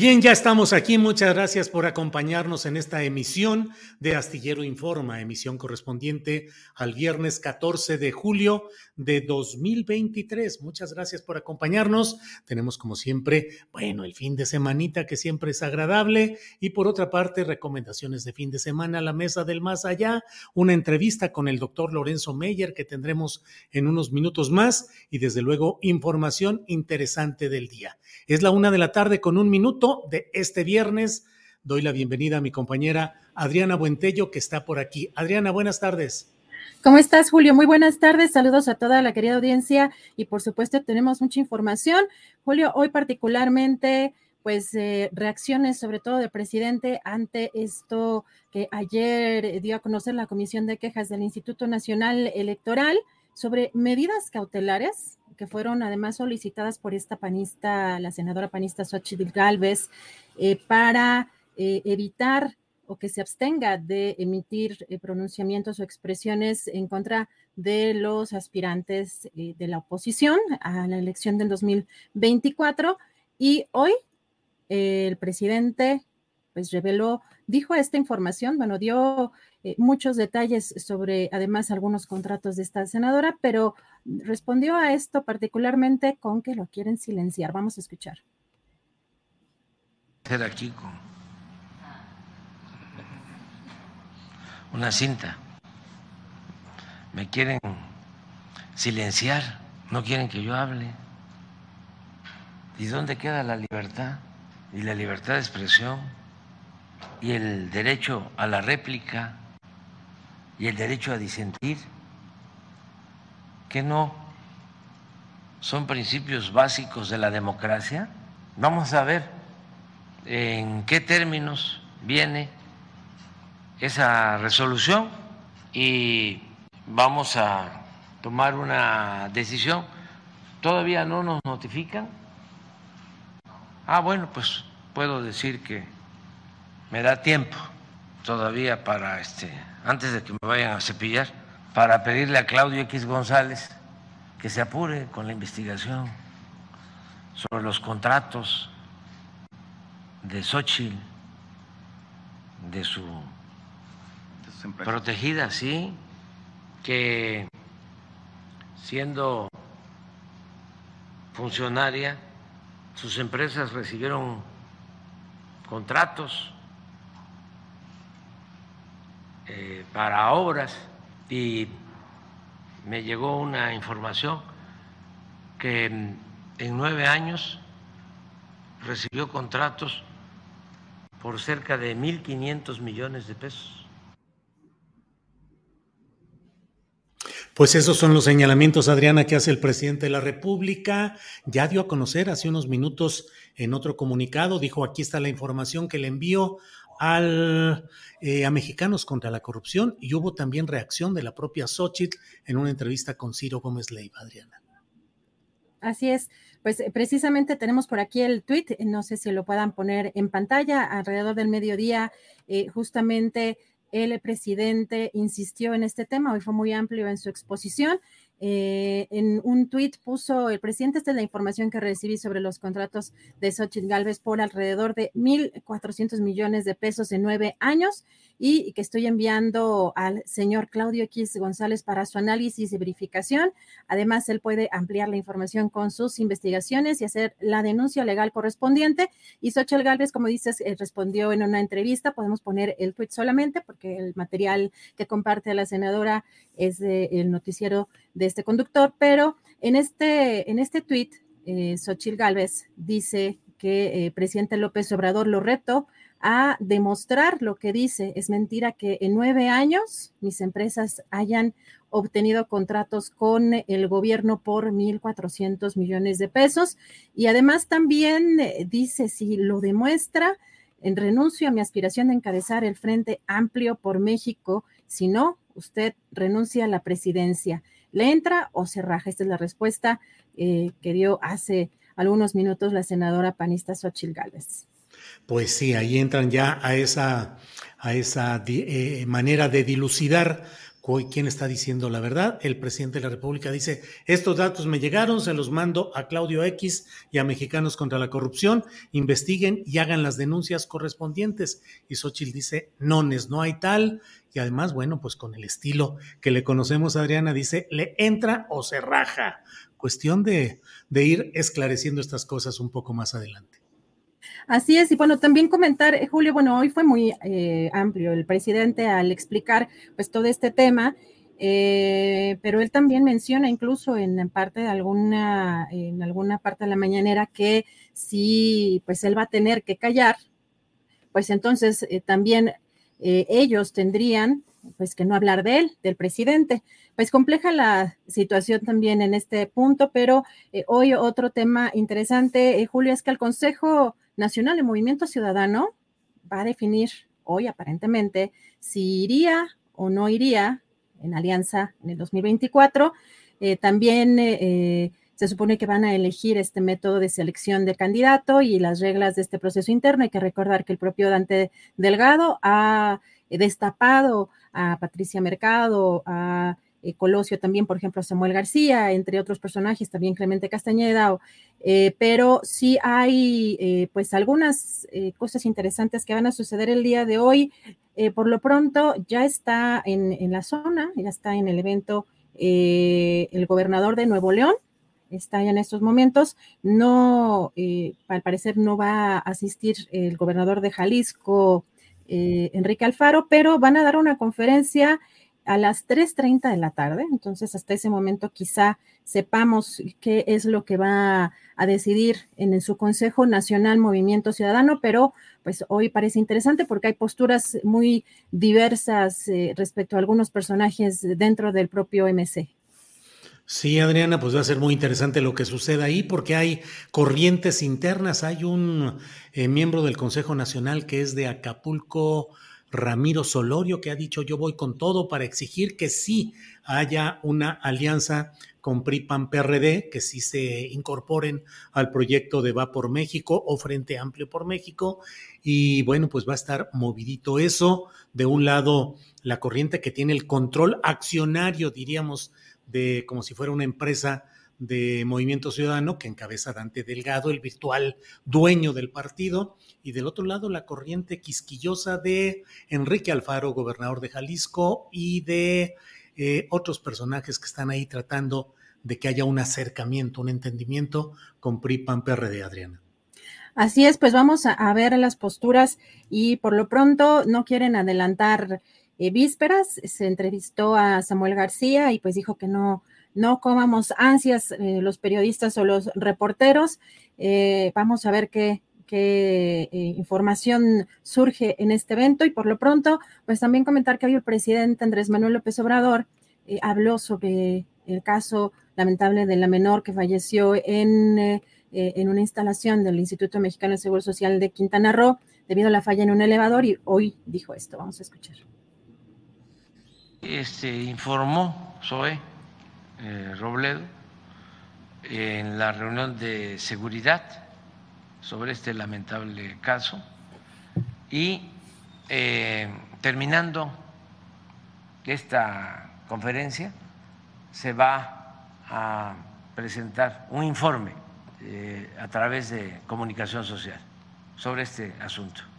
Bien, ya estamos aquí. Muchas gracias por acompañarnos en esta emisión de Astillero Informa, emisión correspondiente al viernes 14 de julio de 2023. Muchas gracias por acompañarnos. Tenemos como siempre, bueno, el fin de semanita que siempre es agradable y por otra parte, recomendaciones de fin de semana la mesa del más allá, una entrevista con el doctor Lorenzo Meyer que tendremos en unos minutos más y desde luego información interesante del día. Es la una de la tarde con un minuto de este viernes. Doy la bienvenida a mi compañera Adriana Buentello, que está por aquí. Adriana, buenas tardes. ¿Cómo estás, Julio? Muy buenas tardes. Saludos a toda la querida audiencia y por supuesto tenemos mucha información. Julio, hoy particularmente, pues eh, reacciones sobre todo del presidente ante esto que ayer dio a conocer la Comisión de Quejas del Instituto Nacional Electoral sobre medidas cautelares que fueron además solicitadas por esta panista, la senadora panista Xochitl Galvez, eh, para eh, evitar o que se abstenga de emitir eh, pronunciamientos o expresiones en contra de los aspirantes de la oposición a la elección del 2024. Y hoy el presidente pues reveló, dijo esta información, bueno, dio eh, muchos detalles sobre además algunos contratos de esta senadora, pero respondió a esto particularmente con que lo quieren silenciar. Vamos a escuchar. Aquí con una cinta. Me quieren silenciar, no quieren que yo hable. ¿Y dónde queda la libertad? Y la libertad de expresión y el derecho a la réplica y el derecho a disentir, que no son principios básicos de la democracia. Vamos a ver en qué términos viene esa resolución y vamos a tomar una decisión. Todavía no nos notifican. Ah, bueno, pues puedo decir que me da tiempo todavía para este antes de que me vayan a cepillar, para pedirle a Claudio X González que se apure con la investigación sobre los contratos de Xochitl, de su, protegida, sí, que siendo funcionaria, sus empresas recibieron contratos eh, para obras y me llegó una información que en nueve años recibió contratos por cerca de 1.500 millones de pesos. Pues esos son los señalamientos, Adriana, que hace el presidente de la República. Ya dio a conocer hace unos minutos en otro comunicado, dijo, aquí está la información que le envío eh, a Mexicanos contra la Corrupción y hubo también reacción de la propia Xochitl en una entrevista con Ciro Gómez Leiva, Adriana. Así es, pues eh, precisamente tenemos por aquí el tweet, no sé si lo puedan poner en pantalla, alrededor del mediodía, eh, justamente el presidente insistió en este tema, hoy fue muy amplio en su exposición eh, en un tuit puso el presidente, esta es la información que recibí sobre los contratos de Xochitl Galvez por alrededor de 1.400 millones de pesos en nueve años y que estoy enviando al señor Claudio X González para su análisis y verificación. Además, él puede ampliar la información con sus investigaciones y hacer la denuncia legal correspondiente. Y Xochitl Galvez, como dices, eh, respondió en una entrevista. Podemos poner el tuit solamente porque el material que comparte la senadora es del noticiero de este conductor, pero en este, en este tuit, eh, Xochitl Gálvez dice que eh, presidente López Obrador lo reto a demostrar lo que dice. Es mentira que en nueve años mis empresas hayan obtenido contratos con el gobierno por 1.400 millones de pesos. Y además también eh, dice, si lo demuestra, en renuncio a mi aspiración de encabezar el Frente Amplio por México. Si no, usted renuncia a la presidencia. ¿Le entra o se raja? Esta es la respuesta eh, que dio hace algunos minutos la senadora panista Xochil Gálvez. Pues sí, ahí entran ya a esa, a esa eh, manera de dilucidar quién está diciendo la verdad. El presidente de la República dice, estos datos me llegaron, se los mando a Claudio X y a Mexicanos contra la Corrupción, investiguen y hagan las denuncias correspondientes. Y Xochitl dice, nones, no hay tal. Y además, bueno, pues con el estilo que le conocemos, Adriana dice, le entra o se raja. Cuestión de, de ir esclareciendo estas cosas un poco más adelante. Así es, y bueno, también comentar, eh, Julio, bueno, hoy fue muy eh, amplio el presidente al explicar pues todo este tema, eh, pero él también menciona incluso en parte de alguna, en alguna parte de la mañanera que si pues él va a tener que callar, pues entonces también ellos tendrían pues que no hablar de él, del presidente. Pues compleja la situación también en este punto, pero hoy otro tema interesante, Julio, es que el Consejo Nacional de Movimiento Ciudadano va a definir hoy aparentemente si iría o no iría en alianza en el 2024. Eh, también eh, eh, se supone que van a elegir este método de selección de candidato y las reglas de este proceso interno. Hay que recordar que el propio Dante Delgado ha destapado a Patricia Mercado, a eh, Colosio también, por ejemplo, Samuel García, entre otros personajes, también Clemente Castañeda, eh, pero sí hay eh, pues algunas cosas interesantes que van a suceder el día de hoy. por lo pronto ya está en, la zona, ya está en el evento el gobernador de Nuevo León, está ya en estos momentos. No, al parecer no va a asistir el gobernador de Jalisco, Enrique Alfaro, pero van a dar una conferencia a las 3.30 de la tarde. Entonces, hasta ese momento quizá sepamos qué es lo que va a decidir en su Consejo Nacional Movimiento Ciudadano, pero pues hoy parece interesante porque hay posturas muy diversas eh, respecto a algunos personajes dentro del propio MC. Sí, Adriana, pues va a ser muy interesante lo que suceda ahí porque hay corrientes internas. Hay un eh, miembro del Consejo Nacional que es de Acapulco, Ramiro Solorio, que ha dicho yo voy con todo para exigir que sí haya una alianza con PRI-PAN-PRD, que sí se incorporen al proyecto de Va por México o Frente Amplio por México. Y bueno, pues va a estar movidito eso. De un lado, la corriente que tiene el control accionario, diríamos, de como si fuera una empresa de Movimiento Ciudadano que encabeza Dante Delgado, el virtual dueño del partido, y del otro lado la corriente quisquillosa de Enrique Alfaro, gobernador de Jalisco, y de eh, otros personajes que están ahí tratando de que haya un acercamiento, un entendimiento con PRI, PAN, PRD, Adriana. Así es, pues vamos a, ver las posturas y por lo pronto no quieren adelantar eh, vísperas. Se entrevistó a Samuel García y pues dijo que no, no comamos ansias eh, los periodistas o los reporteros. Eh, vamos a ver qué, eh, información surge en este evento y por lo pronto, pues también comentar que hoy el presidente Andrés Manuel López Obrador habló sobre el caso lamentable de la menor que falleció en, en una instalación del Instituto Mexicano de Seguro Social de Quintana Roo debido a la falla en un elevador y hoy dijo esto. Vamos a escuchar. Este, informó Zoe eh, Robledo en la reunión de seguridad sobre este lamentable caso y eh, terminando esta conferencia se va a presentar un informe eh, a través de comunicación social sobre este asunto.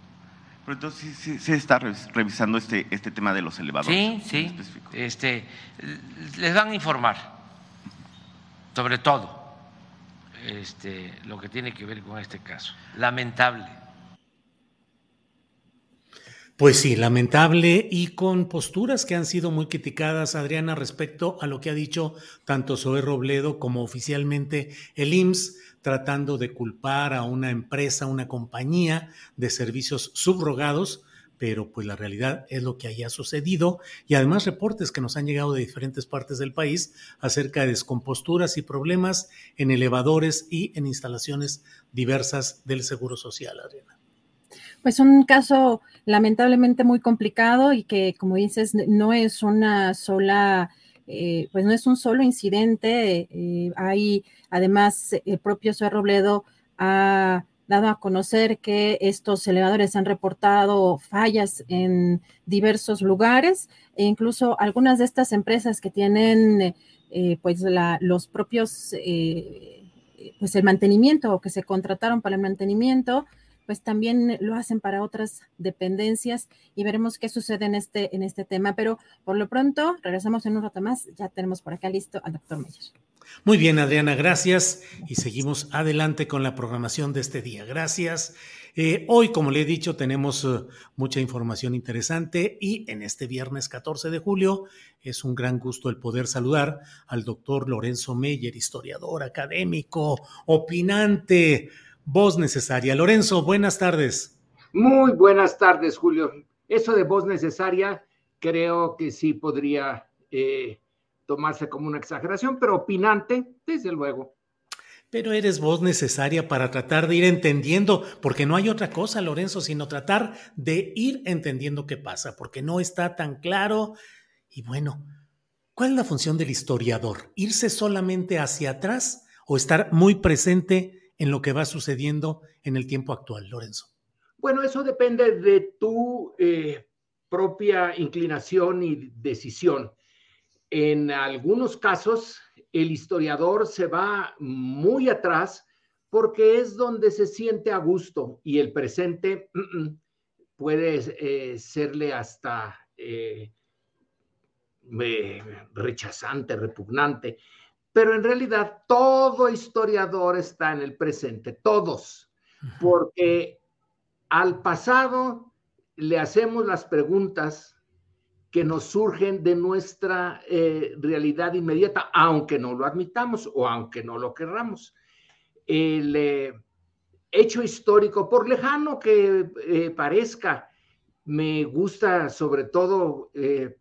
Pero entonces sí, se está revisando este, este tema de los elevadores. Sí, sí. Este, les van a informar sobre todo este, lo que tiene que ver con este caso. Lamentable. Pues sí, lamentable y con posturas que han sido muy criticadas, Adriana, respecto a lo que ha dicho tanto Zoe Robledo como oficialmente el IMSS tratando de culpar a una empresa, una compañía de servicios subrogados, pero pues la realidad es lo que haya sucedido y además reportes que nos han llegado de diferentes partes del país acerca de descomposturas y problemas en elevadores y en instalaciones diversas del Seguro Social, Adriana. Pues un caso lamentablemente muy complicado y que, como dices, no es una sola eh, pues no es un solo incidente, eh, hay además el propio Zoe Robledo ha dado a conocer que estos elevadores han reportado fallas en diversos lugares e incluso algunas de estas empresas que tienen eh, pues los propios pues el mantenimiento o que se contrataron para el mantenimiento pues también lo hacen para otras dependencias y veremos qué sucede en este, en este tema. Pero por lo pronto, regresamos en un rato más. Ya tenemos por acá listo al doctor Meyer. Muy bien, Adriana, gracias. Y seguimos adelante con la programación de este día. Gracias. Eh, hoy, como le he dicho, tenemos eh, mucha información interesante y en este viernes 14 de julio es un gran gusto el poder saludar al doctor Lorenzo Meyer, historiador, académico, opinante voz necesaria. Lorenzo, buenas tardes. Muy buenas tardes, Julio. Eso de voz necesaria creo que sí podría eh, tomarse como una exageración, pero opinante, desde luego. Pero eres voz necesaria para tratar de ir entendiendo, porque no hay otra cosa, Lorenzo, sino tratar de ir entendiendo qué pasa, porque no está tan claro. Y bueno, ¿cuál es la función del historiador? ¿Irse solamente hacia atrás o estar muy presente en lo que va sucediendo en el tiempo actual, Lorenzo? Bueno, eso depende de tu eh, propia inclinación y decisión. En algunos casos, el historiador se va muy atrás porque es donde se siente a gusto y el presente mm, mm, puede eh, serle hasta eh, rechazante, repugnante pero en realidad todo historiador está en el presente, todos, porque al pasado le hacemos las preguntas que nos surgen de nuestra eh, realidad inmediata, aunque no lo admitamos o aunque no lo querramos. El eh, hecho histórico, por lejano que eh, parezca, me gusta sobre todo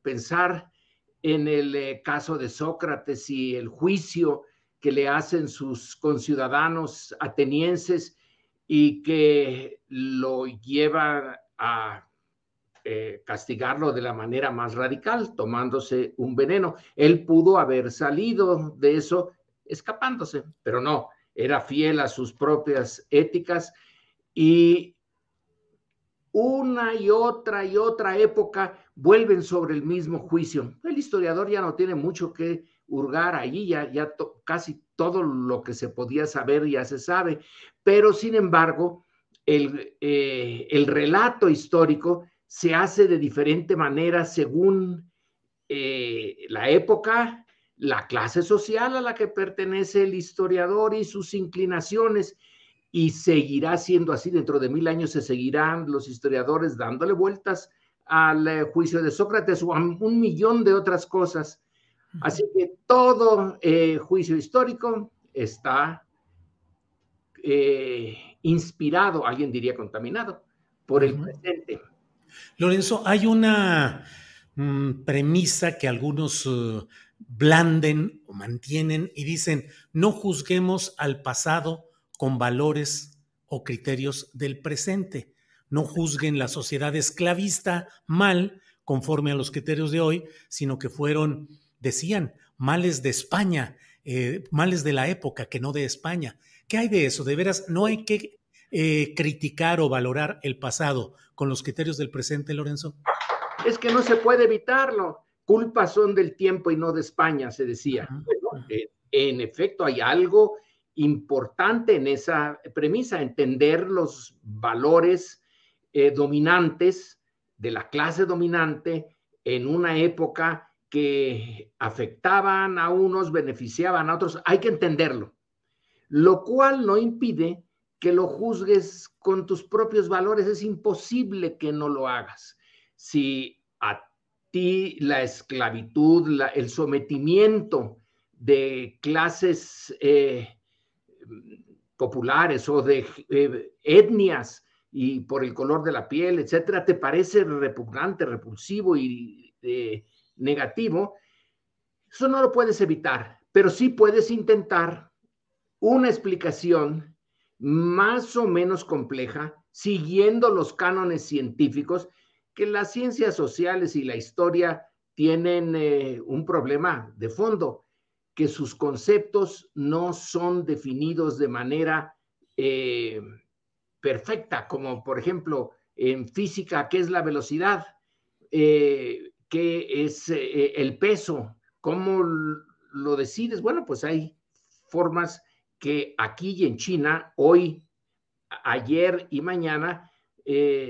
pensar en el eh, caso de Sócrates y el juicio que le hacen sus conciudadanos atenienses y que lo lleva a eh, castigarlo de la manera más radical, tomándose un veneno. Él pudo haber salido de eso escapándose, pero no, era fiel a sus propias éticas y una y otra y otra época vuelven sobre el mismo juicio. El historiador ya no tiene mucho que hurgar allí, ya, ya casi todo lo que se podía saber ya se sabe, pero sin embargo, el, eh, el relato histórico se hace de diferente manera según eh, la época, la clase social a la que pertenece el historiador y sus inclinaciones y seguirá siendo así. Dentro de mil años se seguirán los historiadores dándole vueltas al eh, juicio de Sócrates o a un millón de otras cosas. Así que todo eh, juicio histórico está eh, inspirado, alguien diría contaminado, por el presente. Lorenzo, hay una mm, premisa que algunos uh, blanden o mantienen y dicen, no juzguemos al pasado con valores o criterios del presente. No juzguen la sociedad esclavista mal conforme a los criterios de hoy, sino que fueron, decían, males de España, eh, males de la época, que no de España. ¿Qué hay de eso? De veras, no hay que eh, criticar o valorar el pasado con los criterios del presente, Lorenzo. Es que no se puede evitarlo. Culpas son del tiempo y no de España, se decía. Eh, en efecto, hay algo importante en esa premisa, entender los valores eh, dominantes de la clase dominante en una época que afectaban a unos, beneficiaban a otros. Hay que entenderlo, lo cual no impide que lo juzgues con tus propios valores. Es imposible que no lo hagas. Si a ti la esclavitud, el sometimiento de clases eh, populares o de eh, etnias y por el color de la piel, etcétera, te parece repugnante, repulsivo y eh, negativo, eso no lo puedes evitar, pero sí puedes intentar una explicación más o menos compleja, siguiendo los cánones científicos, que las ciencias sociales y la historia tienen eh, un problema de fondo que sus conceptos no son definidos de manera eh, perfecta, como por ejemplo en física, ¿qué es la velocidad? Eh, ¿Qué es eh, el peso? ¿Cómo lo decides? Bueno, pues hay formas que aquí y en China, hoy, ayer y mañana,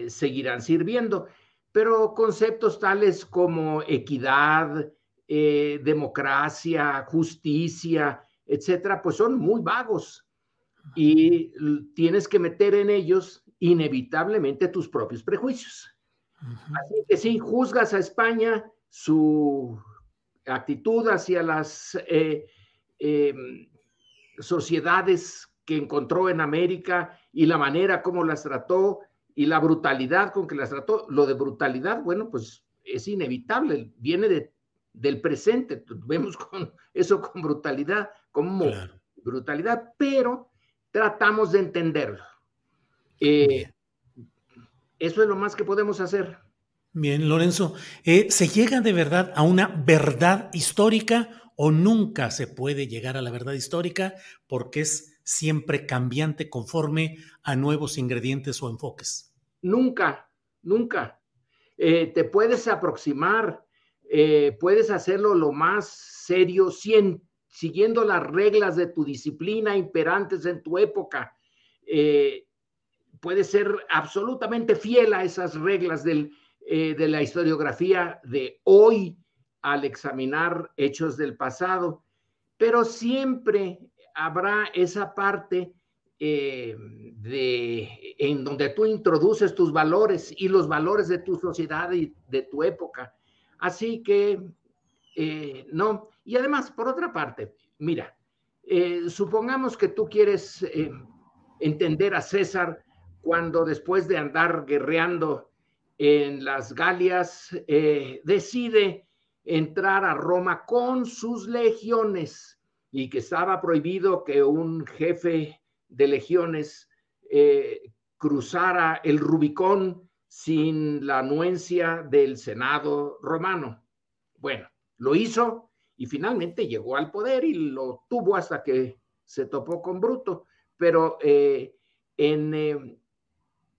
seguirán sirviendo, pero conceptos tales como equidad, eh, democracia, justicia, etcétera, pues son muy vagos y tienes que meter en ellos inevitablemente tus propios prejuicios. Así que si juzgas a España, su actitud hacia las eh, em, sociedades que encontró en América y la manera como las trató y la brutalidad con que las trató, lo de brutalidad, bueno, pues es inevitable, viene de del presente. Vemos con eso con brutalidad, como brutalidad, pero tratamos de entenderlo. Eh, eso es lo más que podemos hacer. Bien, Lorenzo, eh, ¿se llega de verdad a una verdad histórica o nunca se puede llegar a la verdad histórica porque es siempre cambiante conforme a nuevos ingredientes o enfoques? Nunca, nunca. Eh, te puedes aproximar, eh, puedes hacerlo lo más serio, siguiendo las reglas de tu disciplina imperantes en tu época. Eh, puedes ser absolutamente fiel a esas reglas eh, de la historiografía de hoy al examinar hechos del pasado, pero siempre habrá esa parte de, en donde tú introduces tus valores y los valores de tu sociedad y de tu época. Así que, eh, no. Y además, por otra parte, mira, eh, supongamos que tú quieres eh, entender a César cuando después de andar guerreando en las Galias, decide entrar a Roma con sus legiones y que estaba prohibido que un jefe de legiones cruzara el Rubicón sin la anuencia del Senado romano. Bueno, lo hizo y finalmente llegó al poder y lo tuvo hasta que se topó con Bruto. Pero eh, eh,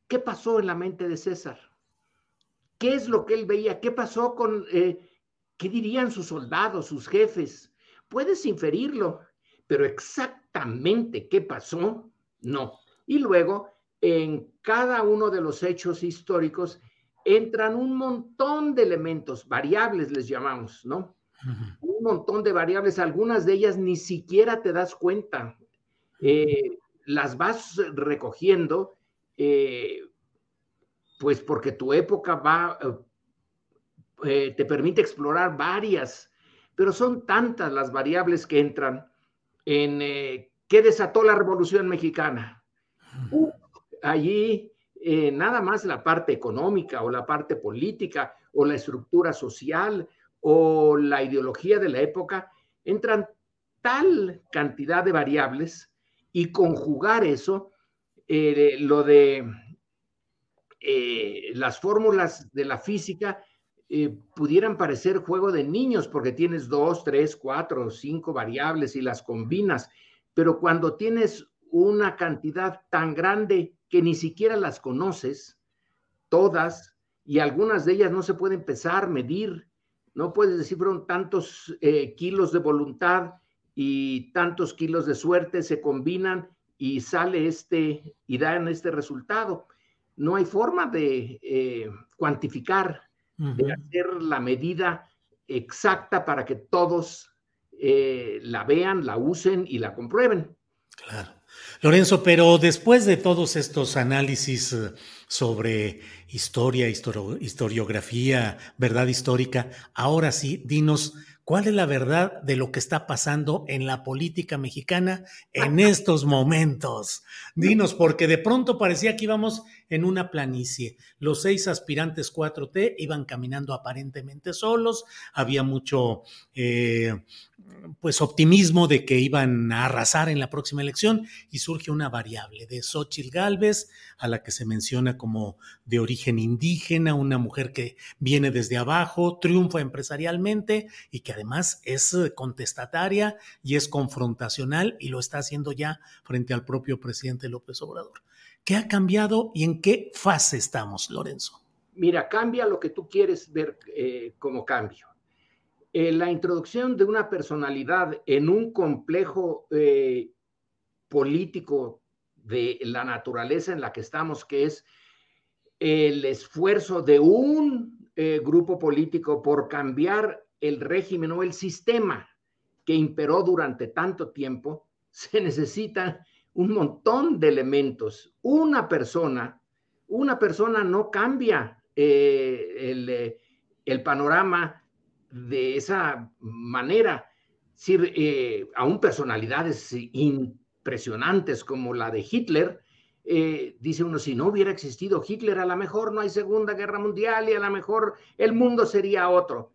¿qué pasó en la mente de César? ¿Qué es lo que él veía? ¿Qué pasó con, eh, qué dirían sus soldados, sus jefes? Puedes inferirlo, pero exactamente qué pasó, no. Y luego en cada uno de los hechos históricos entran un montón de elementos, variables les llamamos, ¿no? Un montón de variables, algunas de ellas ni siquiera te das cuenta. Eh, las vas recogiendo, eh, pues porque tu época va, eh, te permite explorar varias, pero son tantas las variables que entran en qué desató la Revolución Mexicana allí eh, nada más la parte económica o la parte política o la estructura social o la ideología de la época, entran tal cantidad de variables y conjugar eso, eh, lo de eh, las fórmulas de la física eh, pudieran parecer juego de niños porque tienes dos, tres, cuatro, cinco variables y las combinas, pero cuando tienes una cantidad tan grande que ni siquiera las conoces, todas, y algunas de ellas no se pueden empezar a medir, no puedes decir, fueron tantos kilos de voluntad y tantos kilos de suerte se combinan y sale este y dan este resultado. No hay forma de eh, cuantificar, de hacer la medida exacta para que todos eh, la vean, la usen y la comprueben. Claro. Lorenzo, pero después de todos estos análisis eh, sobre historia, historiografía, verdad histórica, ahora sí, dinos ¿Cuál es la verdad de lo que está pasando en la política mexicana en estos momentos? Dinos, porque de pronto parecía que íbamos en una planicie. Los seis aspirantes 4T iban caminando aparentemente solos, había mucho eh, pues optimismo de que iban a arrasar en la próxima elección y surge una variable de Xochitl Galvez, a la que se menciona como de origen indígena, una mujer que viene desde abajo, triunfa empresarialmente y que además es contestataria y es confrontacional y lo está haciendo ya frente al propio presidente López Obrador. ¿Qué ha cambiado y en qué fase estamos, Lorenzo? Mira, cambia lo que tú quieres ver eh, como cambio eh, la introducción de una personalidad en un complejo eh, político de la naturaleza en la que estamos, que es el esfuerzo de un eh, grupo político por cambiar el régimen o el sistema que imperó durante tanto tiempo, se necesitan un montón de elementos. Una persona, una persona no cambia el, el panorama de esa manera. Eh, aún personalidades impresionantes como la de Hitler, eh, dice uno, si no hubiera existido Hitler, a lo mejor no hay Segunda Guerra Mundial y a lo mejor el mundo sería otro.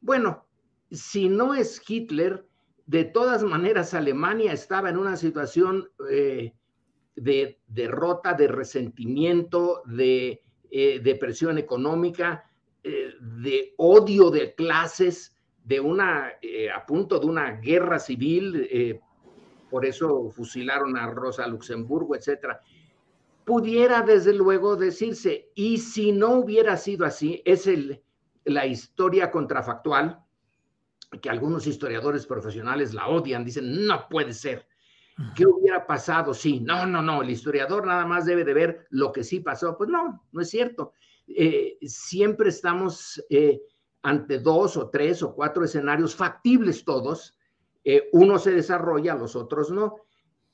Bueno, si no es Hitler, de todas maneras Alemania estaba en una situación eh, de derrota, de resentimiento, de depresión económica, eh, de odio de clases, de una, eh, a punto de una guerra civil, eh, por eso fusilaron a Rosa Luxemburgo, etcétera. Pudiera desde luego decirse, y si no hubiera sido así, es el, la historia contrafactual, que algunos historiadores profesionales la odian, dicen, no puede ser. ¿Qué hubiera pasado? Sí, no, no, no, el historiador nada más debe de ver lo que sí pasó. Pues no, no es cierto. Eh, siempre estamos eh, ante dos o tres o cuatro escenarios factibles todos. Eh, uno se desarrolla, los otros no.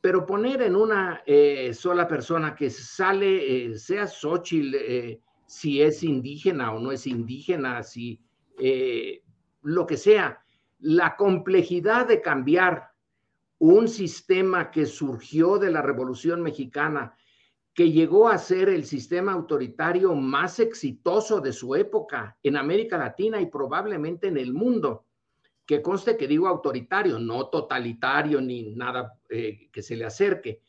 Pero poner en una sola persona que sale, sea Xochitl, si es indígena o no es indígena, si lo que sea, la complejidad de cambiar un sistema que surgió de la Revolución Mexicana, que llegó a ser el sistema autoritario más exitoso de su época en América Latina y probablemente en el mundo. Que conste que digo autoritario, no totalitario ni nada eh, que se le acerque,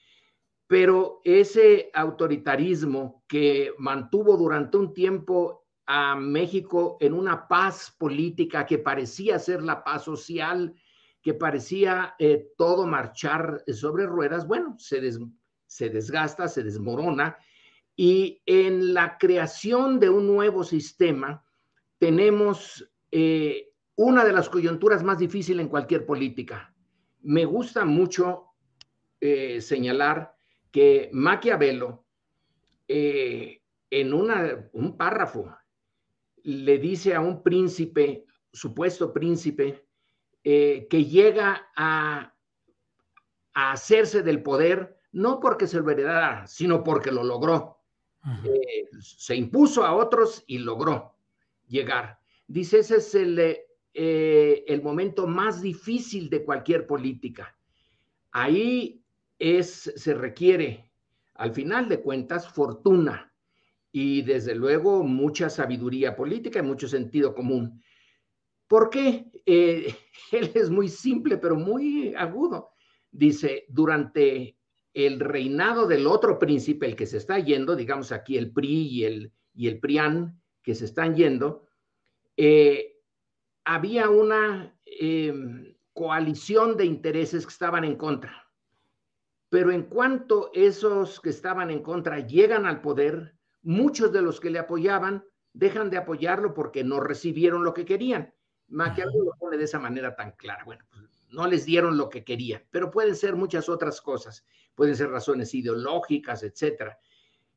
pero ese autoritarismo que mantuvo durante un tiempo a México en una paz política que parecía ser la paz social, que parecía eh, todo marchar sobre ruedas, bueno, se, des, se desgasta, se desmorona y en la creación de un nuevo sistema tenemos eh, una de las coyunturas más difíciles en cualquier política. Me gusta mucho eh, señalar que Maquiavelo, eh, en un párrafo, le dice a un príncipe, supuesto príncipe, que llega a, a hacerse del poder no porque se lo heredara, sino porque lo logró. Eh, se impuso a otros y logró llegar. Dice, ese es el, eh, el momento más difícil de cualquier política. Ahí es, se requiere, al final de cuentas, fortuna y desde luego mucha sabiduría política y mucho sentido común. ¿Por qué? Eh, él es muy simple, pero muy agudo. Dice, durante el reinado del otro príncipe, el que se está yendo, digamos aquí el PRI y el, y el PRIAN, que se están yendo, eh, había una em, coalición de intereses que estaban en contra. Pero en cuanto esos que estaban en contra llegan al poder, muchos de los que le apoyaban dejan de apoyarlo porque no recibieron lo que querían. Maquiavelo lo pone de esa manera tan clara. Bueno, pues no les dieron lo que querían, pero pueden ser muchas otras cosas, pueden ser razones ideológicas, etcétera.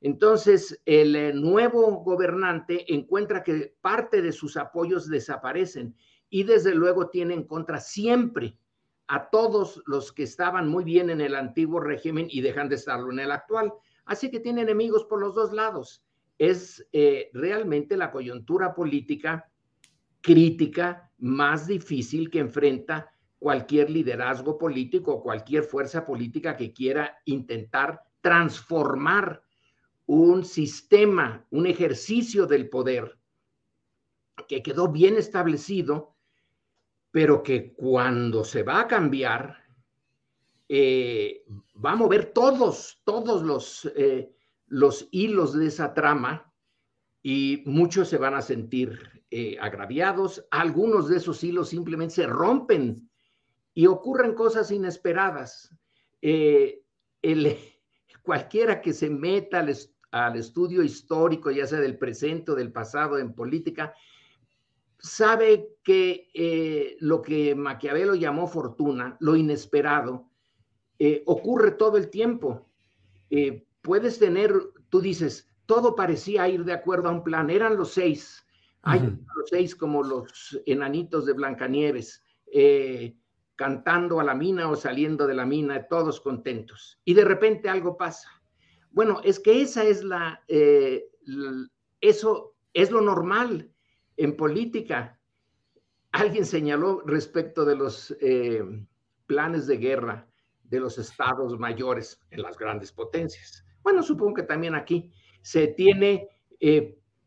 Entonces, el eh, nuevo gobernante encuentra que parte de sus apoyos desaparecen y desde luego tiene en contra siempre a todos los que estaban muy bien en el antiguo régimen y dejan de estarlo en el actual. Así que tiene enemigos por los dos lados. Es eh, realmente la coyuntura política crítica más difícil que enfrenta cualquier liderazgo político o cualquier fuerza política que quiera intentar transformar un sistema, un ejercicio del poder que quedó bien establecido, pero que cuando se va a cambiar, eh, va a mover todos, todos los, eh, los hilos de esa trama y muchos se van a sentir eh, agraviados, algunos de esos hilos simplemente se rompen y ocurren cosas inesperadas. Eh, el, cualquiera que se meta al, estudio histórico, ya sea del presente o del pasado en política, sabe que eh, lo que Maquiavelo llamó fortuna, lo inesperado, ocurre todo el tiempo. puedes tener, tú dices, todo parecía ir de acuerdo a un plan, eran los seis, hay los seis como los enanitos de Blancanieves, eh, cantando a la mina o saliendo de la mina, todos contentos. Y de repente algo pasa. Bueno, es que esa es la, eh, eso es lo normal en política. Alguien señaló respecto de los eh, planes de guerra de los estados mayores en las grandes potencias. Bueno, supongo que también aquí se tiene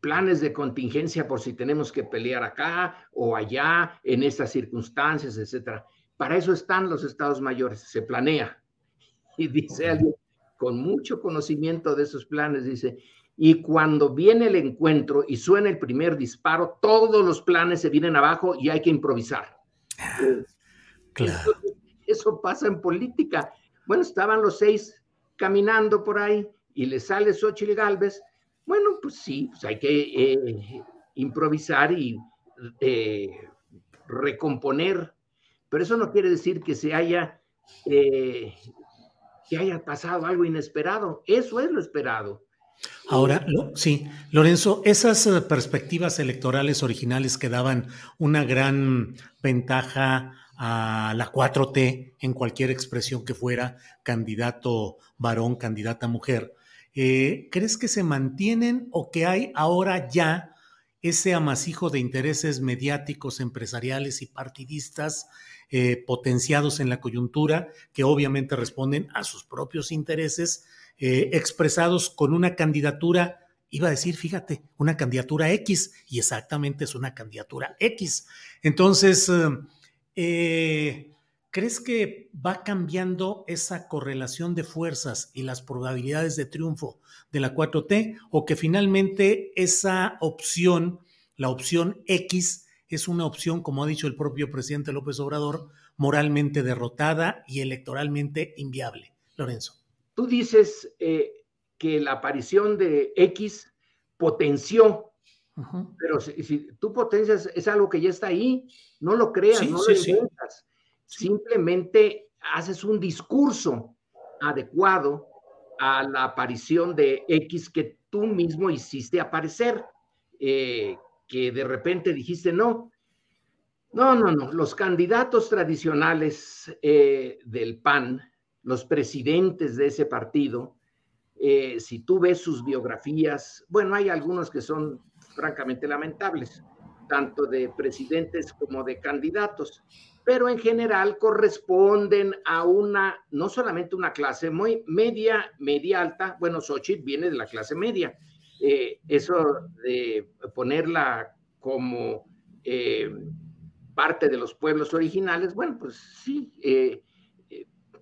planes de contingencia por si tenemos que pelear acá o allá en estas circunstancias, etcétera. Para eso están los estados mayores, se planea. Y dice alguien con mucho conocimiento de esos planes, dice, y cuando viene el encuentro y suena el primer disparo, todos los planes se vienen abajo y hay que improvisar. Claro. Eso, pasa en política. Bueno, estaban los seis caminando por ahí y le sale Xochitl Galvez bueno, pues sí, pues hay que eh, improvisar y eh, recomponer, pero eso no quiere decir que se haya, eh, que haya pasado algo inesperado. Eso es lo esperado. Ahora, sí, Lorenzo, esas perspectivas electorales originales que daban una gran ventaja a la 4T en cualquier expresión que fuera, candidato varón, candidata mujer, eh, ¿crees que se mantienen o que hay ahora ya ese amasijo de intereses mediáticos, empresariales y partidistas eh, potenciados en la coyuntura que obviamente responden a sus propios intereses eh, expresados con una candidatura? Iba a decir, fíjate, una candidatura X y exactamente es una candidatura X. Entonces, eh, ¿Crees que va cambiando esa correlación de fuerzas y las probabilidades de triunfo de la 4T o que finalmente esa opción, la opción X, es una opción, como ha dicho el propio presidente López Obrador, moralmente derrotada y electoralmente inviable? Lorenzo. Tú dices eh, que la aparición de X potenció, pero si, tú potencias, es algo que ya está ahí, no lo creas, no lo inventas simplemente haces un discurso adecuado a la aparición de X que tú mismo hiciste aparecer, eh, que de repente dijiste no. No, no, no. Los candidatos tradicionales eh, del PAN, los presidentes de ese partido, eh, si tú ves sus biografías, bueno, hay algunos que son francamente lamentables, tanto de presidentes como de candidatos, pero en general corresponden a una, no solamente una clase muy media, media alta, bueno, Xochitl viene de la clase media, eh, eso de ponerla como eh, parte de los pueblos originales, bueno, pues sí,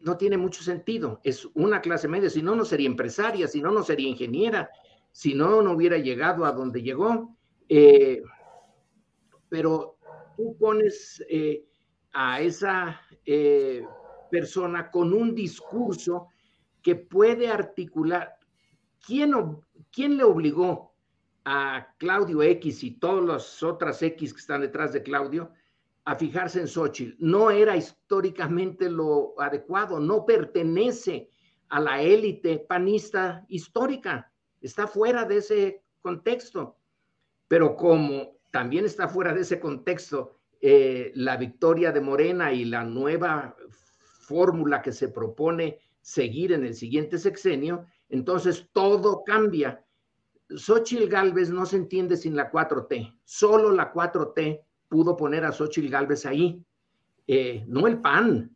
no tiene mucho sentido. Es una clase media, si no, no sería empresaria, si no, no sería ingeniera, si no, no hubiera llegado a donde llegó. pero tú pones a esa persona con un discurso que puede articular. ¿Quién, quién le obligó a Claudio X y todas las otras X que están detrás de Claudio a fijarse en Xochitl? No era históricamente lo adecuado, no pertenece a la élite panista histórica, está fuera de ese contexto. Pero como también está fuera de ese contexto eh, la victoria de Morena y la nueva fórmula que se propone seguir en el siguiente sexenio, entonces todo cambia. Xochitl Galvez no se entiende sin la 4T. Solo la 4T pudo poner a Xochitl Galvez ahí, eh, no el PAN.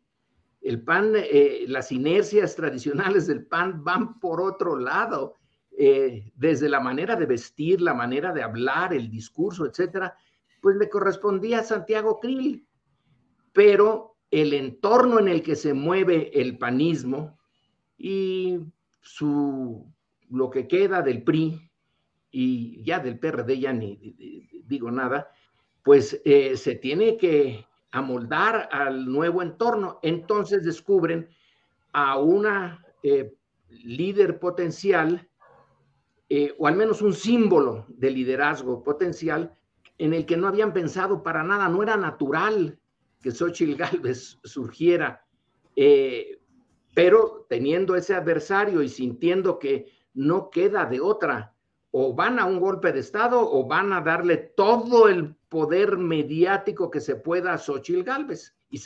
El PAN, eh, las inercias tradicionales del PAN van por otro lado, eh, desde la manera de vestir, la manera de hablar, el discurso, etcétera, pues le correspondía a Santiago Krill. Pero el entorno en el que se mueve el panismo y su, lo que queda del PRI y ya del PRD ya ni digo nada, pues eh, se tiene que amoldar al nuevo entorno. Entonces descubren a una eh, líder potencial, eh, o al menos un símbolo de liderazgo potencial, en el que no habían pensado para nada, no era natural que Xochitl Galvez surgiera, pero teniendo ese adversario y sintiendo que no queda de otra, o van a un golpe de Estado o van a darle todo el poder mediático que se pueda a Xochitl Galvez. Y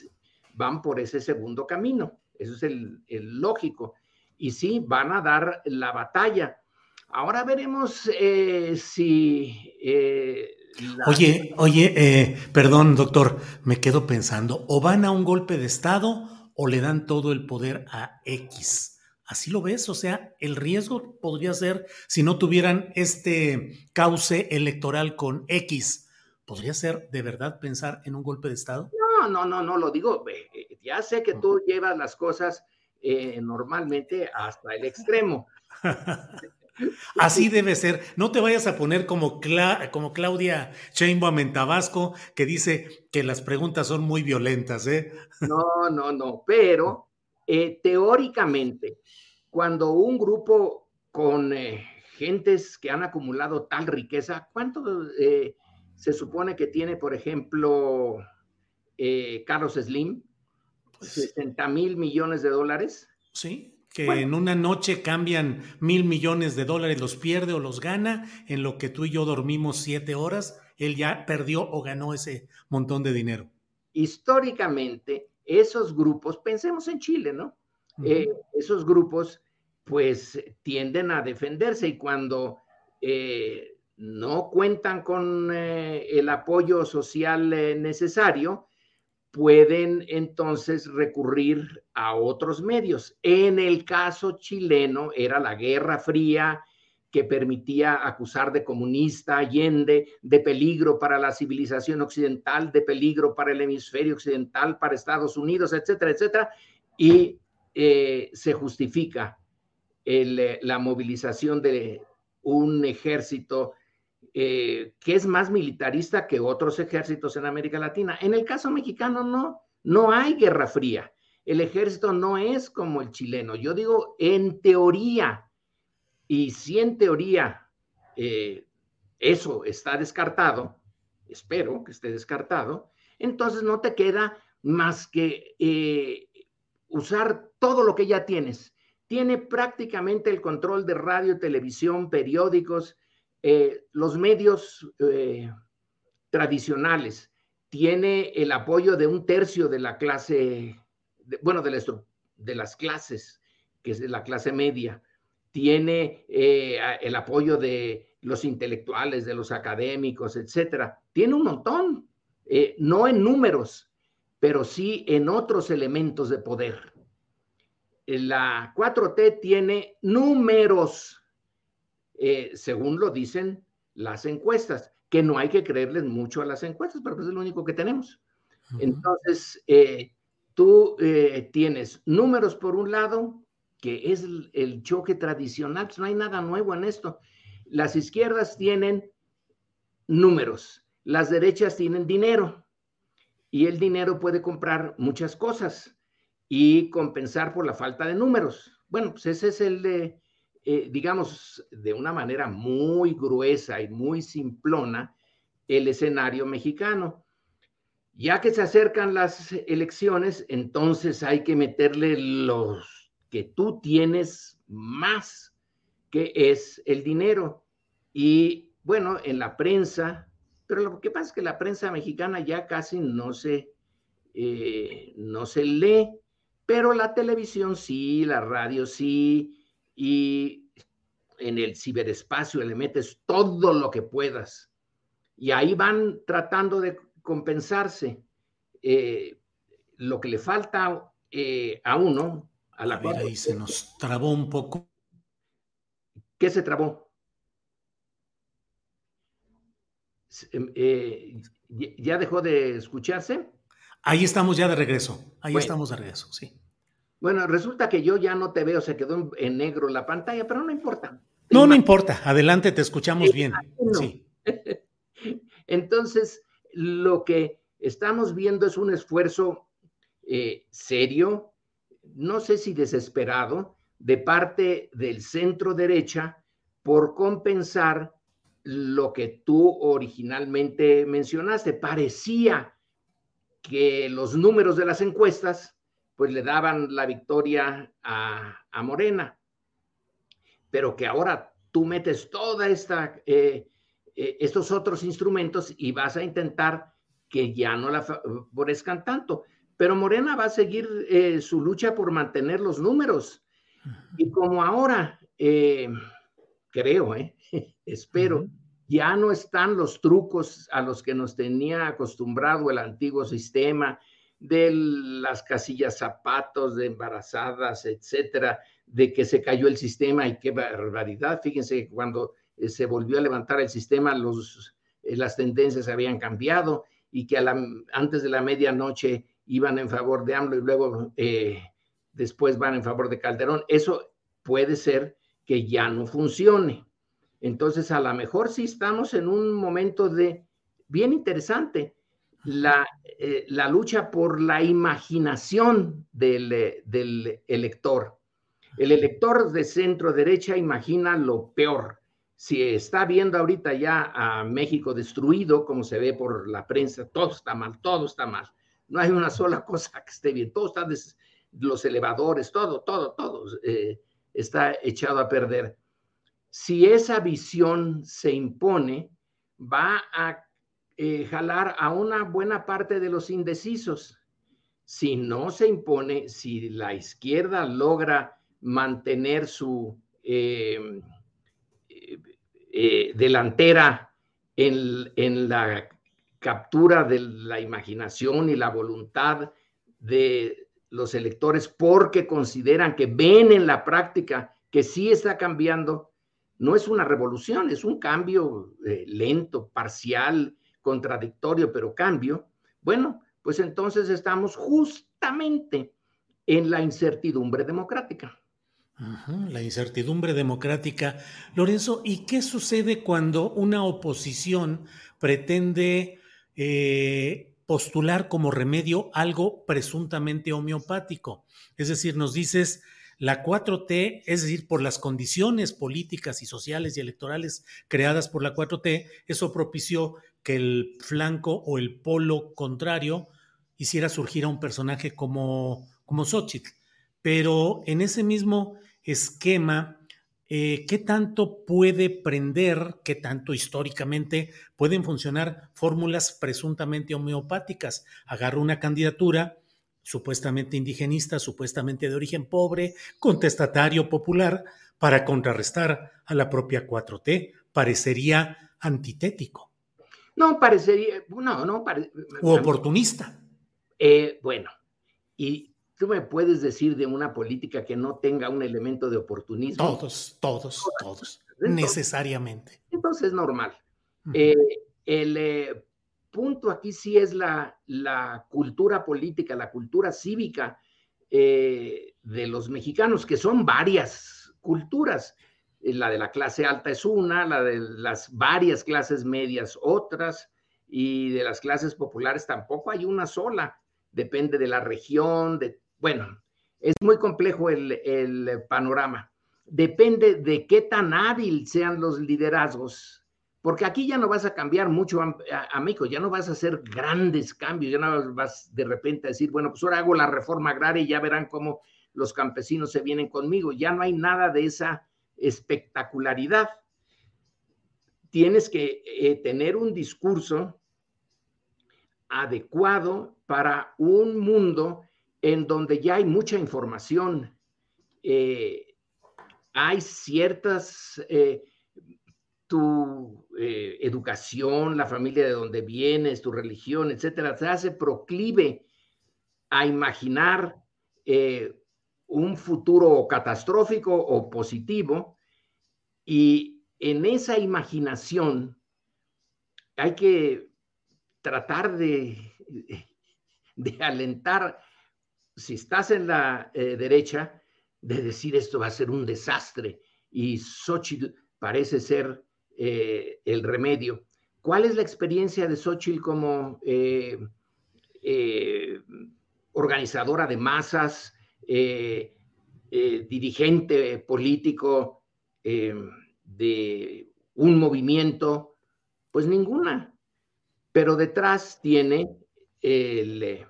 van por ese segundo camino. Eso es el, lógico. Y sí, van a dar la batalla. Ahora veremos eh, si eh, Oye, oye, eh, perdón, doctor, me quedo pensando, o van a un golpe de Estado o le dan todo el poder a X. Así lo ves, o sea, el riesgo podría ser, si no tuvieran este cauce electoral con X, ¿podría ser de verdad pensar en un golpe de Estado? No, no, no, no, lo digo, eh, ya sé que tú llevas las cosas eh, normalmente hasta el extremo. Así debe ser. No te vayas a poner como, como Claudia Sheinbaum en Tabasco, que dice que las preguntas son muy violentas, ¿eh? No, no, no. Pero eh, teóricamente, cuando un grupo con eh, gentes que han acumulado tal riqueza, ¿cuánto se supone que tiene, por ejemplo, Carlos Slim? 60 pues mil millones de dólares. Sí que en una noche cambian mil millones de dólares, los pierde o los gana, en lo que tú y yo dormimos siete horas, él ya perdió o ganó ese montón de dinero. Históricamente, esos grupos, pensemos en Chile, ¿no? Eh, esos grupos, pues, tienden a defenderse y cuando eh, no cuentan con eh, el apoyo social necesario, pueden entonces recurrir a otros medios. En el caso chileno era la Guerra Fría que permitía acusar de comunista Allende, de peligro para la civilización occidental, de peligro para el hemisferio occidental, para Estados Unidos, etcétera, etcétera, y eh, se justifica eh, la movilización de un ejército eh, que es más militarista que otros ejércitos en América Latina. En el caso mexicano no, no hay guerra fría. El ejército no es como el chileno. Yo digo en teoría, y si en teoría eh, eso está descartado, espero que esté descartado, entonces no te queda más que eh, usar todo lo que ya tienes. Tiene prácticamente el control de radio, televisión, periódicos, eh, los medios eh, tradicionales tiene el apoyo de un tercio de la clase, bueno, de, de, las clases, que es la clase media, tiene eh, el apoyo de los intelectuales, de los académicos, etcétera. Tiene un montón, no en números, pero sí en otros elementos de poder. La 4T tiene números eh, según lo dicen las encuestas, que no hay que creerles mucho a las encuestas, pero pues es lo único que tenemos. Entonces, eh, tú eh, tienes números por un lado, que es el, choque tradicional, pues no hay nada nuevo en esto. Las izquierdas tienen números, las derechas tienen dinero y el dinero puede comprar muchas cosas y compensar por la falta de números. Bueno, pues ese es el de, eh, digamos, de una manera muy gruesa y muy simplona, el escenario mexicano. Ya que se acercan las elecciones, entonces hay que meterle los que tú tienes más, que es el dinero. Y bueno, en la prensa, pero lo que pasa es que la prensa mexicana ya casi no se, eh, no se lee, pero la televisión sí, la radio sí, y en el ciberespacio le metes todo lo que puedas. Y ahí van tratando de compensarse. Eh, lo que le falta eh, a uno, a la a ahí se nos trabó un poco. ¿Qué se trabó? Em, eh, ¿Ya dejó de escucharse? Ahí estamos ya de regreso. Ahí estamos de regreso, sí. Bueno, resulta que yo ya no te veo, se quedó en negro la pantalla, pero no importa. No, no importa. Adelante, te escuchamos bien. Sí. Entonces, lo que estamos viendo es un esfuerzo eh, serio, no sé si desesperado, de parte del centro derecha por compensar lo que tú originalmente mencionaste. Parecía que los números de las encuestas pues le daban la victoria a, Morena, pero que ahora tú metes toda esta, eh, eh, estos otros instrumentos y vas a intentar que ya no la favorezcan tanto. Pero Morena va a seguir eh, su lucha por mantener los números. Y como ahora, creo, espero, ya no están los trucos a los que nos tenía acostumbrado el antiguo sistema de las casillas zapatos, de embarazadas, etcétera, de que se cayó el sistema y qué barbaridad. Fíjense que cuando eh, se volvió a levantar el sistema, los, eh, las tendencias habían cambiado y que antes de la medianoche iban en favor de AMLO y luego eh, después van en favor de Calderón. Eso puede ser que ya no funcione. Entonces, a lo mejor sí estamos en un momento de bien interesante, la, eh, la lucha por la imaginación del, eh, del, elector. El elector de centro derecha imagina lo peor. Si está viendo ahorita ya a México destruido, como se ve por la prensa, todo está mal, todo está mal. No hay una sola cosa que esté bien, todo está, los elevadores, todo, todo, todo eh, está echado a perder si esa visión se impone, va a eh, jalar a una buena parte de los indecisos. Si no se impone, si la izquierda logra mantener su em, eh, delantera en, en la captura de la imaginación y la voluntad de los electores porque consideran que ven en la práctica que sí está cambiando, no es una revolución, es un cambio eh, lento, parcial, contradictorio, pero cambio. Bueno, pues entonces estamos justamente en la incertidumbre democrática. la incertidumbre democrática. Lorenzo, ¿y qué sucede cuando una oposición pretende eh, postular como remedio algo presuntamente homeopático? Es decir, nos dices, la 4T, es decir, por las condiciones políticas y sociales y electorales creadas por la 4T, eso propició el flanco o el polo contrario hiciera surgir a un personaje como, como Xochitl. Pero en ese mismo esquema, eh, ¿qué tanto puede prender, qué tanto históricamente pueden funcionar fórmulas presuntamente homeopáticas? Agarro una candidatura supuestamente indigenista, supuestamente de origen pobre, contestatario popular, para contrarrestar a la propia 4T. Parecería antitético. No, parecería, no, no. o oportunista. Eh, bueno, y tú me puedes decir de una política que no tenga un elemento de oportunismo. Todos, todos, todos. necesariamente. Entonces es normal. Eh, el eh, punto aquí sí es la, la, cultura política, la cultura cívica de los mexicanos, que son varias culturas. La de la clase alta es una, la de las varias clases medias otras, y de las clases populares tampoco hay una sola. Depende de la región, de, bueno, es muy complejo el, panorama. Depende de qué tan hábil sean los liderazgos, porque aquí ya no vas a cambiar mucho, amigo, ya no vas a hacer grandes cambios, ya no vas de repente a decir, bueno, pues ahora hago la reforma agraria y ya verán cómo los campesinos se vienen conmigo. Ya no hay nada de esa espectacularidad. Tienes que eh, tener un discurso adecuado para un mundo en donde ya hay mucha información, eh, hay ciertas, eh, tu educación, la familia de donde vienes, tu religión, etcétera, se hace proclive a imaginar un futuro catastrófico o positivo y en esa imaginación hay que tratar de, alentar si estás en la eh, derecha, de decir esto va a ser un desastre y Xochitl parece ser eh, el remedio. ¿Cuál es la experiencia de Xochitl como eh, organizadora de masas, dirigente político de un movimiento? Pues ninguna, pero detrás tiene el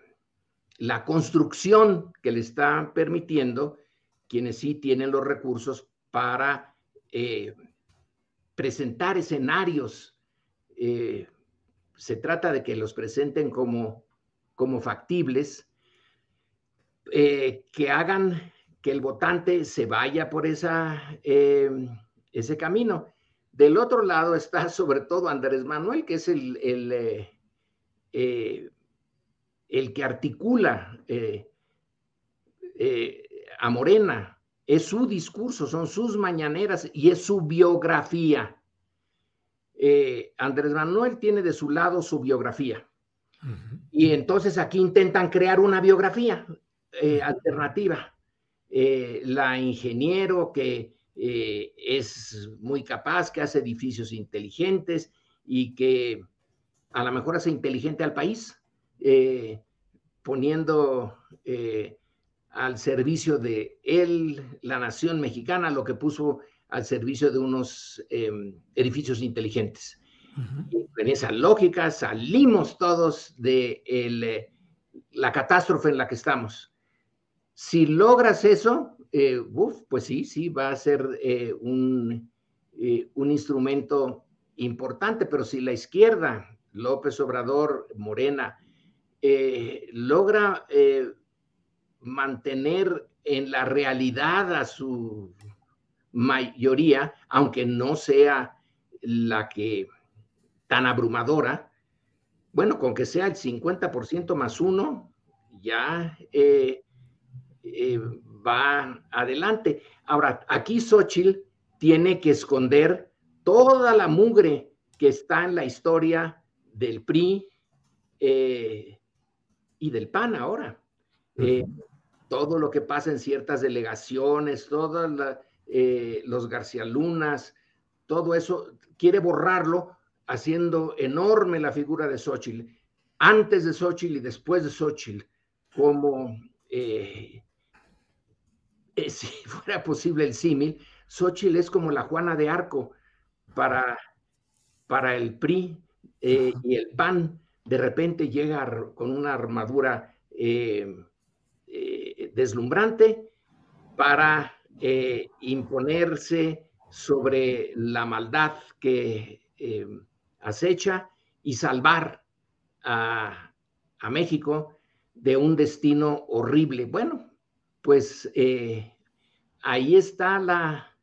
la construcción que le está permitiendo quienes sí tienen los recursos para eh, presentar escenarios. Eh, se trata de que los presenten como, como factibles, eh, que hagan que el votante se vaya por esa, ese camino. Del otro lado está sobre todo Andrés Manuel, que es el, el el que articula eh, eh, a Morena, es su discurso, son sus mañaneras y es su biografía. Eh, Andrés Manuel tiene de su lado su biografía. Y entonces aquí intentan crear una biografía alternativa. la ingeniero que es muy capaz, que hace edificios inteligentes y que a lo mejor hace inteligente al país. Eh, poniendo eh, al servicio de él, la nación mexicana, lo que puso al servicio de unos em, edificios inteligentes. En esa lógica salimos todos de eh, la catástrofe en la que estamos. Si logras eso, pues sí, sí, va a ser un, un instrumento importante, pero si la izquierda, López Obrador, Morena, eh, logra eh, mantener en la realidad a su mayoría, aunque no sea la que tan abrumadora, bueno, con que sea el 50% más uno, ya eh, va adelante. Ahora, aquí Xochitl tiene que esconder toda la mugre que está en la historia del PRI, y del PAN ahora. Eh, todo lo que pasa en ciertas delegaciones, todos eh, los García Lunas, todo eso, quiere borrarlo haciendo enorme la figura de Xochitl, antes de Xochitl y después de Xochitl, como eh, si fuera posible el símil, Xochitl es como la Juana de Arco para, para el PRI y el PAN de repente llega con una armadura eh, eh, deslumbrante para eh, imponerse sobre la maldad que acecha y salvar a, México de un destino horrible. Bueno, pues ahí está la,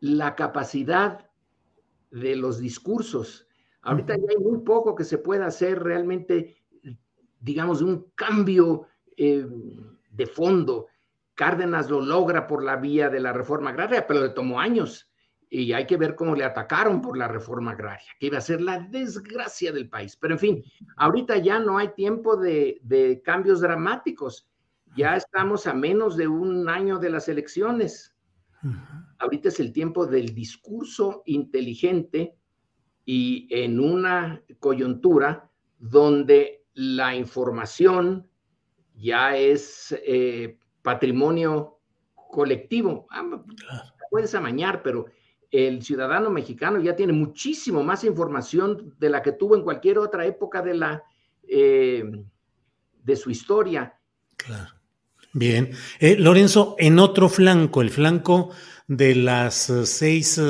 la capacidad de los discursos Ahorita ya hay muy poco que se pueda hacer realmente, digamos, un cambio eh, de fondo. Cárdenas lo logra por la vía de la reforma agraria, pero le tomó años. y hay que ver cómo le atacaron por la reforma agraria, que iba a ser la desgracia del país. Pero en fin, ahorita ya no hay tiempo de, de cambios dramáticos. Ya estamos a menos de un año de las elecciones. Ahorita es el tiempo del discurso inteligente y en una coyuntura donde la información ya es eh, patrimonio colectivo. Ah, puedes amañar, pero el ciudadano mexicano ya tiene muchísimo más información de la que tuvo en cualquier otra época de la eh, de su historia. Claro. Bien. Eh, Lorenzo, en otro flanco, el flanco de las eh, seis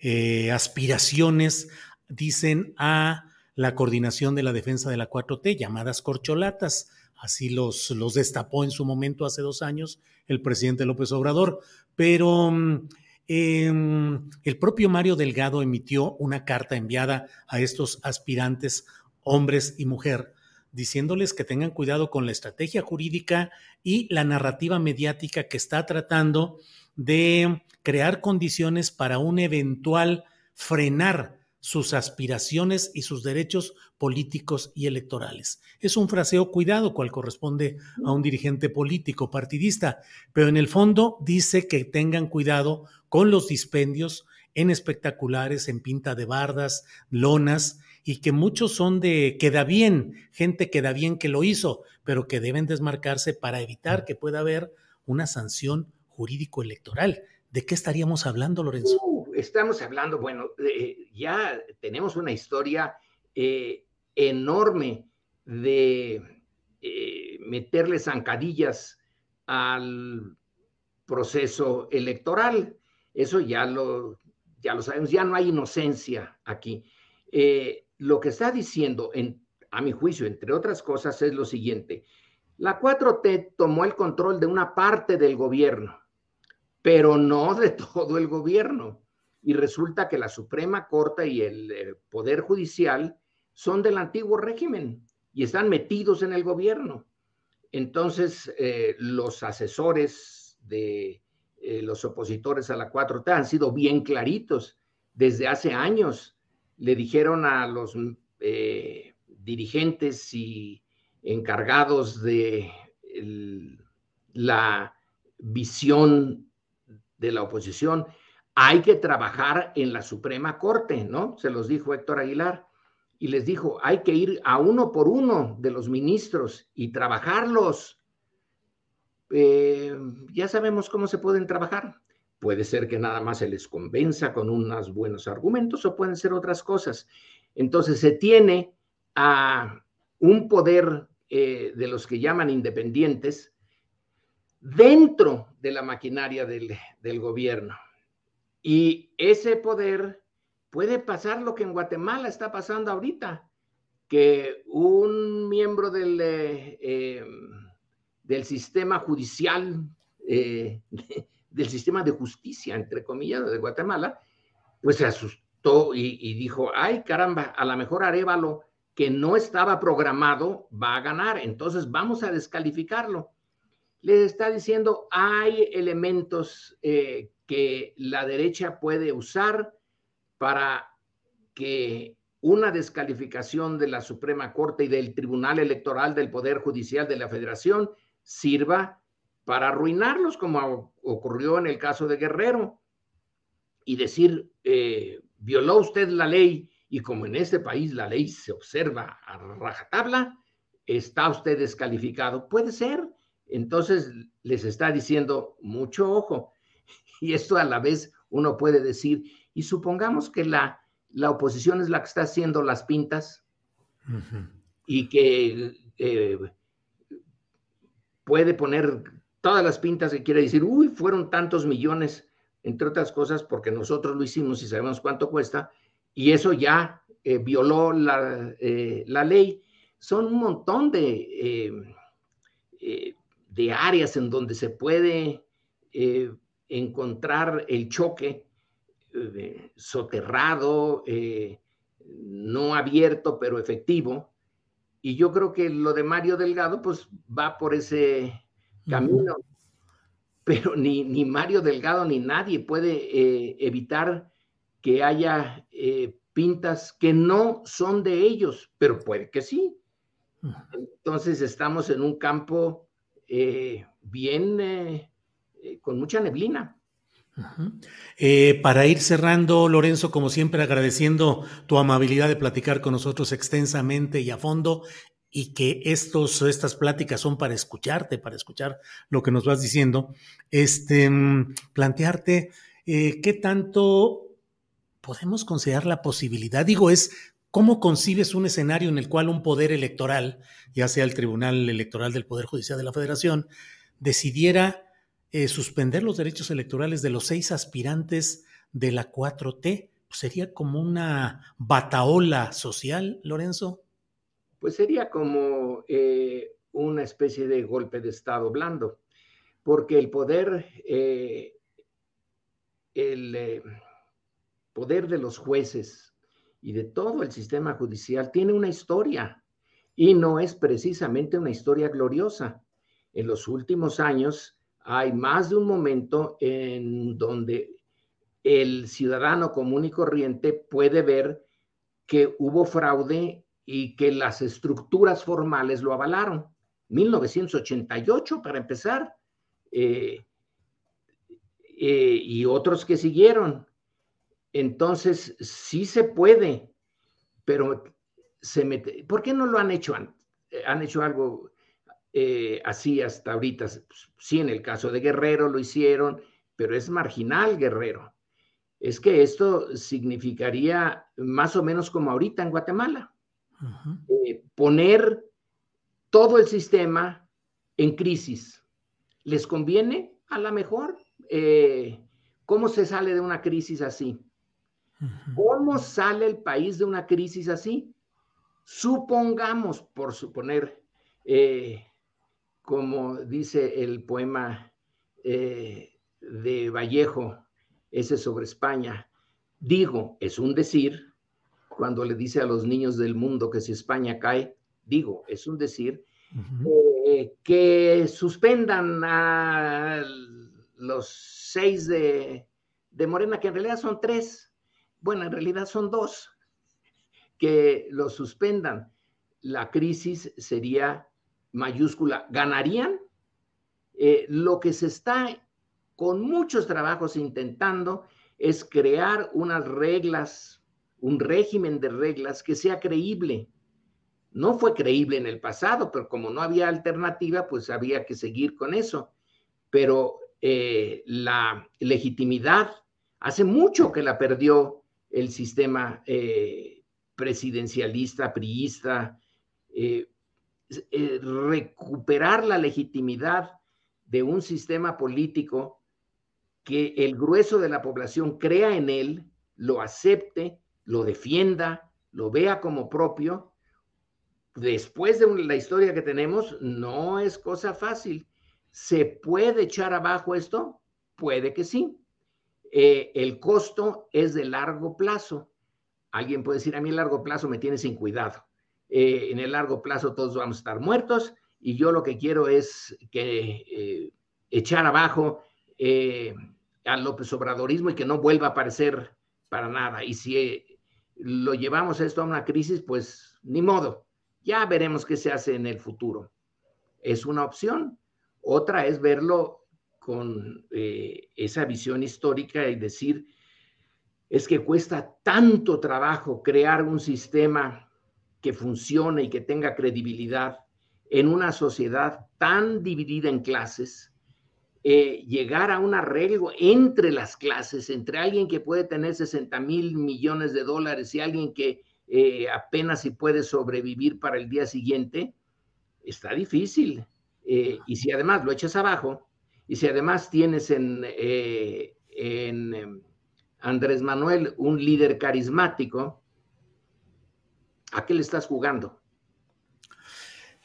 eh, aspiraciones, dicen a la coordinación de la defensa de la 4T, llamadas corcholatas. Así los, los destapó en su momento hace dos años el presidente López Obrador. Pero mm, em, el propio Mario Delgado emitió una carta enviada a estos aspirantes, hombres y mujer, diciéndoles que tengan cuidado con la estrategia jurídica y la narrativa mediática que está tratando de crear condiciones para un eventual frenar sus aspiraciones y sus derechos políticos y electorales. Es un fraseo cuidado cual corresponde a un dirigente político partidista, pero en el fondo dice que tengan cuidado con los dispendios en espectaculares, en pinta de bardas, lonas, y que muchos son de queda bien, gente queda bien que lo hizo, pero que deben desmarcarse para evitar que pueda haber una sanción jurídico-electoral. ¿De qué estaríamos hablando, Lorenzo? Uh, estamos hablando, bueno, ya tenemos una historia eh, enorme de eh, meterle zancadillas al proceso electoral. Eso ya lo, ya lo sabemos, ya no hay inocencia aquí. Eh, lo que está diciendo, a mi juicio, entre otras cosas, es lo siguiente. La 4T tomó el control de una parte del gobierno, pero no de todo el gobierno. Y resulta que la Suprema Corte y el eh, Poder Judicial son del antiguo régimen y están metidos en el gobierno. Entonces, eh, los asesores de eh, los opositores a la 4T han sido bien claritos desde hace años le dijeron a los eh, dirigentes y encargados de la visión de la oposición, hay que trabajar en la Suprema Corte, ¿no? Se los dijo Héctor Aguilar. Y les dijo, hay que ir a uno por uno de los ministros y trabajarlos. Eh, ya sabemos cómo se pueden trabajar. Puede ser que nada más se les convenza con unos buenos argumentos o pueden ser otras cosas. Entonces se tiene a un poder eh, de los que llaman independientes dentro de la maquinaria del, gobierno. Y ese poder puede pasar lo que en Guatemala está pasando ahorita, que un miembro del, eh, em, del sistema judicial eh, del sistema de justicia, entre comillas, de Guatemala, pues se asustó y, dijo, ay caramba, a lo mejor Arevalo, que no estaba programado, va a ganar, entonces vamos a descalificarlo. Le está diciendo, hay elementos eh, que la derecha puede usar para que una descalificación de la Suprema Corte y del Tribunal Electoral del Poder Judicial de la Federación sirva para arruinarlos, como ocurrió en el caso de Guerrero, y decir, eh, violó usted la ley y como en este país la ley se observa a rajatabla, está usted descalificado. Puede ser. Entonces les está diciendo mucho ojo. Y esto a la vez uno puede decir, y supongamos que la, la oposición es la que está haciendo las pintas y que eh, puede poner todas las pintas que quiere decir, uy, fueron tantos millones, entre otras cosas, porque nosotros lo hicimos y sabemos cuánto cuesta, y eso ya eh, violó eh, la, ley. Son un montón de, eh, de áreas en donde se puede encontrar el choque soterrado, no abierto, pero efectivo. Y yo creo que lo de Mario Delgado, pues va por ese camino, pero ni, ni Mario Delgado ni nadie puede eh, evitar que haya eh, pintas que no son de ellos, pero puede que sí. Entonces estamos en un campo eh, bien, con mucha neblina. para ir cerrando, Lorenzo, como siempre, agradeciendo tu amabilidad de platicar con nosotros extensamente y a fondo y que estos, estas pláticas son para escucharte, para escuchar lo que nos vas diciendo, este, mm, plantearte eh, qué tanto podemos considerar la posibilidad, digo, es cómo concibes un escenario en el cual un poder electoral, ya sea el Tribunal Electoral del Poder Judicial de la Federación, decidiera eh, suspender los derechos electorales de los seis aspirantes de la 4T. ¿Sería como una bataola social, Lorenzo? Pues sería como eh, una especie de golpe de Estado blando, porque el poder, eh, el eh, poder de los jueces y de todo el sistema judicial tiene una historia y no es precisamente una historia gloriosa. En los últimos años hay más de un momento en donde el ciudadano común y corriente puede ver que hubo fraude y que las estructuras formales lo avalaron. 1988, para empezar, eh, eh, y otros que siguieron. Entonces, sí se puede, pero se mete. ¿Por qué no lo han hecho antes? Han hecho algo eh, así hasta ahorita. Sí, en el caso de Guerrero lo hicieron, pero es marginal Guerrero. Es que esto significaría más o menos como ahorita en Guatemala eh, poner todo el sistema en crisis. ¿Les conviene? A lo mejor. Eh, ¿Cómo se sale de una crisis así? ¿Cómo sale el país de una crisis así? Supongamos, por suponer, eh, como dice el poema de Vallejo, ese sobre España, digo, es un decir, cuando le dice a los niños del mundo que si España cae, digo, es un decir, eh, que suspendan a los seis de, de Morena, que en realidad son tres, bueno, en realidad son dos, que los suspendan. La crisis sería mayúscula. ¿Ganarían? Eh, lo que se está con muchos trabajos intentando es crear unas reglas un régimen de reglas que sea creíble. No fue creíble en el pasado, pero como no había alternativa, pues había que seguir con eso. Pero eh, la legitimidad, hace mucho que la perdió el sistema eh, presidencialista, priista. Eh, recuperar la legitimidad de un sistema político que el grueso de la población crea en él, lo acepte lo defienda, lo vea como propio, después de la historia que tenemos, no es cosa fácil. ¿Se puede echar abajo esto? Puede que sí. Eh, el costo es de largo plazo. Alguien puede decir, a mí el largo plazo me tiene sin cuidado. Eh, en el largo plazo todos vamos a estar muertos y yo lo que quiero es que eh, echar abajo al López Obradorismo y que no vuelva a aparecer para nada. Y si lo llevamos esto a una crisis, pues ni modo. Ya veremos qué se hace en el futuro. Es una opción. Otra es verlo con eh, esa visión histórica y decir, es que cuesta tanto trabajo crear un sistema que funcione y que tenga credibilidad en una sociedad tan dividida en clases, eh, llegar a un arreglo entre las clases, entre alguien que puede tener 60 mil millones de dólares y alguien que eh, apenas si puede sobrevivir para el día siguiente, está difícil. Eh, y si además lo echas abajo, y si además tienes en, en em, Andrés Manuel un líder carismático, ¿a qué le estás jugando?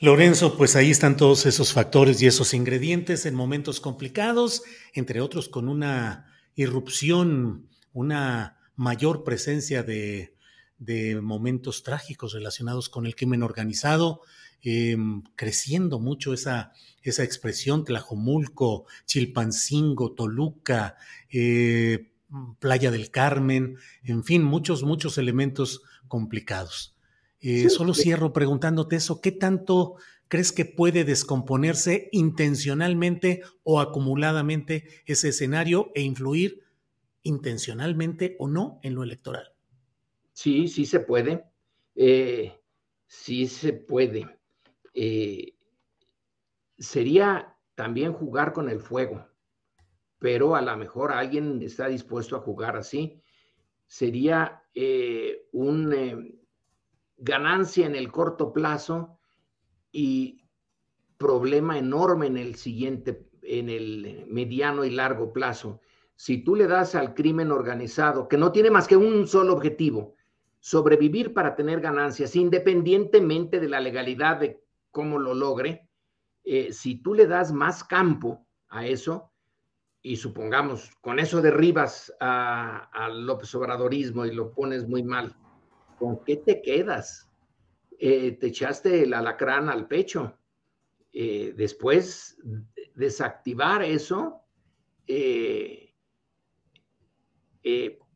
Lorenzo, pues ahí están todos esos factores y esos ingredientes en momentos complicados, entre otros con una irrupción, una mayor presencia de, momentos trágicos relacionados con el crimen organizado, em, creciendo mucho esa, expresión, Tlajomulco, Chilpancingo, Toluca, eh, Playa del Carmen, en fin, muchos, muchos elementos complicados. Eh, solo cierro preguntándote eso, ¿qué tanto crees que puede descomponerse intencionalmente o acumuladamente ese escenario e influir intencionalmente o no en lo electoral? Sí, sí se puede. Eh, sí se puede. Eh, sería también jugar con el fuego, pero a lo mejor alguien está dispuesto a jugar así. Sería eh, una ganancia en el corto plazo y problema enorme en el siguiente, en el mediano y largo plazo. Si tú le das al crimen organizado, que no tiene más que un solo objetivo, sobrevivir para tener ganancias, independientemente de la legalidad de cómo lo logre, eh, si tú le das más campo a eso, y supongamos, con eso derribas al López Obradorismo y lo pones muy mal, ¿con qué te quedas? Eh, te echaste el alacrán al pecho. Eh, después, desactivar eso,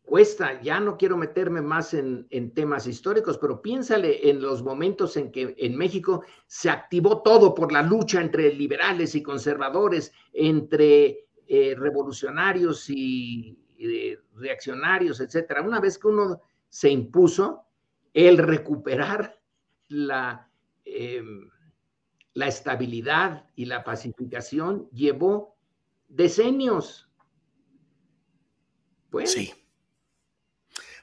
cuesta, ya no quiero meterme más en, temas históricos, pero piénsale en los momentos en que en México se activó todo por la lucha entre liberales y conservadores, entre eh, revolucionarios y, reaccionarios, etcétera. Una vez que uno se impuso, el recuperar la, em, la estabilidad y la pacificación llevó decenios. Pues, sí.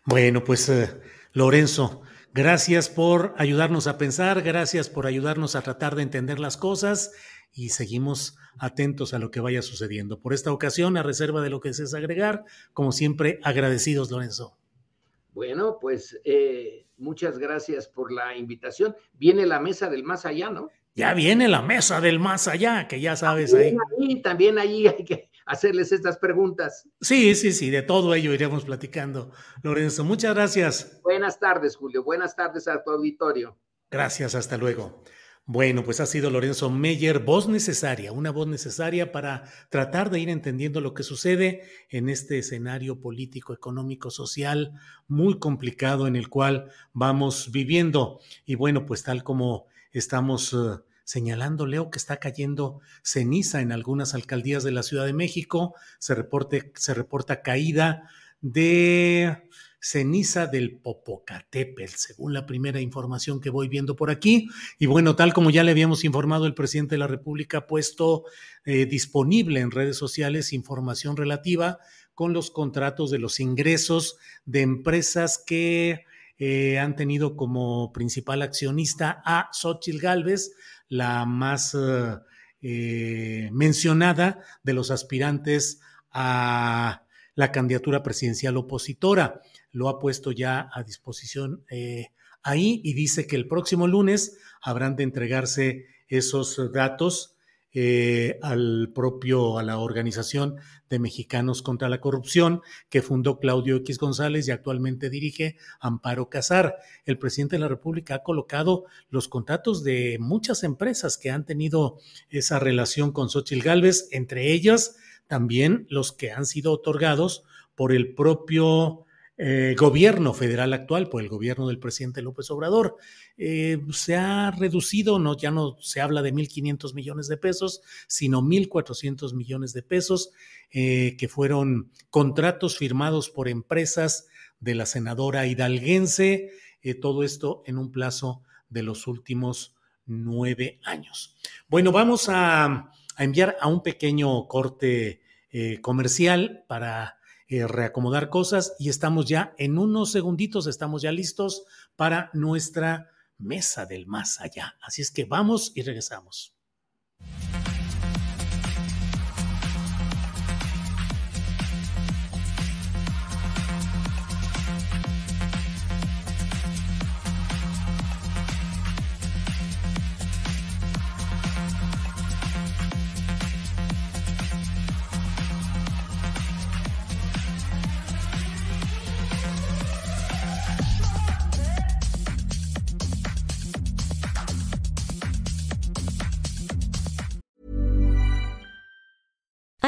Bueno, pues eh, Lorenzo, gracias por ayudarnos a pensar, gracias por ayudarnos a tratar de entender las cosas y seguimos atentos a lo que vaya sucediendo. Por esta ocasión, a reserva de lo que desees agregar, como siempre, agradecidos, Lorenzo. Bueno, pues eh, muchas gracias por la invitación. Viene la mesa del más allá, ¿no? Ya viene la mesa del más allá, que ya sabes ahí. ahí. También ahí hay que hacerles estas preguntas. Sí, sí, sí, de todo ello iremos platicando. Lorenzo, muchas gracias. Buenas tardes, Julio. Buenas tardes a tu auditorio. Gracias, hasta luego. Bueno, pues ha sido Lorenzo Meyer, voz necesaria, una voz necesaria para tratar de ir entendiendo lo que sucede en este escenario político, económico, social muy complicado en el cual vamos viviendo. Y bueno, pues tal como estamos eh, señalando, Leo, que está cayendo ceniza en algunas alcaldías de la Ciudad de México. Se, reporte, se reporta caída de ceniza del Popocatépetl, según la primera información que voy viendo por aquí. Y bueno, tal como ya le habíamos informado, el presidente de la República ha puesto eh, disponible en redes sociales información relativa con los contratos de los ingresos de empresas que eh, han tenido como principal accionista a Xochitl Galvez, la más eh, mencionada de los aspirantes a la candidatura presidencial opositora. Lo ha puesto ya a disposición eh, ahí y dice que el próximo lunes habrán de entregarse esos datos eh, al propio, a la Organización de Mexicanos contra la Corrupción, que fundó Claudio X González y actualmente dirige Amparo Casar. El presidente de la República ha colocado los contratos de muchas empresas que han tenido esa relación con Xochitl Gálvez, entre ellas también los que han sido otorgados por el propio eh, gobierno federal actual, por el gobierno del presidente López Obrador. Eh, se ha reducido, no, ya no se habla de 1.500 millones de pesos, sino 1.400 millones de pesos, eh, que fueron contratos firmados por empresas de la senadora hidalguense, todo esto en un plazo de los últimos nueve años. Bueno, vamos a, a enviar a un pequeño corte comercial para eh, reacomodar cosas y estamos ya en unos segunditos, estamos ya listos para nuestra mesa del más allá. Así es que vamos y regresamos.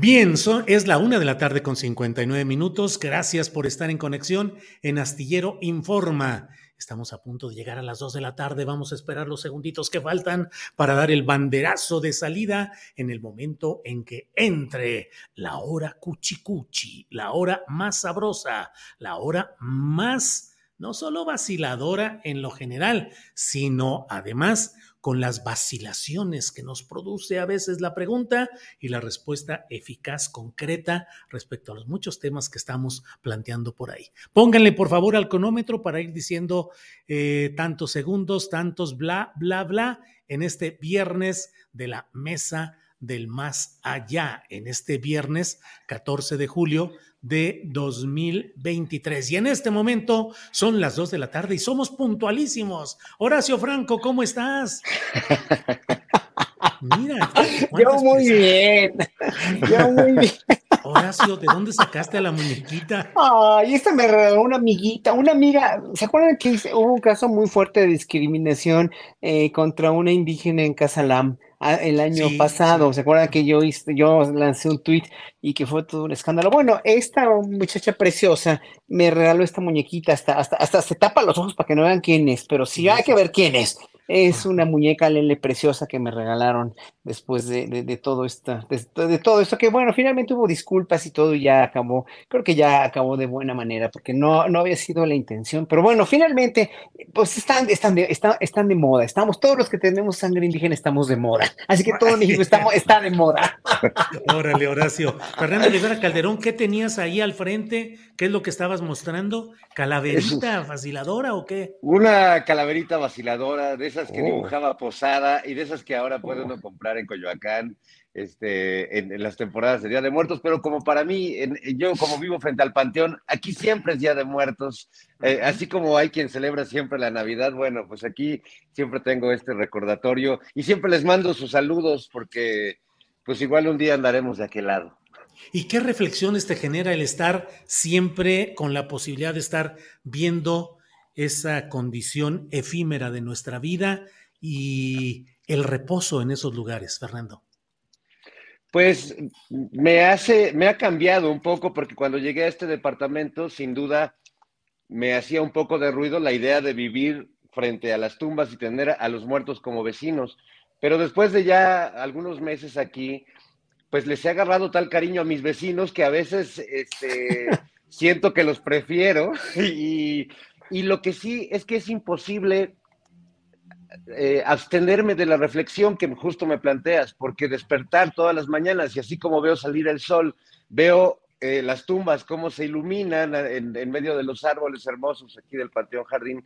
Bien, es la una de la tarde con 59 minutos. Gracias por estar en conexión en Astillero Informa. Estamos a punto de llegar a las dos de la tarde. Vamos a esperar los segunditos que faltan para dar el banderazo de salida en el momento en que entre la hora cuchicuchi, la hora más sabrosa, la hora más no solo vaciladora en lo general, sino además con las vacilaciones que nos produce a veces la pregunta y la respuesta eficaz, concreta respecto a los muchos temas que estamos planteando por ahí. Pónganle por favor al cronómetro para ir diciendo eh, tantos segundos, tantos bla, bla, bla en este viernes de la mesa del más allá, en este viernes 14 de julio de 2023. Y en este momento son las 2 de la tarde y somos puntualísimos. Horacio Franco, ¿cómo estás? Mira. Yo muy bien. Yo muy bien. Horacio, ¿de dónde sacaste a la muñequita? Ay, esta me regaló una amiguita, una amiga. ¿Se acuerdan que hubo un caso muy fuerte de discriminación eh, contra una indígena en Casalam? El año pasado. ¿Se acuerdan que yo, hice, yo lancé un tweet y que fue todo un escándalo? Bueno, esta muchacha preciosa me regaló esta muñequita, hasta, hasta, hasta se tapa los ojos para que no vean quién es, pero sí hay que ver quién es. Es una muñeca Lele preciosa que me regalaron después de, de, todo esto, de, todo esto, que bueno, finalmente hubo disculpas y todo y ya acabó, creo que ya acabó de buena manera, porque no, no había sido la intención, pero bueno, finalmente, pues están, están, de, están, están de moda, estamos, todos los que tenemos sangre indígena estamos de moda, así que todo México estamos, está de moda. Órale, Horacio. Fernando Rivera Calderón, ¿qué tenías ahí al frente? ¿Qué es lo que estabas mostrando? ¿Calaverita vaciladora o qué? Una calaverita vaciladora de esas que oh. dibujaba Posada y de esas que ahora puede uno comprar en Coyoacán este, en, las temporadas de Día de Muertos, pero como para mí, yo como vivo frente al Panteón, aquí siempre es Día de Muertos, eh, así como hay quien celebra siempre la Navidad, bueno, pues aquí siempre tengo este recordatorio y siempre les mando sus saludos porque pues igual un día andaremos de aquel lado. ¿Y qué reflexiones te genera el estar siempre con la posibilidad de estar viendo esa condición efímera de nuestra vida y el reposo en esos lugares, Fernando? Pues me hace, me ha cambiado un poco porque cuando llegué a este departamento, sin duda, me hacía un poco de ruido la idea de vivir frente a las tumbas y tener a los muertos como vecinos. Pero después de ya algunos meses aquí, pues les he agarrado tal cariño a mis vecinos que a veces este, siento que los prefiero y, y lo que sí es que es imposible eh, abstenerme de la reflexión que justo me planteas, porque despertar todas las mañanas y así como veo salir el sol, veo eh, las tumbas, cómo se iluminan en, en, medio de los árboles hermosos aquí del Panteón Jardín,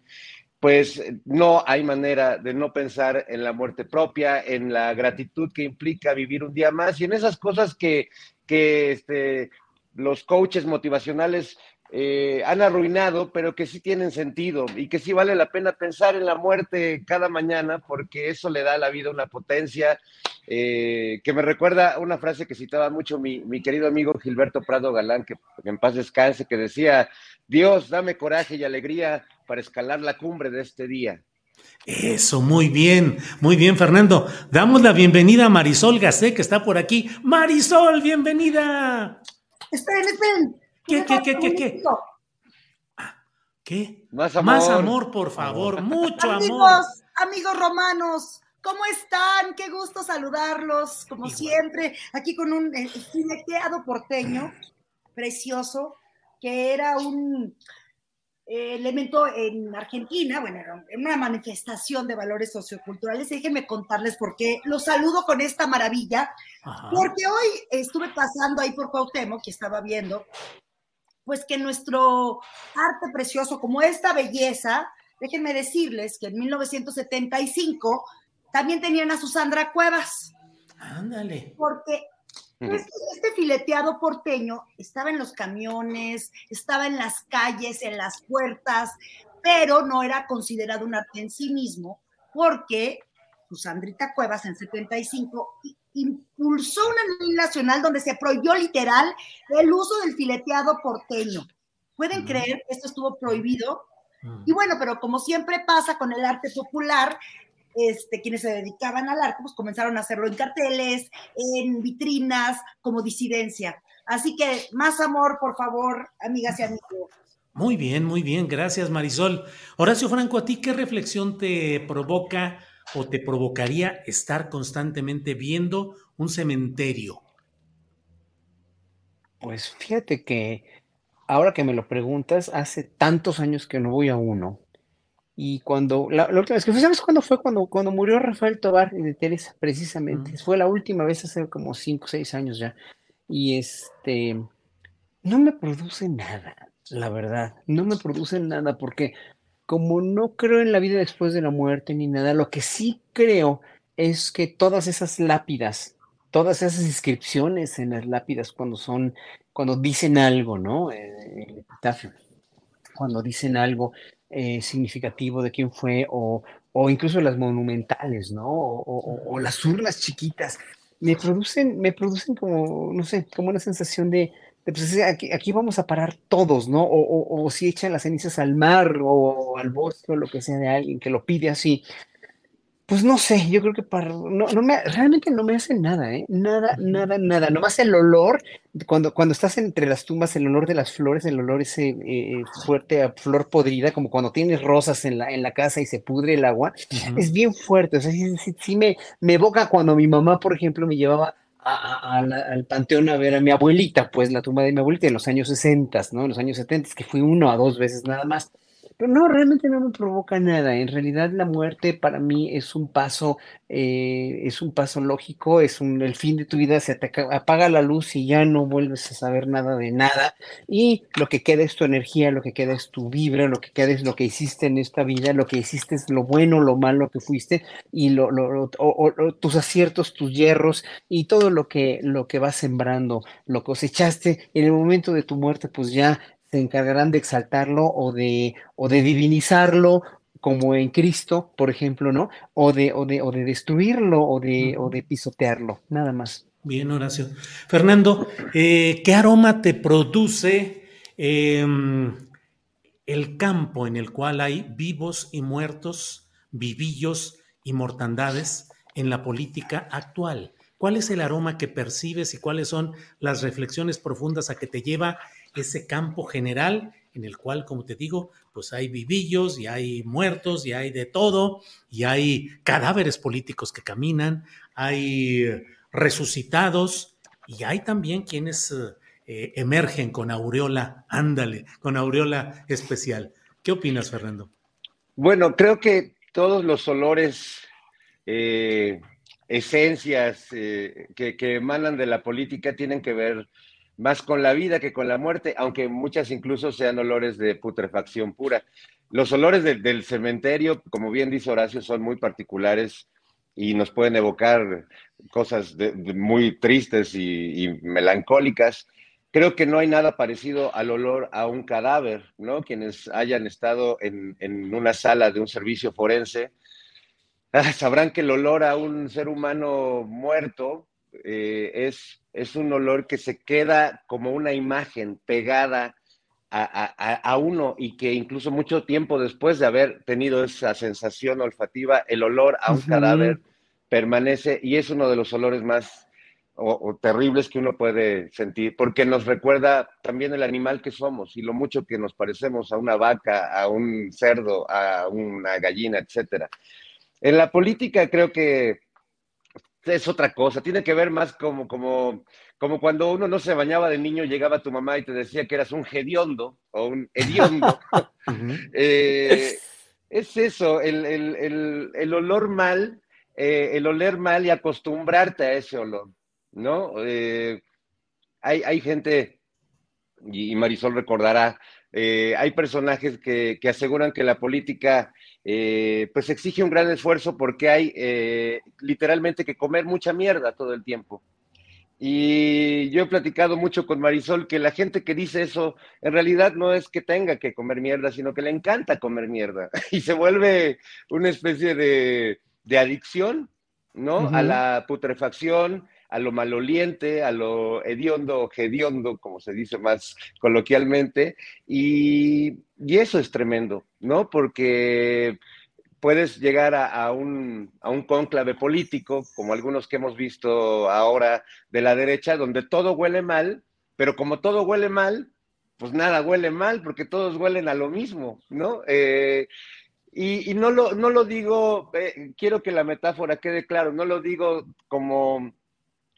pues no hay manera de no pensar en la muerte propia, en la gratitud que implica vivir un día más y en esas cosas que, que este, los coaches motivacionales eh, han arruinado, pero que sí tienen sentido y que sí vale la pena pensar en la muerte cada mañana porque eso le da a la vida una potencia eh, que me recuerda una frase que citaba mucho mi, querido amigo Gilberto Prado Galán, que, en paz descanse, que decía, Dios, dame coraje y alegría para escalar la cumbre de este día. Eso, muy bien, muy bien, Fernando. Damos la bienvenida a Marisol Gacé, que está por aquí. Marisol, bienvenida. Esperen, esperen. ¿Qué, qué, qué, qué, qué? ¿Qué? Más amor. Más amor, por favor, mucho amor. Amigos, amigos romanos, ¿Cómo están? Qué gusto saludarlos, como siempre, aquí con un eh, fileteado porteño precioso, que era un eh, elemento en Argentina, bueno, era una manifestación de valores socioculturales. Déjenme contarles por qué los saludo con esta maravilla, porque hoy estuve pasando ahí por Cuauhtémoc, que estaba viendo, pues que nuestro arte precioso, como esta belleza, déjenme decirles que en 1975 también tenían a Susandra Cuevas. Ándale. Porque este, este, fileteado porteño estaba en los camiones, estaba en las calles, en las puertas, pero no era considerado un arte en sí mismo, porque Susandrita Cuevas en 75 impulsó una ley nacional donde se prohibió literal el uso del fileteado porteño. ¿Pueden creer que esto estuvo prohibido? Y bueno, pero como siempre pasa con el arte popular, este, quienes se dedicaban al arte, pues comenzaron a hacerlo en carteles, en vitrinas, como disidencia. Así que más amor, por favor, amigas y amigos. Muy bien, muy bien, gracias Marisol. Horacio Franco, ¿a ti qué reflexión te provoca o te provocaría estar constantemente viendo un cementerio? Pues fíjate que ahora que me lo preguntas, hace tantos años que no voy a uno y cuando, la, última vez que fue, ¿sabes cuándo fue? Cuando, cuando murió Rafael Tobar de Teresa, precisamente. Fue la última vez hace como cinco o seis años ya. Y este, no me produce nada, la verdad. No me produce nada porque como no creo en la vida después de la muerte ni nada, lo que sí creo es que todas esas lápidas, todas esas inscripciones en las lápidas cuando son, cuando dicen algo, ¿no? Eh, el epitafio, cuando dicen algo, eh, significativo de quién fue, o, o, incluso las monumentales, ¿no? O, las urnas chiquitas, me producen, me producen como, no sé, como una sensación de, pues aquí, aquí, vamos a parar todos, ¿no? O, si echan las cenizas al mar o al bosque o lo que sea de alguien que lo pide así, pues no sé, yo creo que para, no, no me, realmente no me hace nada, ¿eh? Nada, nada, nada. Nomás el olor, cuando, cuando estás entre las tumbas, el olor de las flores, el olor ese eh, fuerte a flor podrida, como cuando tienes rosas en la, en la casa y se pudre el agua, es bien fuerte. O sea, sí, sí, me, me evoca cuando mi mamá, por ejemplo, me llevaba al panteón a ver a mi abuelita, pues la tumba de mi abuelita en los años 60, ¿no? En los años 70, que fui uno a dos veces nada más. Pero no, realmente no me provoca nada. En realidad la muerte para mí es un paso, eh, es un paso lógico, es un, el fin de tu vida, se te apaga la luz y ya no vuelves a saber nada de nada. Y lo que queda es tu energía, lo que queda es tu vibra, lo que queda es lo que hiciste en esta vida, lo que hiciste es lo bueno, lo malo que fuiste y lo, tus aciertos, tus hierros y todo lo que, lo que vas sembrando, lo cosechaste en el momento de tu muerte, pues ya se encargarán de exaltarlo o de, o de divinizarlo, como en Cristo, por ejemplo, ¿no? O de, o de, o de destruirlo o de, o de pisotearlo, nada más. Bien, Horacio. Fernando, eh, ¿qué aroma te produce em, el campo en el cual hay vivos y muertos, vivillos y mortandades en la política actual? ¿Cuál es el aroma que percibes y cuáles son las reflexiones profundas a que te lleva ese campo general en el cual, como te digo, pues hay vivillos y hay muertos y hay de todo y hay cadáveres políticos que caminan, hay resucitados y hay también quienes eh, emergen con aureola, ándale, con aureola especial. ¿Qué opinas, Fernando? Bueno, creo que todos los olores, eh, esencias eh, que, que emanan de la política tienen que ver más con la vida que con la muerte, aunque muchas incluso sean olores de putrefacción pura. Los olores del cementerio, como bien dice Horacio, son muy particulares y nos pueden evocar cosas muy tristes y, melancólicas. Creo que no hay nada parecido al olor a un cadáver, ¿no? Quienes hayan estado en, una sala de un servicio forense ah, sabrán que el olor a un ser humano muerto eh, es es un olor que se queda como una imagen pegada a, uno y que incluso mucho tiempo después de haber tenido esa sensación olfativa, el olor a un cadáver permanece y es uno de los olores más terribles que uno puede sentir, porque nos recuerda también el animal que somos y lo mucho que nos parecemos a una vaca, a un cerdo, a una gallina, etcétera. En la política creo que es otra cosa, tiene que ver más como, como, como cuando uno no se bañaba de niño, llegaba tu mamá y te decía que eras un hediondo o un hediondo. Eh, es eso, el, olor mal, eh, el oler mal y acostumbrarte a ese olor, ¿no? Eh, hay, hay, gente, y Marisol recordará, hay personajes que, que, aseguran que la política pues exige un gran esfuerzo porque hay literalmente que comer mucha mierda todo el tiempo. Y yo he platicado mucho con Marisol que la gente que dice eso en realidad no es que tenga que comer mierda, sino que le encanta comer mierda. Y se vuelve una especie de, adicción, ¿no? A la putrefacción, a lo maloliente, a lo hediondo, hediondo, como se dice más coloquialmente. Y, y eso es tremendo, ¿no? Porque puedes llegar a, un, a, un, cónclave político, como algunos que hemos visto ahora de la derecha, donde todo huele mal, pero como todo huele mal, pues nada huele mal, porque todos huelen a lo mismo, ¿no? Eh, y, no, lo, no lo digo, eh, quiero que la metáfora quede claro, no lo digo como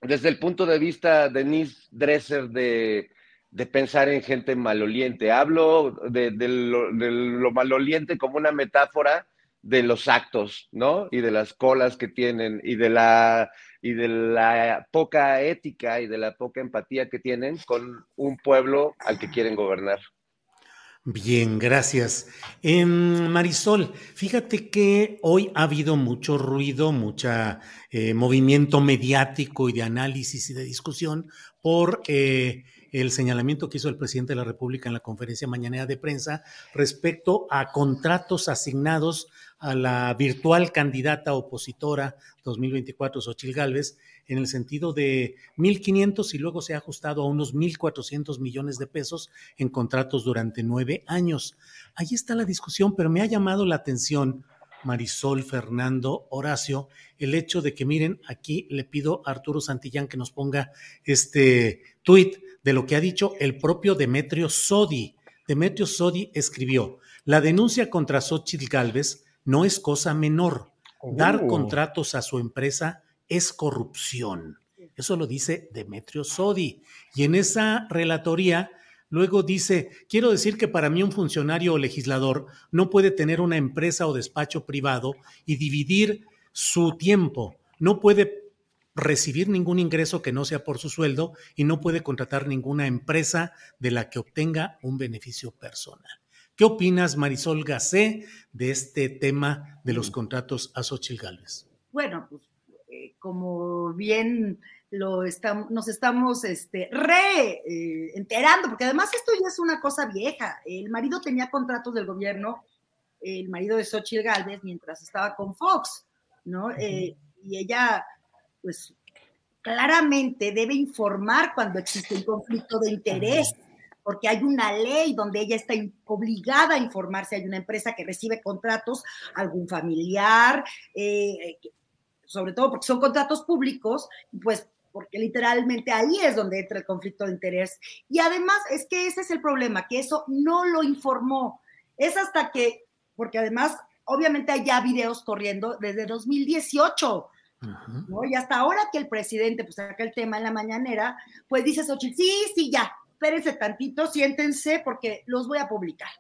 desde el punto de vista de Nis Dresser de, de pensar en gente maloliente. Hablo de, lo, de, lo, maloliente como una metáfora de los actos, ¿no? Y de las colas que tienen y de la y de la poca ética y de la poca empatía que tienen con un pueblo al que quieren gobernar. Bien, gracias. En Marisol, fíjate que hoy ha habido mucho ruido, mucho eh, movimiento mediático y de análisis y de discusión por eh, el señalamiento que hizo el presidente de la República en la conferencia mañanera de prensa respecto a contratos asignados a la virtual candidata opositora 2024, Xochil Gálvez, en el sentido de 1.500 y luego se ha ajustado a unos 1.400 millones de pesos en contratos durante nueve años. Ahí está la discusión, pero me ha llamado la atención, Marisol, Fernando, Horacio, el hecho de que miren, aquí le pido a Arturo Santillán que nos ponga este tuit de lo que ha dicho el propio Demetrio Sodi. Demetrio Sodi escribió, la denuncia contra Xochitl Gálvez no es cosa menor. Dar oh. contratos a su empresa es corrupción. Eso lo dice Demetrio Sodi. Y en esa relatoría luego dice, quiero decir que para mí un funcionario o legislador no puede tener una empresa o despacho privado y dividir su tiempo. No puede recibir ningún ingreso que no sea por su sueldo y no puede contratar ninguna empresa de la que obtenga un beneficio personal. ¿Qué opinas, Marisol Gacé, de este tema de los mm. contratos a Xochitl Gálvez? Bueno, pues eh, como bien lo estamos, nos estamos este, re eh, enterando, porque además esto ya es una cosa vieja. El marido tenía contratos del gobierno, el marido de Xochitl Gálvez, mientras estaba con Fox, ¿no? Eh, y ella, pues, claramente debe informar cuando existe un conflicto de interés porque hay una ley donde ella está obligada a informarse, hay una empresa que recibe contratos, algún familiar, eh, sobre todo porque son contratos públicos, pues porque literalmente ahí es donde entra el conflicto de interés. Y además es que ese es el problema, que eso no lo informó. Es hasta que, porque además, obviamente hay ya videos corriendo desde 2018. ¿no? Y hasta ahora que el presidente pues saca el tema en la mañanera, pues dice Xochitl, sí, sí, ya, espérense tantito, siéntense porque los voy a publicar.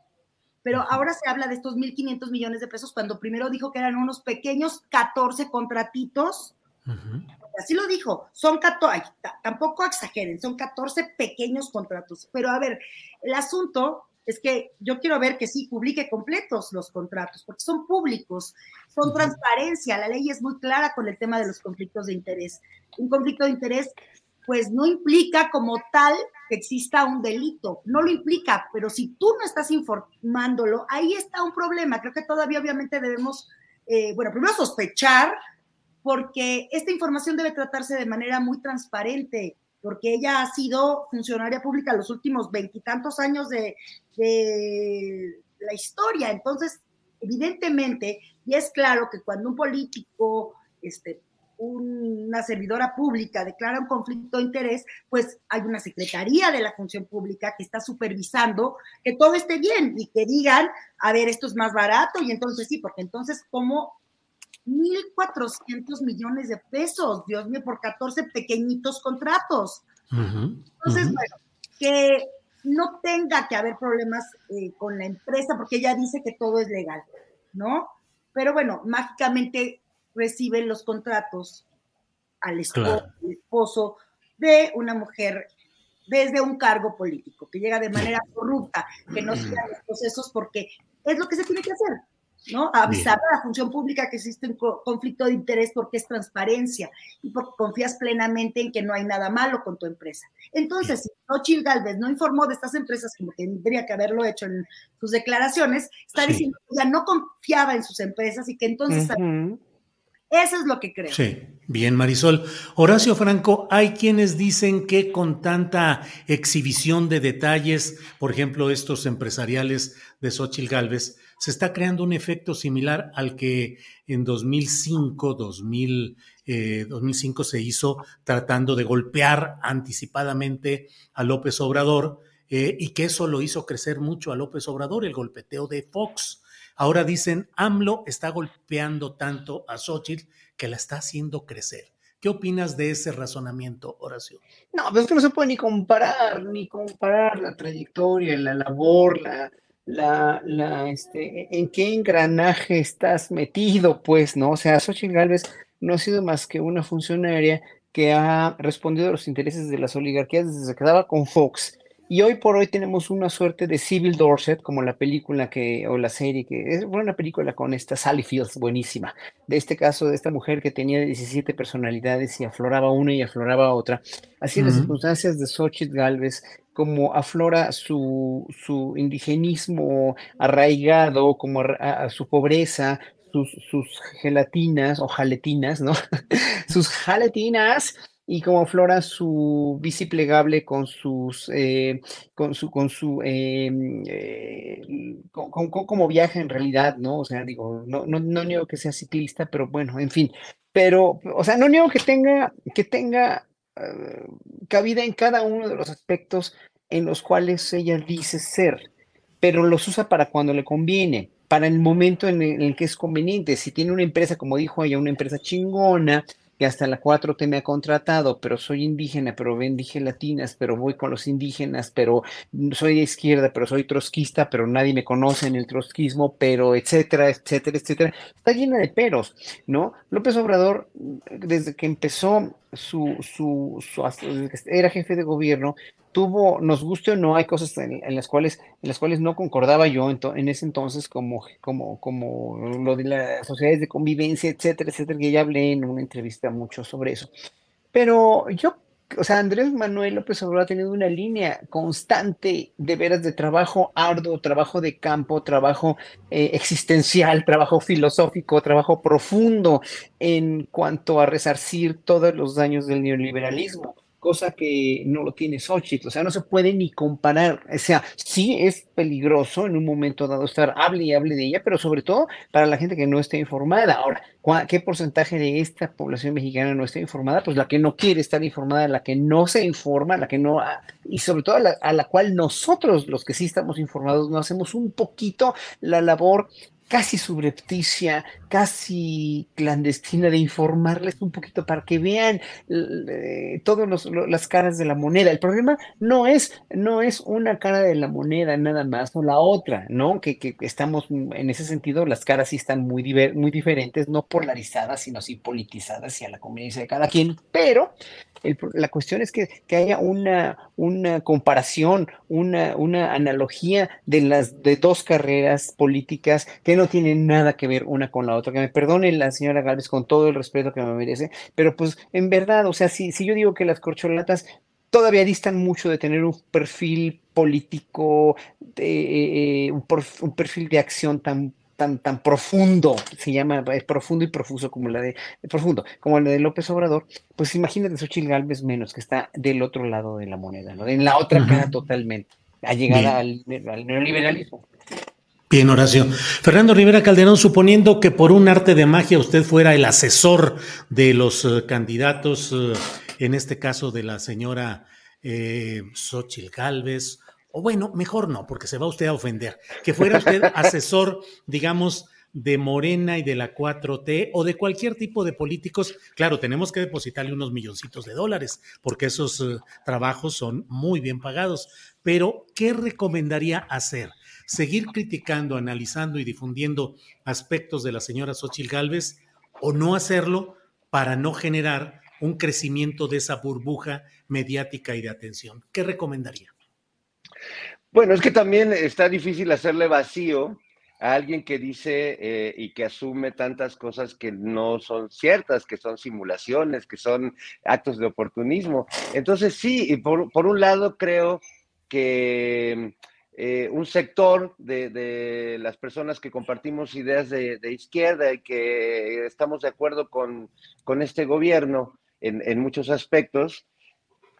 Pero ahora se habla de estos 1.500 millones de pesos cuando primero dijo que eran unos pequeños 14 contratitos. Así lo dijo, son 14, tampoco exageren, son 14 pequeños contratos. Pero a ver, el asunto es que yo quiero ver que sí publique completos los contratos, porque son públicos, son transparencia, la ley es muy clara con el tema de los conflictos de interés. Un conflicto de interés pues no implica como tal que exista un delito, no lo implica, pero si tú no estás informándolo, ahí está un problema. Creo que todavía obviamente debemos, eh, bueno, primero sospechar, porque esta información debe tratarse de manera muy transparente, porque ella ha sido funcionaria pública los últimos veintitantos años de, de la historia. Entonces, evidentemente, y es claro que cuando un político este, una servidora pública declara un conflicto de interés, pues hay una secretaría de la función pública que está supervisando que todo esté bien y que digan, a ver, esto es más barato y entonces sí, porque entonces, ¿cómo 1.400 millones de pesos, Dios mío, por 14 pequeñitos contratos. Entonces, bueno, que no tenga que haber problemas eh, con la empresa, porque ella dice que todo es legal, ¿no? Pero bueno, mágicamente reciben los contratos al esposo, de una mujer desde un cargo político, que llega de manera corrupta, que no siga los procesos, porque es lo que se tiene que hacer. ¿No? Avisar a la función pública que existe un conflicto de interés porque es transparencia y porque confías plenamente en que no hay nada malo con tu empresa. Entonces, si Ochil Galvez no informó de estas empresas como tendría que haberlo hecho en sus declaraciones, está diciendo que ya no confiaba en sus empresas y que entonces... Eso es lo que creo. Sí, bien, Marisol. Horacio Franco, hay quienes dicen que con tanta exhibición de detalles, por ejemplo, estos empresariales de Xochitl Galvez, se está creando un efecto similar al que en 2005, 2000, 2005 se hizo tratando de golpear anticipadamente a López Obrador eh, y que eso lo hizo crecer mucho a López Obrador, el golpeteo de Fox. Ahora dicen, AMLO está golpeando tanto a Xochitl que la está haciendo crecer. ¿Qué opinas de ese razonamiento, Horacio? No, pues es que no se puede ni comparar, ni comparar la trayectoria, la labor, la, la, la, este, en qué engranaje estás metido, pues, ¿no? O sea, Xochitl Gálvez no ha sido más que una funcionaria que ha respondido a los intereses de las oligarquías desde que quedaba con Fox y hoy por hoy tenemos una suerte de Civil Dorset, como la película que, o la serie que es una película con esta Sally Fields, buenísima. De este caso, de esta mujer que tenía 17 personalidades y afloraba una y afloraba otra. Así en las circunstancias de Xochitl Galvez, como aflora su, su indigenismo arraigado, como su pobreza, sus, sus gelatinas o jaletinas, ¿no? sus jaletinas y como Flora su bici plegable con sus eh, con su con su em, eh, con, como viaja en realidad no o sea digo no, no no niego que sea ciclista pero bueno en fin pero o sea no niego que tenga que tenga eh, cabida en cada uno de los aspectos en los cuales ella dice ser pero los usa para cuando le conviene para el momento en el, en el que es conveniente. Si tiene una empresa como dijo ella una empresa chingona hasta la 4T me ha contratado, pero soy indígena, pero dije latinas, pero voy con los indígenas, pero soy de izquierda, pero soy trotskista, pero nadie me conoce en el trotskismo, pero etcétera, etcétera, etcétera. Está llena de peros, ¿no? López Obrador, desde que empezó su, su era jefe de gobierno, tuvo, nos guste o no, hay cosas en, las cuales, en las cuales no concordaba yo en, ese entonces, como, como, como lo de las sociedades de convivencia, etcétera, etcétera, que ya hablé en una entrevista mucho sobre eso. Pero yo, o sea, Andrés Manuel López Obrador ha tenido una línea constante de veras de trabajo arduo, trabajo de campo, trabajo eh, existencial, trabajo filosófico, trabajo profundo en cuanto a resarcir todos los daños del neoliberalismo cosa que no lo tiene Xochitl, o sea, no se puede ni comparar, o sea, sí es peligroso en un momento dado estar, hable y hable de ella, pero sobre todo para la gente que no está informada. Ahora, ¿qué porcentaje de esta población mexicana no está informada? Pues la que no quiere estar informada, la que no se informa, la que no, ah, y sobre todo a la, a la cual nosotros, los que sí estamos informados, no hacemos un poquito la labor casi subrepticia, casi clandestina de informarles un poquito para que vean eh, todas las caras de la moneda. El problema no es, no es una cara de la moneda nada más o la otra, ¿no? Que, que estamos en ese sentido, las caras sí están muy, muy diferentes, no polarizadas, sino sí politizadas y a la conveniencia de cada quien, pero la cuestión es que, haya una, una comparación, una, una analogía de las de dos carreras políticas que no tienen nada que ver una con la otra. Que me perdone la señora Gálvez con todo el respeto que me merece, pero pues en verdad, o sea, si, si yo digo que las corcholatas todavía distan mucho de tener un perfil político, de, eh, un, un, perfil de acción tan tan, tan profundo, se llama, es profundo y profuso como la de, profundo, como la de López Obrador, pues imagínate Xochitl Galvez menos, que está del otro lado de la moneda, ¿no? En la otra cara totalmente, a llegar al, neoliberalismo. Bien, Horacio. Fernando Rivera Calderón, suponiendo que por un arte de magia usted fuera el asesor de los eh, candidatos, eh, en este caso de la señora eh, Xochitl Galvez o bueno, mejor no, porque se va usted a ofender, que fuera usted asesor, digamos, de Morena y de la 4T o de cualquier tipo de políticos, claro, tenemos que depositarle unos milloncitos de dólares porque esos eh, trabajos son muy bien pagados, pero ¿qué recomendaría hacer? ¿Seguir criticando, analizando y difundiendo aspectos de la señora Xochitl Gálvez o no hacerlo para no generar un crecimiento de esa burbuja mediática y de atención? ¿Qué recomendaría? Bueno, es que también está difícil hacerle vacío a alguien que dice eh, y que asume tantas cosas que no son ciertas, que son simulaciones, que son actos de oportunismo. Entonces, sí, y por, un lado creo que eh, un sector de, las personas que compartimos ideas de, izquierda y que estamos de acuerdo con, este gobierno en muchos aspectos,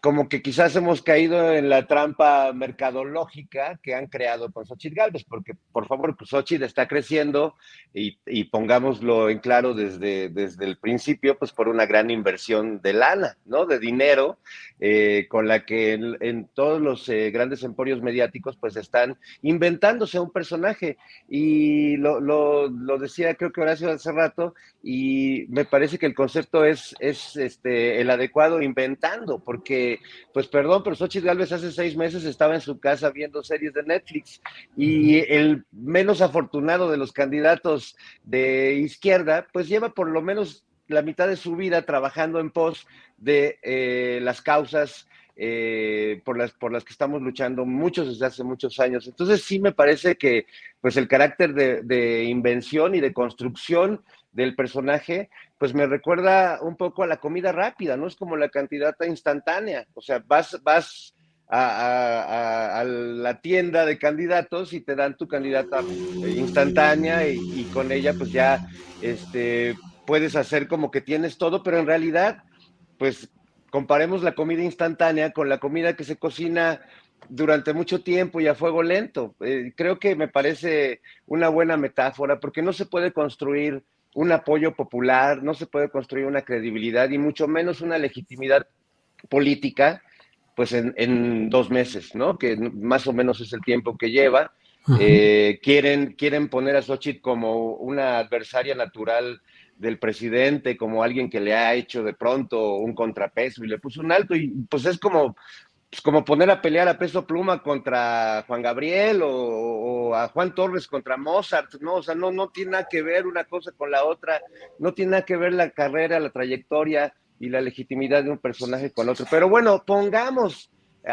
como que quizás hemos caído en la trampa mercadológica que han creado con Xochitl Galvez, porque por favor, pues Xochitl está creciendo y, pongámoslo en claro desde, desde el principio, pues por una gran inversión de lana, ¿no? De dinero, eh, con la que en, todos los eh, grandes emporios mediáticos pues están inventándose un personaje. Y lo, lo, lo, decía creo que Horacio hace rato, y me parece que el concepto es, es este, el adecuado inventando, porque pues perdón, pero Xochitl Galvez hace seis meses estaba en su casa viendo series de Netflix y el menos afortunado de los candidatos de izquierda, pues lleva por lo menos la mitad de su vida trabajando en pos de eh, las causas eh, por, las, por las que estamos luchando muchos desde hace muchos años. Entonces sí me parece que pues el carácter de, de invención y de construcción del personaje, pues me recuerda un poco a la comida rápida, ¿no? Es como la candidata instantánea, o sea, vas, vas a, la tienda de candidatos y te dan tu candidata instantánea y, con ella pues ya este, puedes hacer como que tienes todo, pero en realidad, pues comparemos la comida instantánea con la comida que se cocina durante mucho tiempo y a fuego lento. Eh, creo que me parece una buena metáfora porque no se puede construir un apoyo popular, no se puede construir una credibilidad y mucho menos una legitimidad política, pues en, dos meses, ¿no? Que más o menos es el tiempo que lleva. Eh, quieren, quieren poner a Xochitl como una adversaria natural del presidente, como alguien que le ha hecho de pronto un contrapeso y le puso un alto, y pues es como pues, como poner a pelear a peso pluma contra Juan Gabriel o, a Juan Torres contra Mozart, ¿no? O sea, no, no tiene nada que ver una cosa con la otra, no tiene nada que ver la carrera, la trayectoria y la legitimidad de un personaje con otro. Pero bueno, pongamos,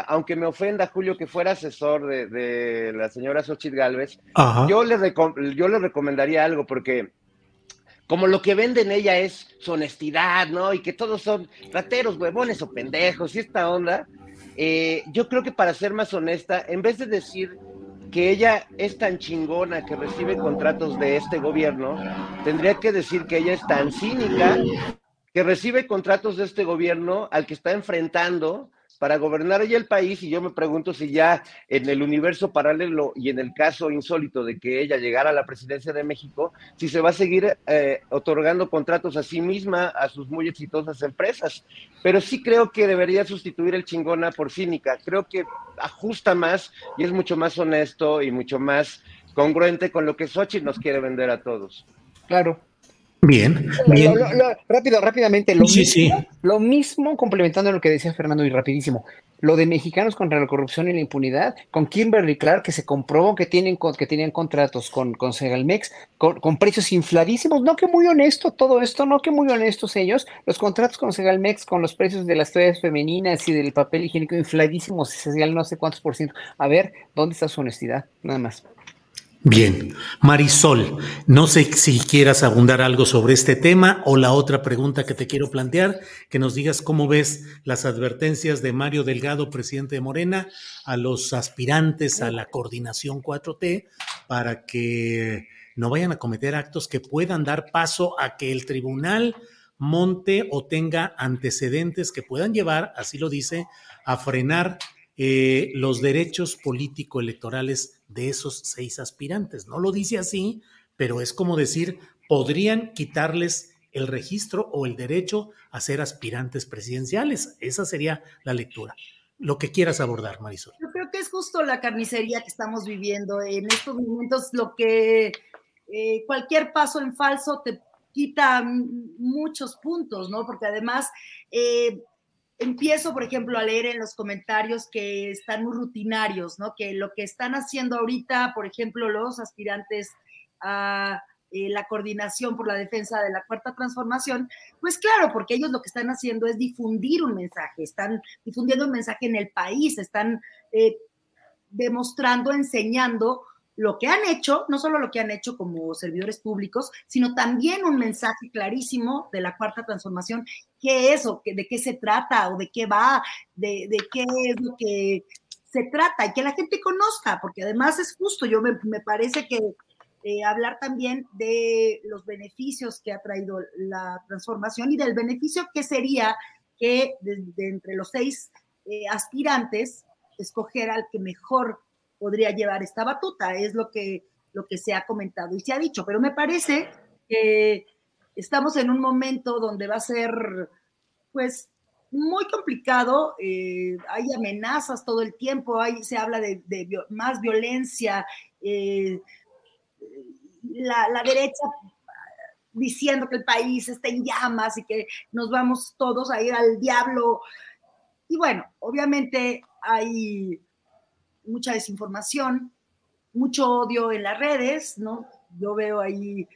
aunque me ofenda Julio que fuera asesor de, la señora Xochitl Galvez, yo le, yo le recomendaría algo porque como lo que venden ella es su honestidad, ¿no? Y que todos son rateros, huevones o pendejos y esta onda, eh, yo creo que para ser más honesta, en vez de decir que ella es tan chingona que recibe contratos de este gobierno, tendría que decir que ella es tan cínica que recibe contratos de este gobierno al que está enfrentando para gobernar ella el país y yo me pregunto si ya en el universo paralelo y en el caso insólito de que ella llegara a la presidencia de México, si se va a seguir eh, otorgando contratos a sí misma, a sus muy exitosas empresas. Pero sí creo que debería sustituir el chingona por cínica. Creo que ajusta más y es mucho más honesto y mucho más congruente con lo que Xochitl nos quiere vender a todos. Claro, Bien, bien. rápido, rápidamente, lo, mismo, lo mismo, complementando lo que decía Fernando y rapidísimo, lo de mexicanos contra la corrupción y la impunidad, con Kimberly Clark, que se comprobó que, tienen, que tenían contratos con, con Segalmex, con, precios infladísimos, no que muy honesto todo esto, no que muy honestos ellos, los contratos con Segalmex, con los precios de las toallas femeninas y del papel higiénico infladísimos, Segal no sé cuántos por ciento, a ver, ¿dónde está su honestidad? Nada más. Bien, Marisol, no sé si quieras abundar algo sobre este tema o la otra pregunta que te quiero plantear, que nos digas cómo ves las advertencias de Mario Delgado, presidente de Morena, a los aspirantes a la coordinación 4T para que no vayan a cometer actos que puedan dar paso a que el tribunal monte o tenga antecedentes que puedan llevar, así lo dice, a frenar eh, los derechos político-electorales de esos seis aspirantes. No lo dice así, pero es como decir, podrían quitarles el registro o el derecho a ser aspirantes presidenciales. Esa sería la lectura. Lo que quieras abordar, Marisol. Yo creo que es justo la carnicería que estamos viviendo en estos momentos, lo que eh, cualquier paso en falso te quita muchos puntos, ¿no? Porque además eh, empiezo, por ejemplo, a leer en los comentarios que están muy rutinarios, ¿no? Que lo que están haciendo ahorita, por ejemplo, los aspirantes a eh, la coordinación por la defensa de la cuarta transformación, pues claro, porque ellos lo que están haciendo es difundir un mensaje, están difundiendo un mensaje en el país, están eh, demostrando, enseñando lo que han hecho, no solo lo que han hecho como servidores públicos, sino también un mensaje clarísimo de la cuarta transformación, qué es o de qué se trata o de qué va, de, qué es lo que se trata y que la gente conozca, porque además es justo, yo me parece que eh, hablar también de los beneficios que ha traído la transformación y del beneficio que sería que de, entre los seis eh, aspirantes escoger al que mejor podría llevar esta batuta, es lo que, lo que se ha comentado y se ha dicho, pero me parece que estamos en un momento donde va a ser, pues, muy complicado, eh, hay amenazas todo el tiempo, hay, se habla de, más violencia, eh, la, derecha diciendo que el país está en llamas y que nos vamos todos a ir al diablo. Y bueno, obviamente hay mucha desinformación, mucho odio en las redes, ¿no? Yo veo ahí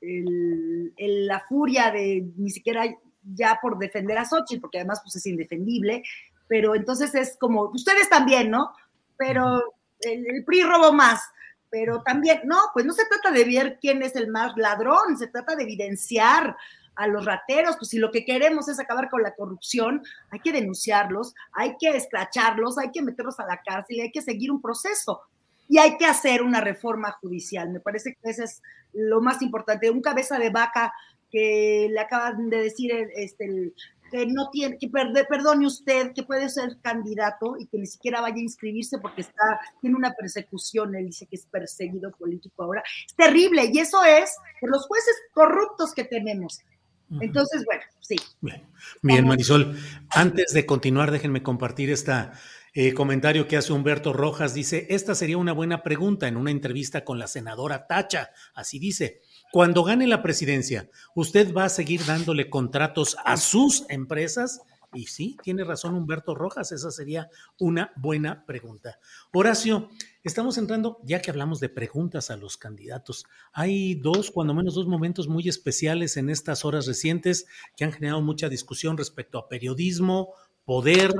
la furia de ni siquiera ya por defender a Xochitl, porque además pues es indefendible, pero entonces es como, ustedes también, ¿no? Pero el, el PRI robó más, pero también, no, pues no se trata de ver quién es el más ladrón, se trata de evidenciar a los rateros, pues si lo que queremos es acabar con la corrupción, hay que denunciarlos, hay que escracharlos, hay que meterlos a la cárcel, hay que seguir un proceso y hay que hacer una reforma judicial. Me parece que eso es lo más importante. Un cabeza de vaca que le acaban de decir este, que no tiene, que perdone usted, que puede ser candidato y que ni siquiera vaya a inscribirse porque está, tiene una persecución, él dice que es perseguido político ahora. Es terrible, y eso es por los jueces corruptos que tenemos. Entonces, bueno, sí. Bien, Marisol, antes de continuar, déjenme compartir este comentario que hace Humberto Rojas. Dice, esta sería una buena pregunta en una entrevista con la senadora Tacha. Así dice, cuando gane la presidencia, ¿usted va a seguir dándole contratos a sus empresas? Y sí, tiene razón Humberto Rojas, esa sería una buena pregunta. Horacio, estamos entrando, ya que hablamos de preguntas a los candidatos, hay dos, cuando menos dos momentos muy especiales en estas horas recientes que han generado mucha discusión respecto a periodismo, poder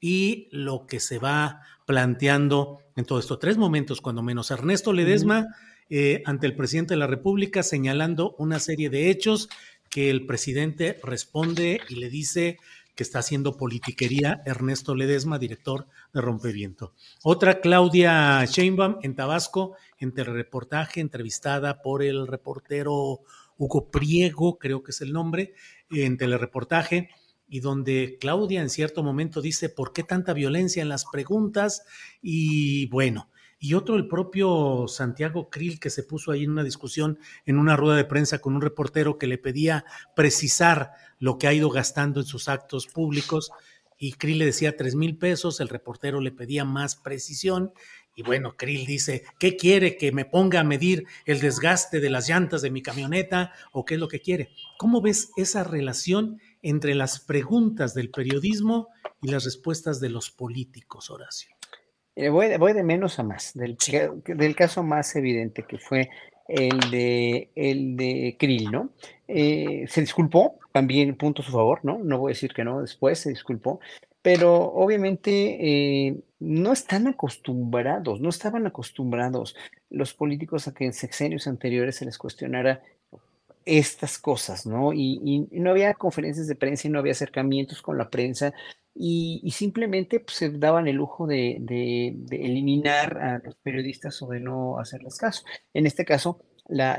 y lo que se va planteando en todo esto. Tres momentos, cuando menos. Ernesto Ledesma. Eh, ante el presidente de la República señalando una serie de hechos que el presidente responde y le dice que está haciendo politiquería Ernesto Ledesma, director de Rompeviento. Otra, Claudia Sheinbaum en Tabasco, en telereportaje, entrevistada por el reportero Hugo Priego, creo que es el nombre, en telereportaje, y donde Claudia en cierto momento dice, ¿por qué tanta violencia en las preguntas? Y bueno, y otro el propio Santiago Krill que se puso ahí en una discusión en una rueda de prensa con un reportero que le pedía precisar lo que ha ido gastando en sus actos públicos y Krill le decía tres mil pesos, el reportero le pedía más precisión y bueno, Krill dice, ¿qué quiere? ¿Que me ponga a medir el desgaste de las llantas de mi camioneta o qué es lo que quiere? ¿Cómo ves esa relación entre las preguntas del periodismo y las respuestas de los políticos, Horacio? Eh, voy, de, menos a más, del, del caso más evidente que fue el de, el de Krill, ¿no? Eh, se disculpó, también punto a su favor, ¿no? No voy a decir que no, después se disculpó, pero obviamente eh, no están acostumbrados, no estaban acostumbrados los políticos a que en sexenios anteriores se les cuestionara estas cosas, ¿no? Y, y, no había conferencias de prensa y no había acercamientos con la prensa y, simplemente pues, se daban el lujo de, eliminar a los periodistas o de no hacerles caso. En este caso, la,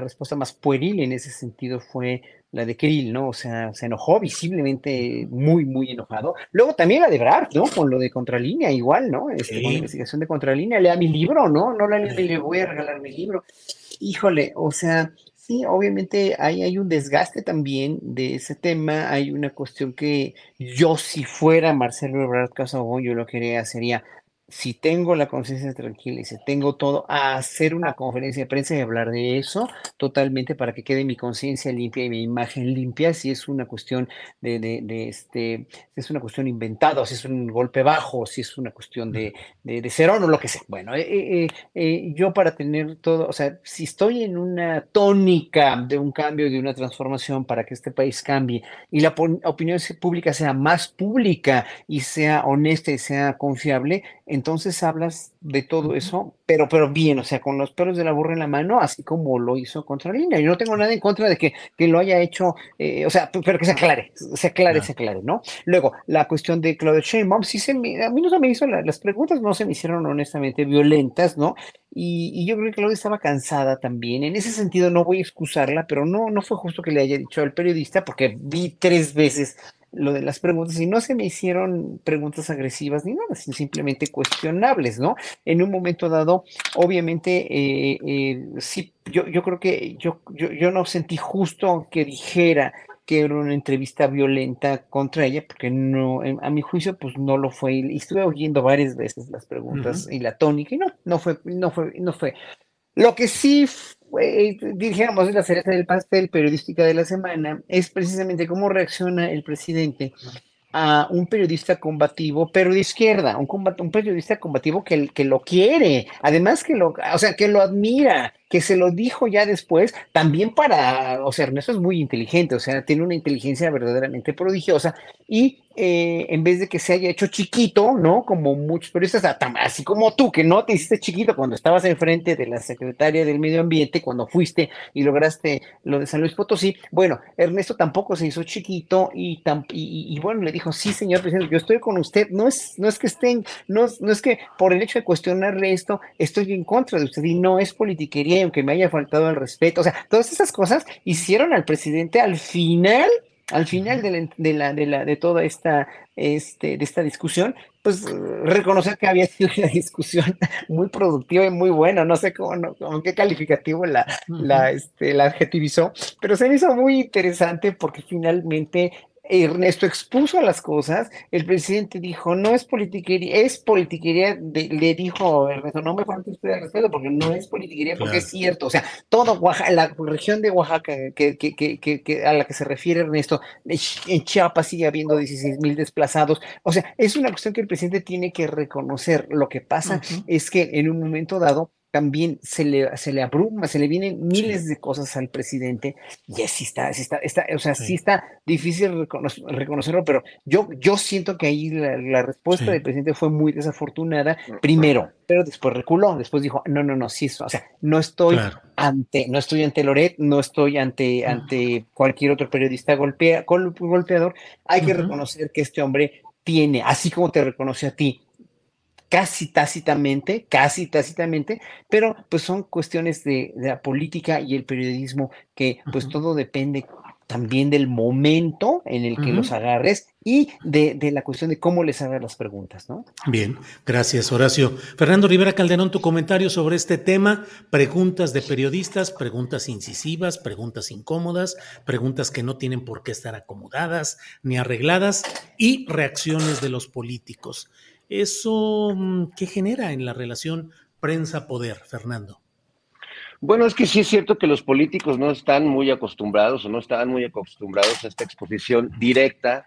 respuesta más pueril en ese sentido fue la de Krill, ¿no? O sea, se enojó visiblemente muy, muy enojado. Luego también la de Brad, ¿no? Con lo de Contralínea, igual, ¿no? Este, Con la investigación de Contralínea, lea mi libro, ¿no? No la le voy a regalar mi libro. Híjole, o sea, Sí, obviamente hay, hay un desgaste también de ese tema. Hay una cuestión que yo, si fuera Marcelo Ebrard Casabón, yo lo que haría sería si tengo la conciencia tranquila y si tengo todo, a hacer una conferencia de prensa y hablar de eso totalmente para que quede mi conciencia limpia y mi imagen limpia, si es una cuestión de, de, este, si es una cuestión inventada, si es un golpe bajo, si es una cuestión de, de, de cero o lo que sea. Bueno, eh, eh, eh, yo para tener todo, o sea, si estoy en una tónica de un cambio, de una transformación para que este país cambie y la opinión pública sea más pública y sea honesta y sea confiable, entonces hablas de todo eso, pero, pero bien, o sea, con los pelos de la burra en la mano, así como lo hizo contra Lina. Yo no tengo nada en contra de que, que lo haya hecho, eh, o sea, pero que se aclare, se aclare, se aclare, ¿no? Luego, la cuestión de Claudia Sheinbaum, sí se me, a mí no se me hizo, las preguntas no se me hicieron honestamente violentas, ¿no? Y, y, yo creo que Claudia estaba cansada también. En ese sentido, no voy a excusarla, pero no, no fue justo que le haya dicho al periodista, porque vi tres veces lo de las preguntas y no se me hicieron preguntas agresivas ni nada, sino simplemente cuestionables, ¿no? En un momento dado, obviamente, eh, eh, sí, yo, yo creo que yo, yo, yo no sentí justo que dijera que era una entrevista violenta contra ella, porque no, a mi juicio, pues no lo fue. Y estuve oyendo varias veces las preguntas y la tónica, y no, no fue, no fue, no fue. Lo que sí dijéramos, la cereza del pastel periodística de la semana, es precisamente cómo reacciona el presidente a un periodista combativo, pero de izquierda, un, un periodista combativo que, que lo quiere, además que lo, o sea, que lo admira, que se lo dijo ya después, también para, o sea, Ernesto es muy inteligente, o sea, tiene una inteligencia verdaderamente prodigiosa y eh, en vez de que se haya hecho chiquito, ¿no? Como muchos periodistas, así como tú, que no te hiciste chiquito cuando estabas enfrente de la secretaria del Medio Ambiente, cuando fuiste y lograste lo de San Luis Potosí, bueno, Ernesto tampoco se hizo chiquito y, y, bueno, le dijo, sí, señor presidente, yo estoy con usted, no es, no es que estén, no, no es que por el hecho de cuestionarle esto, estoy en contra de usted y no es politiquería aunque me haya faltado el respeto, o sea, todas esas cosas hicieron al presidente al final, al final de la, de la, de, la, de toda esta, este, de esta discusión, pues reconocer que había sido una discusión muy productiva y muy buena, no sé cómo, con qué calificativo la, la, este, la adjetivizó, pero se me hizo muy interesante porque finalmente Ernesto expuso las cosas, el presidente dijo, no es politiquería, es politiquería, le dijo Ernesto, no me falta usted el respeto porque no es politiquería, porque es cierto, o sea, todo Oaxaca, la región de Oaxaca que, que, que, que, a la que se refiere Ernesto, en Chiapas sigue habiendo 16 mil desplazados, o sea, es una cuestión que el presidente tiene que reconocer, lo que pasa es que en un momento dado, también se le, se le abruma, se le vienen miles de cosas al presidente y así está, así está, está, o sea, sí, está difícil reconocerlo, pero yo, yo siento que ahí la, respuesta del presidente fue muy desafortunada, primero, pero después reculó, después dijo, no, no, no, sí, o sea, no estoy ante, no estoy ante Loret, no estoy ante, ante cualquier otro periodista golpea, golpeador, hay que reconocer que este hombre tiene, así como te reconoce a ti, casi tácitamente, casi tácitamente, pero pues son cuestiones de, la política y el periodismo que pues todo depende también del momento en el que los agarres y de, la cuestión de cómo les hagas las preguntas, ¿no? Bien, gracias Horacio. Fernando Rivera Calderón, tu comentario sobre este tema, preguntas de periodistas, preguntas incisivas, preguntas incómodas, preguntas que no tienen por qué estar acomodadas ni arregladas y reacciones de los políticos. ¿Eso mm, qué genera en la relación prensa-poder, Fernando? Bueno, es que sí es cierto que los políticos no están muy acostumbrados o no estaban muy acostumbrados a esta exposición directa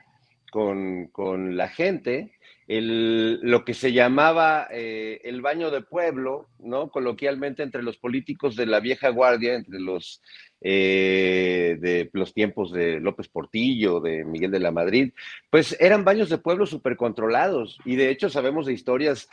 con, la gente. El, lo que se llamaba eh, el baño de pueblo, ¿no? Coloquialmente entre los políticos de la vieja guardia, entre los eh, de los tiempos de López Portillo, de Miguel de la Madrid, pues eran baños de pueblo súper controlados. Y de hecho sabemos de historias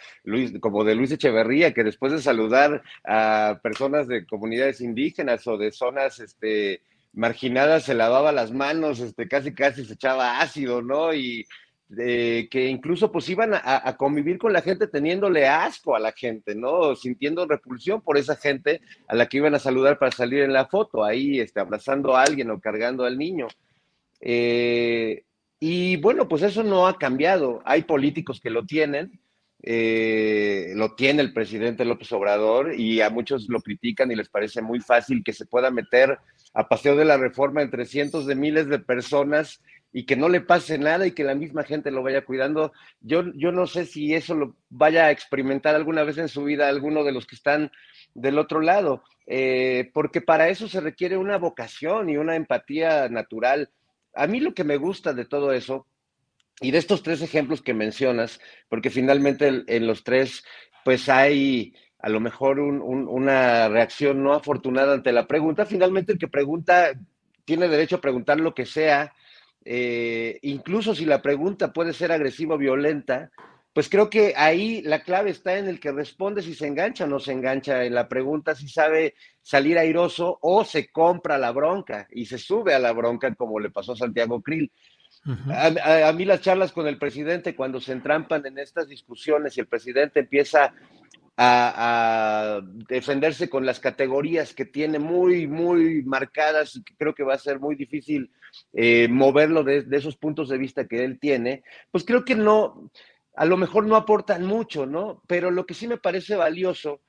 como de Luis Echeverría, que después de saludar a personas de comunidades indígenas o de zonas este, marginadas, se lavaba las manos, este, casi casi se echaba ácido, ¿no? Y que incluso pues iban a, convivir con la gente teniéndole asco a la gente, ¿no? Sintiendo repulsión por esa gente a la que iban a saludar para salir en la foto, ahí este, abrazando a alguien o cargando al niño. Eh, y bueno, pues eso no ha cambiado. Hay políticos que lo tienen, eh, lo tiene el presidente López Obrador y a muchos lo critican y les parece muy fácil que se pueda meter a paseo de la reforma entre cientos de miles de personas y que no le pase nada y que la misma gente lo vaya cuidando. Yo, yo no sé si eso lo vaya a experimentar alguna vez en su vida alguno de los que están del otro lado, eh, porque para eso se requiere una vocación y una empatía natural. A mí lo que me gusta de todo eso, y de estos tres ejemplos que mencionas, porque finalmente en los tres, pues hay a lo mejor una reacción no afortunada ante la pregunta. Finalmente, el que pregunta tiene derecho a preguntar lo que sea, eh, incluso si la pregunta puede ser agresiva o violenta, pues creo que ahí la clave está en el que responde si se engancha o no se engancha en la pregunta, si sabe salir airoso o se compra la bronca y se sube a la bronca como le pasó a Santiago Krill. A, mí las charlas con el presidente, cuando se entrampan en estas discusiones y el presidente empieza a, defenderse con las categorías que tiene muy, muy marcadas y que creo que va a ser muy difícil eh, moverlo de, de, esos puntos de vista que él tiene, pues creo que no, a lo mejor no aportan mucho, ¿no? Pero lo que sí me parece valioso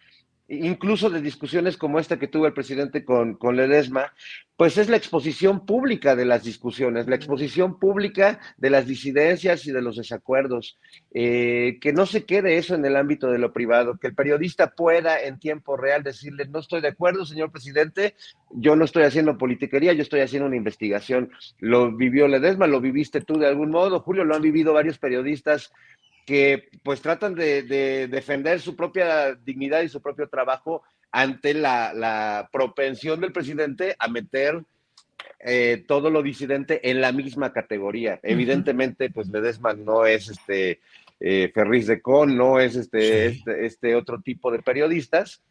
incluso de discusiones como esta que tuvo el presidente con, con Ledesma, pues es la exposición pública de las discusiones, la exposición pública de las disidencias y de los desacuerdos, eh, que no se quede eso en el ámbito de lo privado, que el periodista pueda en tiempo real decirle, no estoy de acuerdo, señor presidente, yo no estoy haciendo politiquería, yo estoy haciendo una investigación. Lo vivió Ledesma, lo viviste tú de algún modo, Julio, lo han vivido varios periodistas que pues tratan de, defender su propia dignidad y su propio trabajo ante la, propensión del presidente a meter eh, todo lo disidente en la misma categoría. Evidentemente, pues Ledesma no es este eh, Ferris de Con, no es este, este, este, otro tipo de periodistas.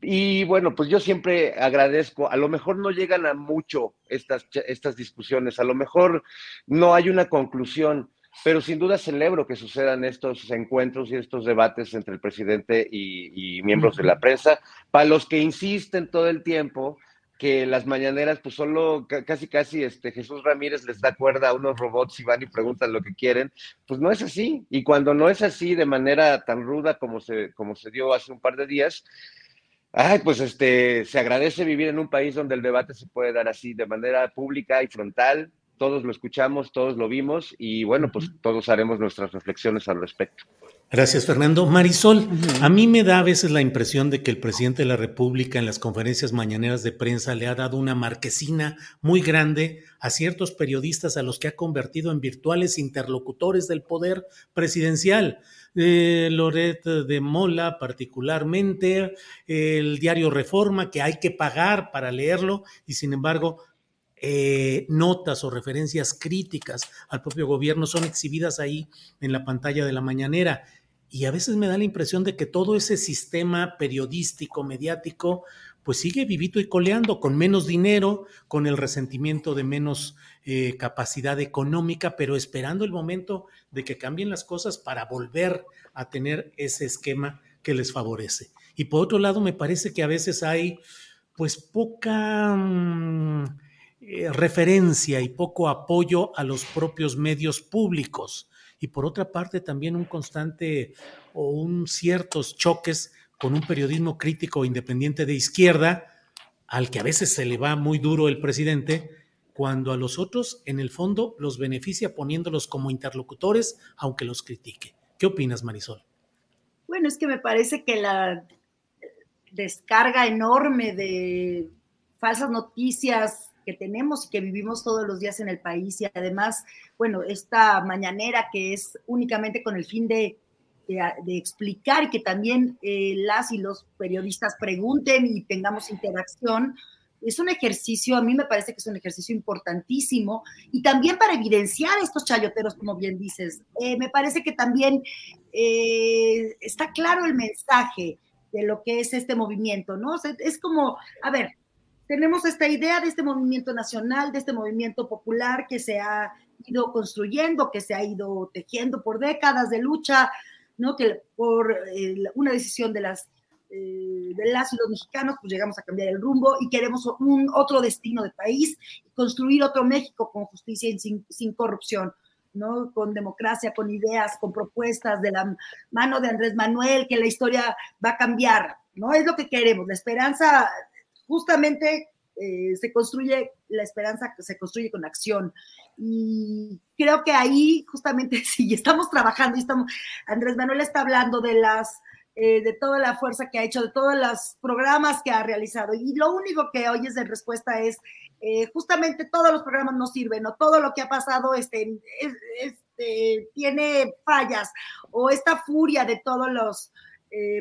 Y bueno, pues yo siempre agradezco, a lo mejor no llegan a mucho estas, estas discusiones, a lo mejor no hay una conclusión, pero sin duda celebro que sucedan estos encuentros y estos debates entre el presidente y, miembros de la prensa, para los que insisten todo el tiempo que las mañaneras, pues solo casi casi este Jesús Ramírez les da cuerda a unos robots y van y preguntan lo que quieren, pues no es así. Y cuando no es así de manera tan ruda como se, como se dio hace un par de días, ay, pues este, se agradece vivir en un país donde el debate se puede dar así, de manera pública y frontal, todos lo escuchamos, todos lo vimos y bueno, pues todos haremos nuestras reflexiones al respecto. Gracias, Fernando. Marisol, a mí me da a veces la impresión de que el presidente de la República en las conferencias mañaneras de prensa le ha dado una marquesina muy grande a ciertos periodistas a los que ha convertido en virtuales interlocutores del poder presidencial. Eh, Loret de Mola particularmente, el diario Reforma que hay que pagar para leerlo y sin embargo eh, notas o referencias críticas al propio gobierno son exhibidas ahí en la pantalla de la mañanera. Y a veces me da la impresión de que todo ese sistema periodístico, mediático, pues sigue vivito y coleando, con menos dinero, con el resentimiento de menos eh, capacidad económica, pero esperando el momento de que cambien las cosas para volver a tener ese esquema que les favorece. Y por otro lado, me parece que a veces hay pues poca... Mm, eh, referencia y poco apoyo a los propios medios públicos. Y por otra parte, también un constante o un ciertos choques con un periodismo crítico independiente de izquierda, al que a veces se le va muy duro el presidente, cuando a los otros, en el fondo, los beneficia poniéndolos como interlocutores, aunque los critique. ¿Qué opinas, Marisol? Bueno, es que me parece que la descarga enorme de falsas noticias que tenemos y que vivimos todos los días en el país y además, bueno, esta mañanera que es únicamente con el fin de, de, explicar y que también eh, las y los periodistas pregunten y tengamos interacción, es un ejercicio, a mí me parece que es un ejercicio importantísimo y también para evidenciar estos chayoteros, como bien dices, eh, me parece que también eh, está claro el mensaje de lo que es este movimiento, ¿no? es como, a ver, tenemos esta idea de este movimiento nacional, de este movimiento popular que se ha ido construyendo, que se ha ido tejiendo por décadas de lucha, ¿no? Que por eh, una decisión de las eh, de las y los mexicanos, pues llegamos a cambiar el rumbo y queremos un otro destino de país, construir otro México con justicia y sin, sin corrupción. ¿no? con democracia, con ideas, con propuestas de la mano de Andrés Manuel, que la historia va a cambiar, ¿no? Es lo que queremos. La esperanza justamente eh, se construye, la esperanza se construye con acción. y creo que ahí justamente sí, estamos trabajando y estamos, Andrés Manuel está hablando de las, eh, de toda la fuerza que ha hecho, de todos los programas que ha realizado y lo único que oyes de respuesta es eh, justamente todos los programas no sirven o todo lo que ha pasado este, este, tiene fallas o esta furia de todos los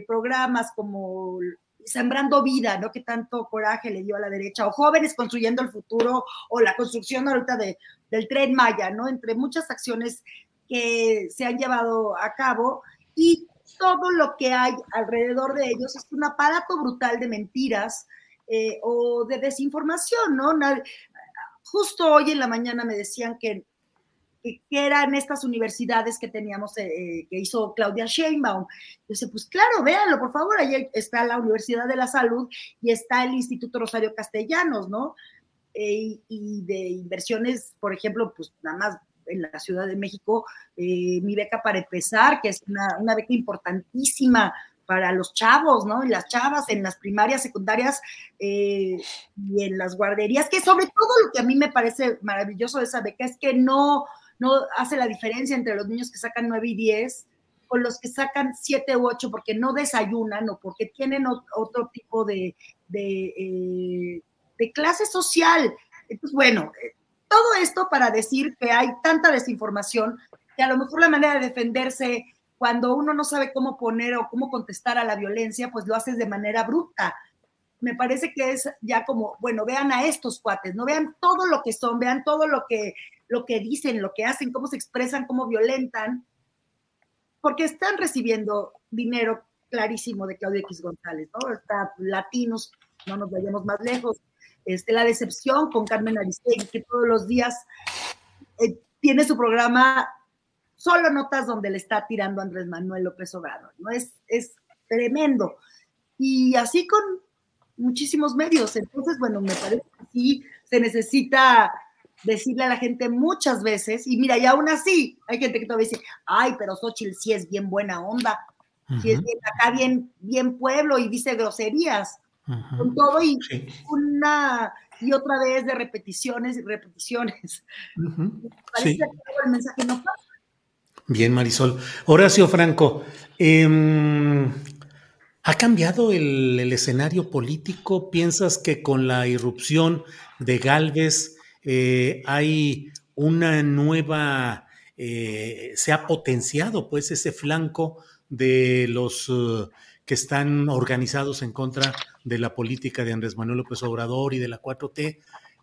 programas como Sembrando Vida, ¿no? Que tanto coraje le dio a la derecha, o Jóvenes Construyendo el Futuro, o la construcción ahorita de, del tren Maya, ¿no? Entre muchas acciones que se han llevado a cabo y todo lo que hay alrededor de ellos es un aparato brutal de mentiras eh, o de desinformación, ¿no? Justo hoy en la mañana me decían que que, eran estas universidades que teníamos, eh, eh, que hizo Claudia Sheinbaum. Yo sé, pues claro, véanlo, por favor, ahí está la Universidad de la Salud y está el Instituto Rosario Castellanos, ¿no? Eh, y de inversiones, por ejemplo, pues nada más en la Ciudad de México, mi beca para empezar, que es una, una beca importantísima para los chavos, ¿no? Y las chavas en las primarias, secundarias y en las guarderías, que sobre todo lo que a mí me parece maravilloso de esa beca es que no, no hace la diferencia entre los niños que sacan 9 y 10 con los que sacan 7 u 8 porque no desayunan o porque tienen otro tipo de, eh, de, clase social. Entonces, bueno, eh, todo esto para decir que hay tanta desinformación que a lo mejor la manera de defenderse cuando uno no sabe cómo poner o cómo contestar a la violencia, pues lo haces de manera bruta. Me parece que es ya como, bueno, vean a estos cuates, no vean todo lo que son, vean todo lo que lo que dicen, lo que hacen, cómo se expresan, cómo violentan, porque están recibiendo dinero clarísimo de Claudio X González, ¿no? Está latinos, no nos vayamos más lejos. Este, la decepción con Carmen Aristegui, que todos los días eh, tiene su programa solo notas donde le está tirando Andrés Manuel López Obrador, ¿no? Es, es tremendo. Y así con muchísimos medios. Entonces, bueno, me parece que sí se necesita decirle a la gente muchas veces, y mira, y aún así, hay gente que todavía dice, ay, pero Xochitl sí es bien buena onda, si es bien acá, bien, bien pueblo, y dice groserías, con todo y una y otra vez de repeticiones y repeticiones. Parece que el mensaje no pasa. Bien, Marisol. Horacio Franco, em, ¿ha cambiado el, el, escenario político? ¿Piensas que con la irrupción de Galvez eh, hay una nueva, eh, se ha potenciado pues ese flanco de los uh, que están organizados en contra de la política de Andrés Manuel López Obrador y de la 4T,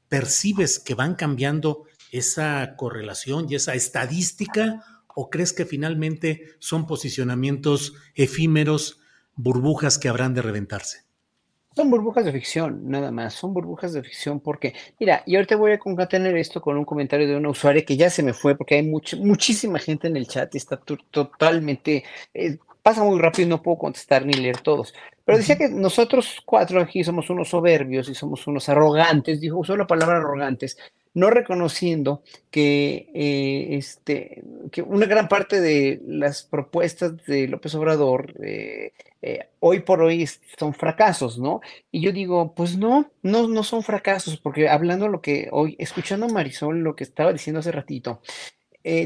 ¿percibes que van cambiando esa correlación y esa estadística o crees que finalmente son posicionamientos efímeros, burbujas que habrán de reventarse? Son burbujas de ficción, nada más. Son burbujas de ficción porque, mira, y ahorita voy a concatener esto con un comentario de una usuaria que ya se me fue porque hay muchísima gente en el chat y está totalmente, eh, pasa muy rápido y no puedo contestar ni leer todos. Pero decía que nosotros cuatro aquí somos unos soberbios y somos unos arrogantes, dijo, usó la palabra arrogantes, no reconociendo que, eh, este, que una gran parte de las propuestas de López Obrador eh, eh, hoy por hoy son fracasos, ¿no? Y yo digo, pues no, no, no son fracasos, porque hablando lo que hoy, escuchando a Marisol, lo que estaba diciendo hace ratito,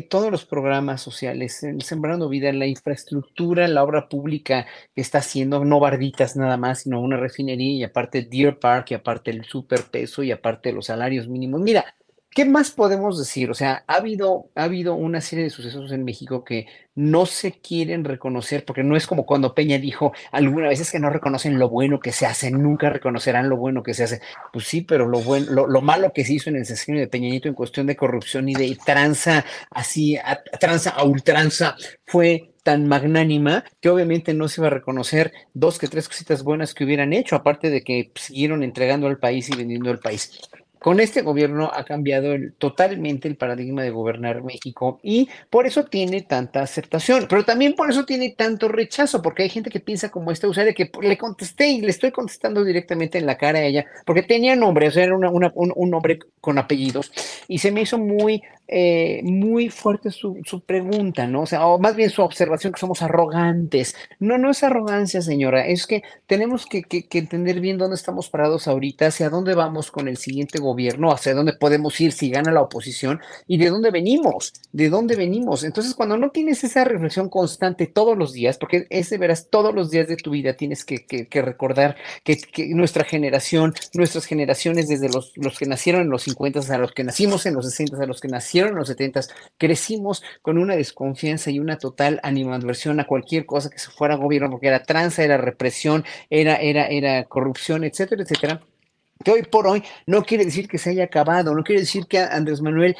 todos los programas sociales, el Sembrando Vida, la infraestructura, la obra pública que está haciendo, no barditas nada más, sino una refinería y aparte Deer Park y aparte el superpeso y aparte los salarios mínimos. Mira, ¿Qué más podemos decir? O sea, ha habido, ha habido una serie de sucesos en México que no se quieren reconocer, porque no es como cuando Peña dijo algunas veces que no reconocen lo bueno que se hace, nunca reconocerán lo bueno que se hace. Pues sí, pero lo bueno, lo, malo que se hizo en el sexenio de Peñanito en cuestión de corrupción y de tranza, así, tranza a ultranza, fue tan magnánima que obviamente no se iba a reconocer dos que tres cositas buenas que hubieran hecho, aparte de que siguieron entregando al país y vendiendo el país. Con este gobierno ha cambiado totalmente el paradigma de gobernar México y por eso tiene tanta aceptación, pero también por eso tiene tanto rechazo, porque hay gente que piensa como esta usuaria que le contesté y le estoy contestando directamente en la cara a ella, porque tenía nombre, o sea, era un, nombre con apellidos y se me hizo muy eh, muy fuerte su, pregunta, ¿no? O sea, o más bien su observación que somos arrogantes. No, no es arrogancia, señora, es que tenemos que, entender bien dónde estamos parados ahorita, hacia dónde vamos con el siguiente gobierno, hacia dónde podemos ir si gana la oposición y de dónde venimos, de dónde venimos. Entonces, cuando no tienes esa reflexión constante todos los días, porque es de veras todos los días de tu vida tienes que, recordar que, nuestra generación, nuestras generaciones, desde los, los que nacieron en los 50 a los que nacimos en los 60 a los que en los 70, crecimos con una desconfianza y una total animadversión a cualquier cosa que se fuera gobierno, porque era tranza, era represión, era, era, era corrupción, etcétera, etcétera que hoy por hoy no quiere decir que se haya acabado, no quiere decir que Andrés Manuel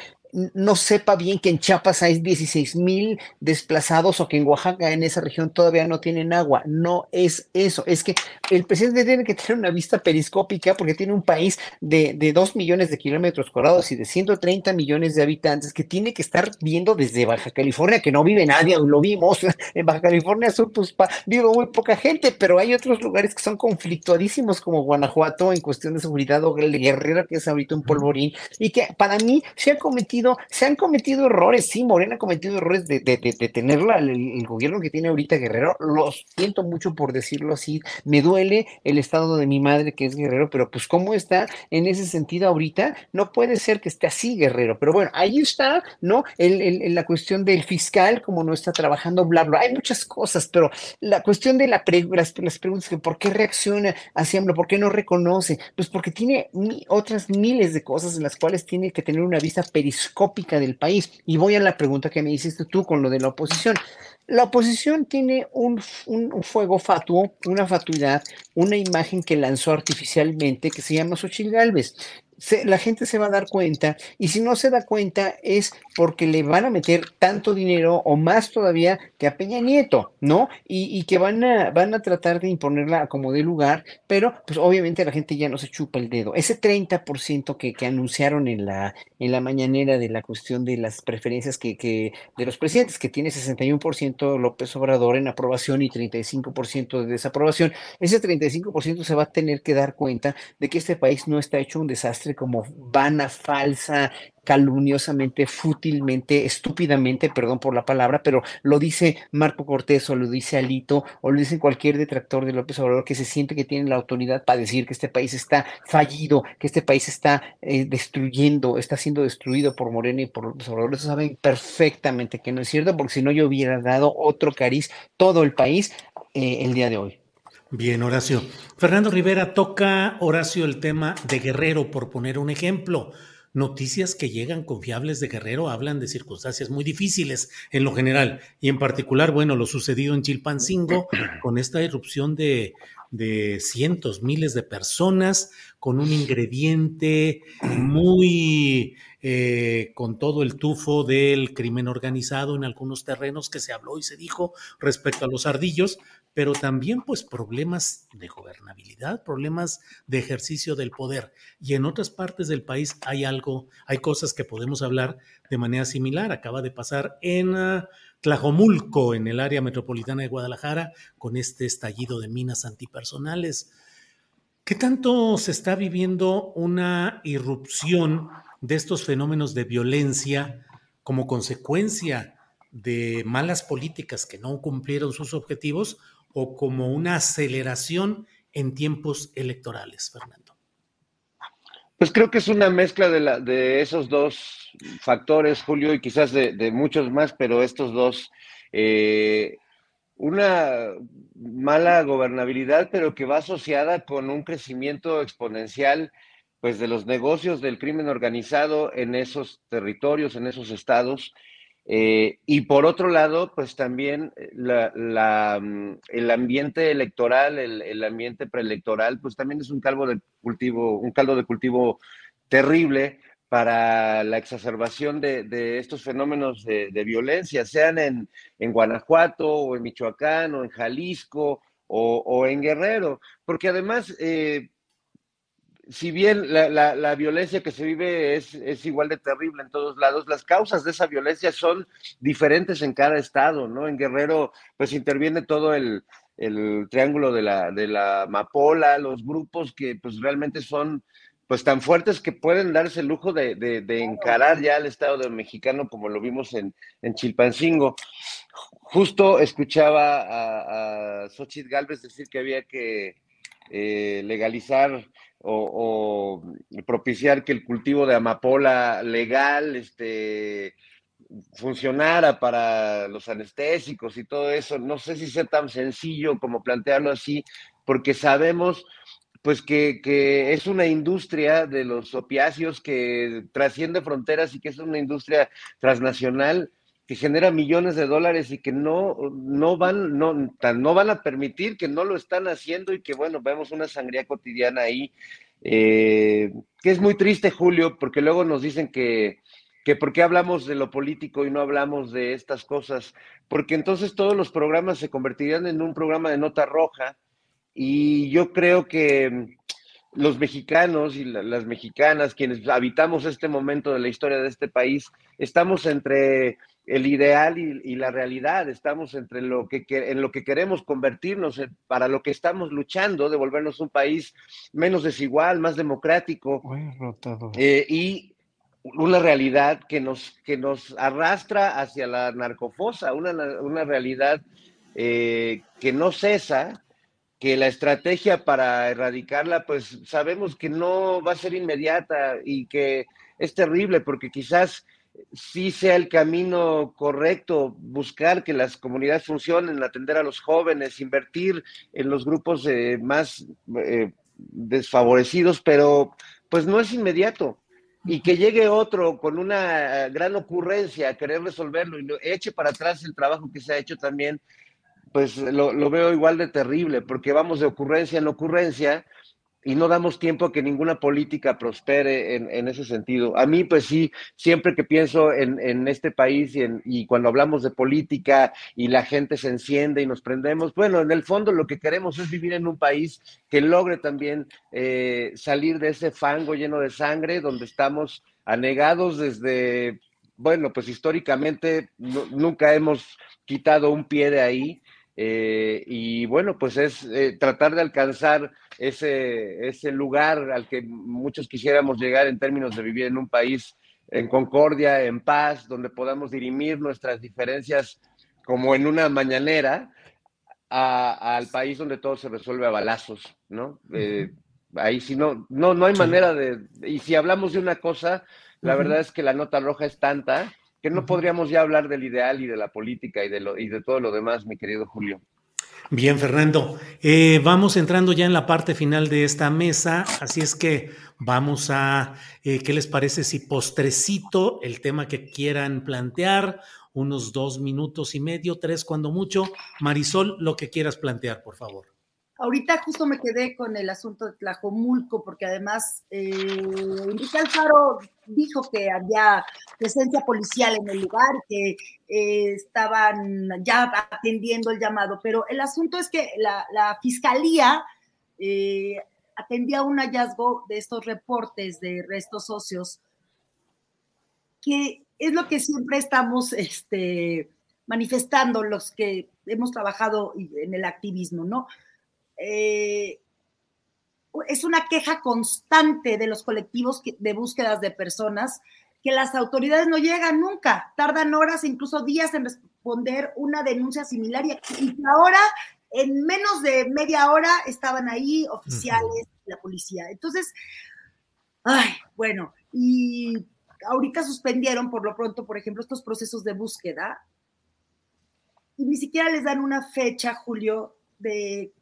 no sepa bien que en Chiapas hay 16 mil desplazados o que en Oaxaca, en esa región, todavía no tienen agua. No es eso. Es que el presidente tiene que tener una vista periscópica porque tiene un país de, de 2 millones de kilómetros cuadrados y de 130 millones de habitantes que tiene que estar viendo desde Baja California, que no vive nadie, lo vimos. En Baja California Sur, pues vive muy poca gente, pero hay otros lugares que son conflictuadísimos como Guanajuato en cuestión de seguridad o Guerrero, que es ahorita un polvorín, y que para mí se ha cometido se han cometido errores, sí, Morena ha cometido errores de, de, de, tener el, gobierno que tiene ahorita Guerrero, lo siento mucho por decirlo así, me duele el estado de mi madre que es Guerrero, pero pues cómo está en ese sentido ahorita, no puede ser que esté así Guerrero, pero bueno, ahí está, ¿no? El, la cuestión del fiscal, como no está trabajando, bla, bla, hay muchas cosas, pero la cuestión de la las, preguntas que por qué reacciona hacia por qué no reconoce, pues porque tiene otras miles de cosas en las cuales tiene que tener una vista del país. Y voy a la pregunta que me hiciste tú con lo de la oposición. La oposición tiene un, un, fuego fatuo, una fatuidad, una imagen que lanzó artificialmente que se llama Xochitl Galvez la gente se va a dar cuenta y si no se da cuenta es porque le van a meter tanto dinero o más todavía que a Peña Nieto, ¿no? Y, que van a, van a tratar de imponerla como de lugar, pero pues obviamente la gente ya no se chupa el dedo. Ese 30% que, que anunciaron en la, en la mañanera de la cuestión de las preferencias que, que de los presidentes, que tiene 61% López Obrador en aprobación y 35% de desaprobación, ese 35% se va a tener que dar cuenta de que este país no está hecho un desastre como vana, falsa, calumniosamente, fútilmente, estúpidamente, perdón por la palabra, pero lo dice Marco Cortés o lo dice Alito o lo dice cualquier detractor de López Obrador que se siente que tiene la autoridad para decir que este país está fallido, que este país está eh, destruyendo, está siendo destruido por Morena y por López Obrador. Eso saben perfectamente que no es cierto, porque si no yo hubiera dado otro cariz todo el país eh, el día de hoy. Bien, Horacio. Fernando Rivera toca, Horacio, el tema de Guerrero, por poner un ejemplo. Noticias que llegan confiables de Guerrero hablan de circunstancias muy difíciles en lo general y en particular, bueno, lo sucedido en Chilpancingo con esta irrupción de, de cientos, miles de personas con un ingrediente muy eh, con todo el tufo del crimen organizado en algunos terrenos que se habló y se dijo respecto a los ardillos, pero también pues problemas de gobernabilidad, problemas de ejercicio del poder. Y en otras partes del país hay algo, hay cosas que podemos hablar de manera similar. Acaba de pasar en uh, Tlajomulco, en el área metropolitana de Guadalajara, con este estallido de minas antipersonales. ¿Qué tanto se está viviendo una irrupción de estos fenómenos de violencia como consecuencia de malas políticas que no cumplieron sus objetivos o como una aceleración en tiempos electorales, Fernando? Pues creo que es una mezcla de, esos dos factores, Julio, y quizás de, muchos más, pero estos dos. Eh, una mala gobernabilidad, pero que va asociada con un crecimiento exponencial pues de los negocios del crimen organizado en esos territorios, en esos estados, eh, y por otro lado, pues también eh, mm, el ambiente electoral, el, ambiente preelectoral, pues también es un caldo de cultivo, un caldo de cultivo terrible para la exacerbación de, estos fenómenos de, violencia, sean en, Guanajuato o en Michoacán o en Jalisco o, en Guerrero, porque además eh, si bien la, violencia que se vive es, igual de terrible en todos lados, las causas de esa violencia son diferentes en cada estado, ¿no? En Guerrero, pues interviene todo el, triángulo de la, de la Mapola, los grupos que pues realmente son pues tan fuertes que pueden darse el lujo de, encarar ya al Estado de mexicano como lo vimos en, en Chilpancingo. Justo escuchaba a, a Xochitl Galvez decir que había que eh, legalizar o, propiciar que el cultivo de amapola legal este, funcionara para los anestésicos y todo eso. No sé si sea tan sencillo como plantearlo así, porque sabemos pues que, que, es una industria de los opiáceos que trasciende fronteras y que es una industria transnacional que genera millones de dólares y que no, no, van, no, no van a permitir, que no lo están haciendo y que bueno, vemos una sangría cotidiana ahí, eh, que es muy triste, Julio, porque luego nos dicen que, que por qué hablamos de lo político y no hablamos de estas cosas, porque entonces todos los programas se convertirían en un programa de nota roja y yo creo que los mexicanos y las mexicanas, quienes habitamos este momento de la historia de este país, estamos entre el ideal y, la realidad. Estamos entre lo que, en lo que queremos convertirnos, para lo que estamos luchando, de volvernos un país menos desigual, más democrático. Eh, y una realidad que nos, que nos arrastra hacia la narcofosa, una, una realidad eh, que no cesa, que la estrategia para erradicarla, pues sabemos que no va a ser inmediata y que es terrible porque quizás sí sea el camino correcto, buscar que las comunidades funcionen, atender a los jóvenes, invertir en los grupos eh, más eh, desfavorecidos, pero pues no es inmediato. Y que llegue otro con una gran ocurrencia a querer resolverlo y eche para atrás el trabajo que se ha hecho también, pues lo, lo veo igual de terrible, porque vamos de ocurrencia en ocurrencia y no damos tiempo a que ninguna política prospere en, ese sentido. A mí, pues sí, siempre que pienso en, este país y, y, cuando hablamos de política y la gente se enciende y nos prendemos, bueno, en el fondo lo que queremos es vivir en un país que logre también eh, salir de ese fango lleno de sangre donde estamos anegados desde, bueno, pues históricamente nunca hemos quitado un pie de ahí eh, y bueno, pues es eh, tratar de alcanzar ese, ese lugar al que muchos quisiéramos llegar en términos de vivir en un país en concordia, en paz, donde podamos dirimir nuestras diferencias como en una mañanera al país donde todo se resuelve a balazos, ¿no? Eh, ahí sí no, no, no hay manera de, y si hablamos de una cosa, la verdad es que la nota roja es tanta que no podríamos ya hablar del ideal y de la política y de, lo, y de todo lo demás, mi querido Julio. Bien, Fernando. Eh, vamos entrando ya en la parte final de esta mesa, así es que vamos a, eh, ¿qué les parece si postrecito el tema que quieran plantear? Unos dos minutos y medio, tres cuando mucho. Marisol, lo que quieras plantear, por favor. Ahorita justo me quedé con el asunto de Tlajomulco, porque además eh, Enrique Alfaro dijo que había presencia policial en el lugar, que eh, estaban ya atendiendo el llamado, pero el asunto es que la, fiscalía eh, atendía un hallazgo de estos reportes de restos socios, que es lo que siempre estamos este, manifestando los que hemos trabajado en el activismo, ¿no? Eh, es una queja constante de los colectivos de búsquedas de personas que las autoridades no llegan nunca, tardan horas, incluso días en responder una denuncia similar y, ahora en menos de media hora estaban ahí oficiales, la policía. Entonces, ay, bueno, y ahorita suspendieron por lo pronto, por ejemplo, estos procesos de búsqueda y ni siquiera les dan una fecha, Julio, de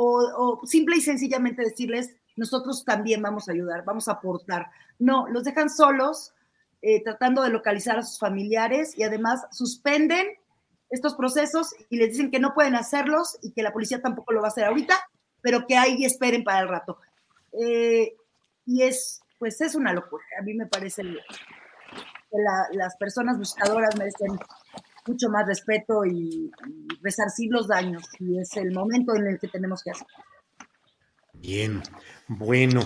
o, simple y sencillamente decirles, nosotros también vamos a ayudar, vamos a aportar. No, los dejan solos, eh, tratando de localizar a sus familiares y además suspenden estos procesos y les dicen que no pueden hacerlos y que la policía tampoco lo va a hacer ahorita, pero que ahí esperen para el rato. Eh, y es, pues es una locura. A mí me parece que las personas buscadoras merecen mucho más respeto y, resarcir los daños. Y es el momento en el que tenemos que hacer. Bien, bueno,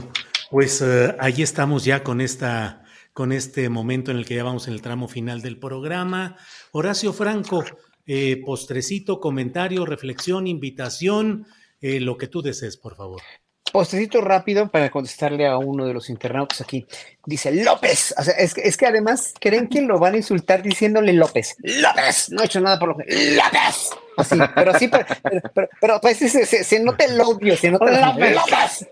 pues eh, ahí estamos ya con esta con este momento en el que ya vamos en el tramo final del programa. Horacio Franco, eh, postrecito, comentario, reflexión, invitación, eh, lo que tú desees, por favor. Postecito rápido para contestarle a uno de los internautas aquí. Dice López. O sea, es, que, es que además creen que lo van a insultar diciéndole López. López. No he hecho nada por lo que. López. Así, pero sí, pero, pero, pero, pues se, se, se, nota el odio, se nota López. López.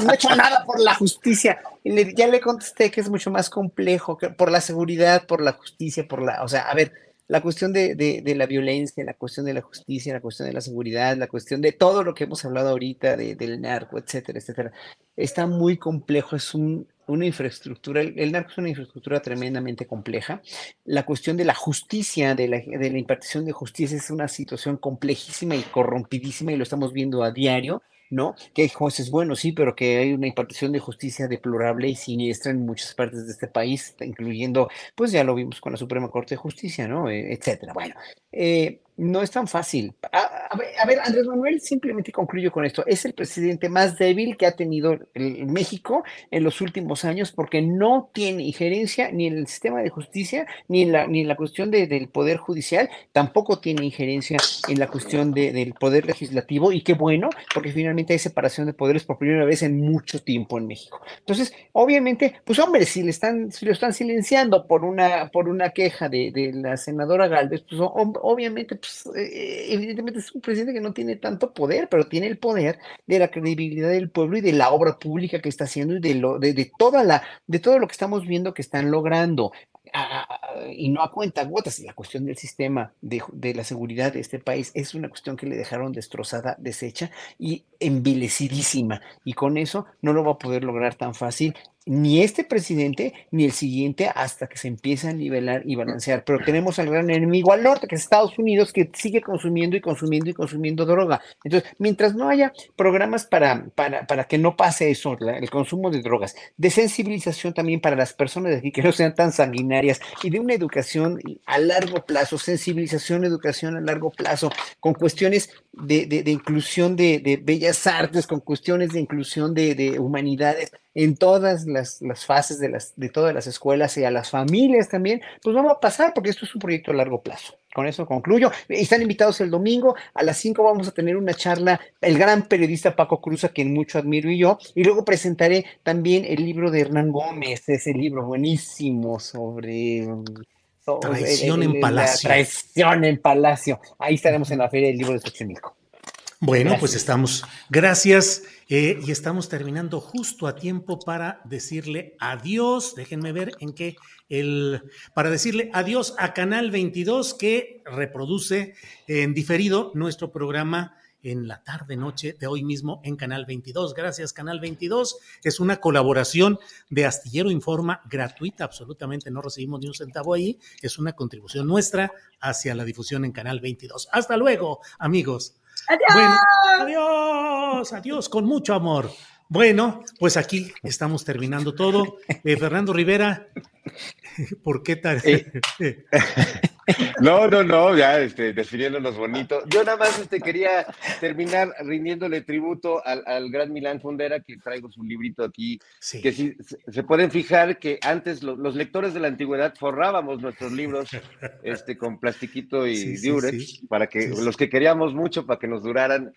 no he hecho nada por la justicia. Y le, ya le contesté que es mucho más complejo, que por la seguridad, por la justicia, por la. O sea, a ver la cuestión de, de, la violencia, la cuestión de la justicia, la cuestión de la seguridad, la cuestión de todo lo que hemos hablado ahorita, de, del narco, etcétera, etcétera, está muy complejo, es un, una infraestructura, el, narco es una infraestructura tremendamente compleja. La cuestión de la justicia, de la, de la impartición de justicia es una situación complejísima y corrompidísima y lo estamos viendo a diario ¿no? Que hay jueces buenos, sí, pero que hay una impartición de justicia deplorable y siniestra en muchas partes de este país, incluyendo, pues ya lo vimos con la Suprema Corte de Justicia, ¿no? Eh, etcétera. Bueno, eh, no es tan fácil. A, ver, Andrés Manuel, simplemente concluyo con esto. Es el presidente más débil que ha tenido el, México en los últimos años porque no tiene injerencia ni en el sistema de justicia, ni en la, ni en la cuestión del poder judicial, tampoco tiene injerencia en la cuestión del poder legislativo. Y qué bueno, porque finalmente hay separación de poderes por primera vez en mucho tiempo en México. Entonces, obviamente, pues hombre, si le están, si lo están silenciando por una, por una queja de, de la senadora Galvez, pues obviamente pues, eh, evidentemente es un presidente que no tiene tanto poder, pero tiene el poder de la credibilidad del pueblo y de la obra pública que está haciendo y de, lo, de, toda la, de todo lo que estamos viendo que están logrando. Y no a cuenta gotas. La cuestión del sistema de, de, la seguridad de este país es una cuestión que le dejaron destrozada, deshecha y envilecidísima. Y con eso no lo va a poder lograr tan fácil ni este presidente ni el siguiente hasta que se empiece a nivelar y balancear. Pero tenemos al gran enemigo al norte, que es Estados Unidos, que sigue consumiendo y consumiendo y consumiendo droga. Entonces, mientras no haya programas para, para, para que no pase eso, el consumo de drogas, de sensibilización también para las personas de aquí que no sean tan sanguinarias y de una educación a largo plazo, sensibilización, educación a largo plazo, con cuestiones de, de, inclusión de, de, bellas artes, con cuestiones de inclusión de, humanidades en todas las, las, fases de, las, de todas las escuelas y a las familias también, pues vamos a pasar porque esto es un proyecto a largo plazo. Con eso concluyo. Están invitados el domingo. A las 5 vamos a tener una charla, el gran periodista Paco Cruz, a quien mucho admiro y yo. Y luego presentaré también el libro de Hernán Gómez, ese libro buenísimo sobre Traición en Palacio. Traición en Palacio. Ahí estaremos en la Feria del Libro de Xochimilco. Bueno, pues estamos. Gracias. Eh, y estamos terminando justo a tiempo para decirle adiós. Déjenme ver en qué el. Para decirle adiós a Canal 22 que reproduce en diferido nuestro programa en la tarde noche de hoy mismo en Canal 22. Gracias Canal 22. Es una colaboración de Astillero Informa gratuita, absolutamente no recibimos ni un centavo ahí. Es una contribución nuestra hacia la difusión en Canal 22. Hasta luego, amigos. Adiós. adiós, adiós, con mucho amor. Bueno, pues aquí estamos terminando todo. Eh, Fernando Rivera, ¿por qué tal? No, no, no, ya este, definiéndonos bonito. Yo nada más este, quería terminar rindiéndole tributo al, gran Milán Fundera, que traigo su librito aquí, que sí, se pueden fijar que antes los lectores de la antigüedad forrábamos nuestros libros este, con plastiquito y diurex, para que los que queríamos mucho, para que nos duraran,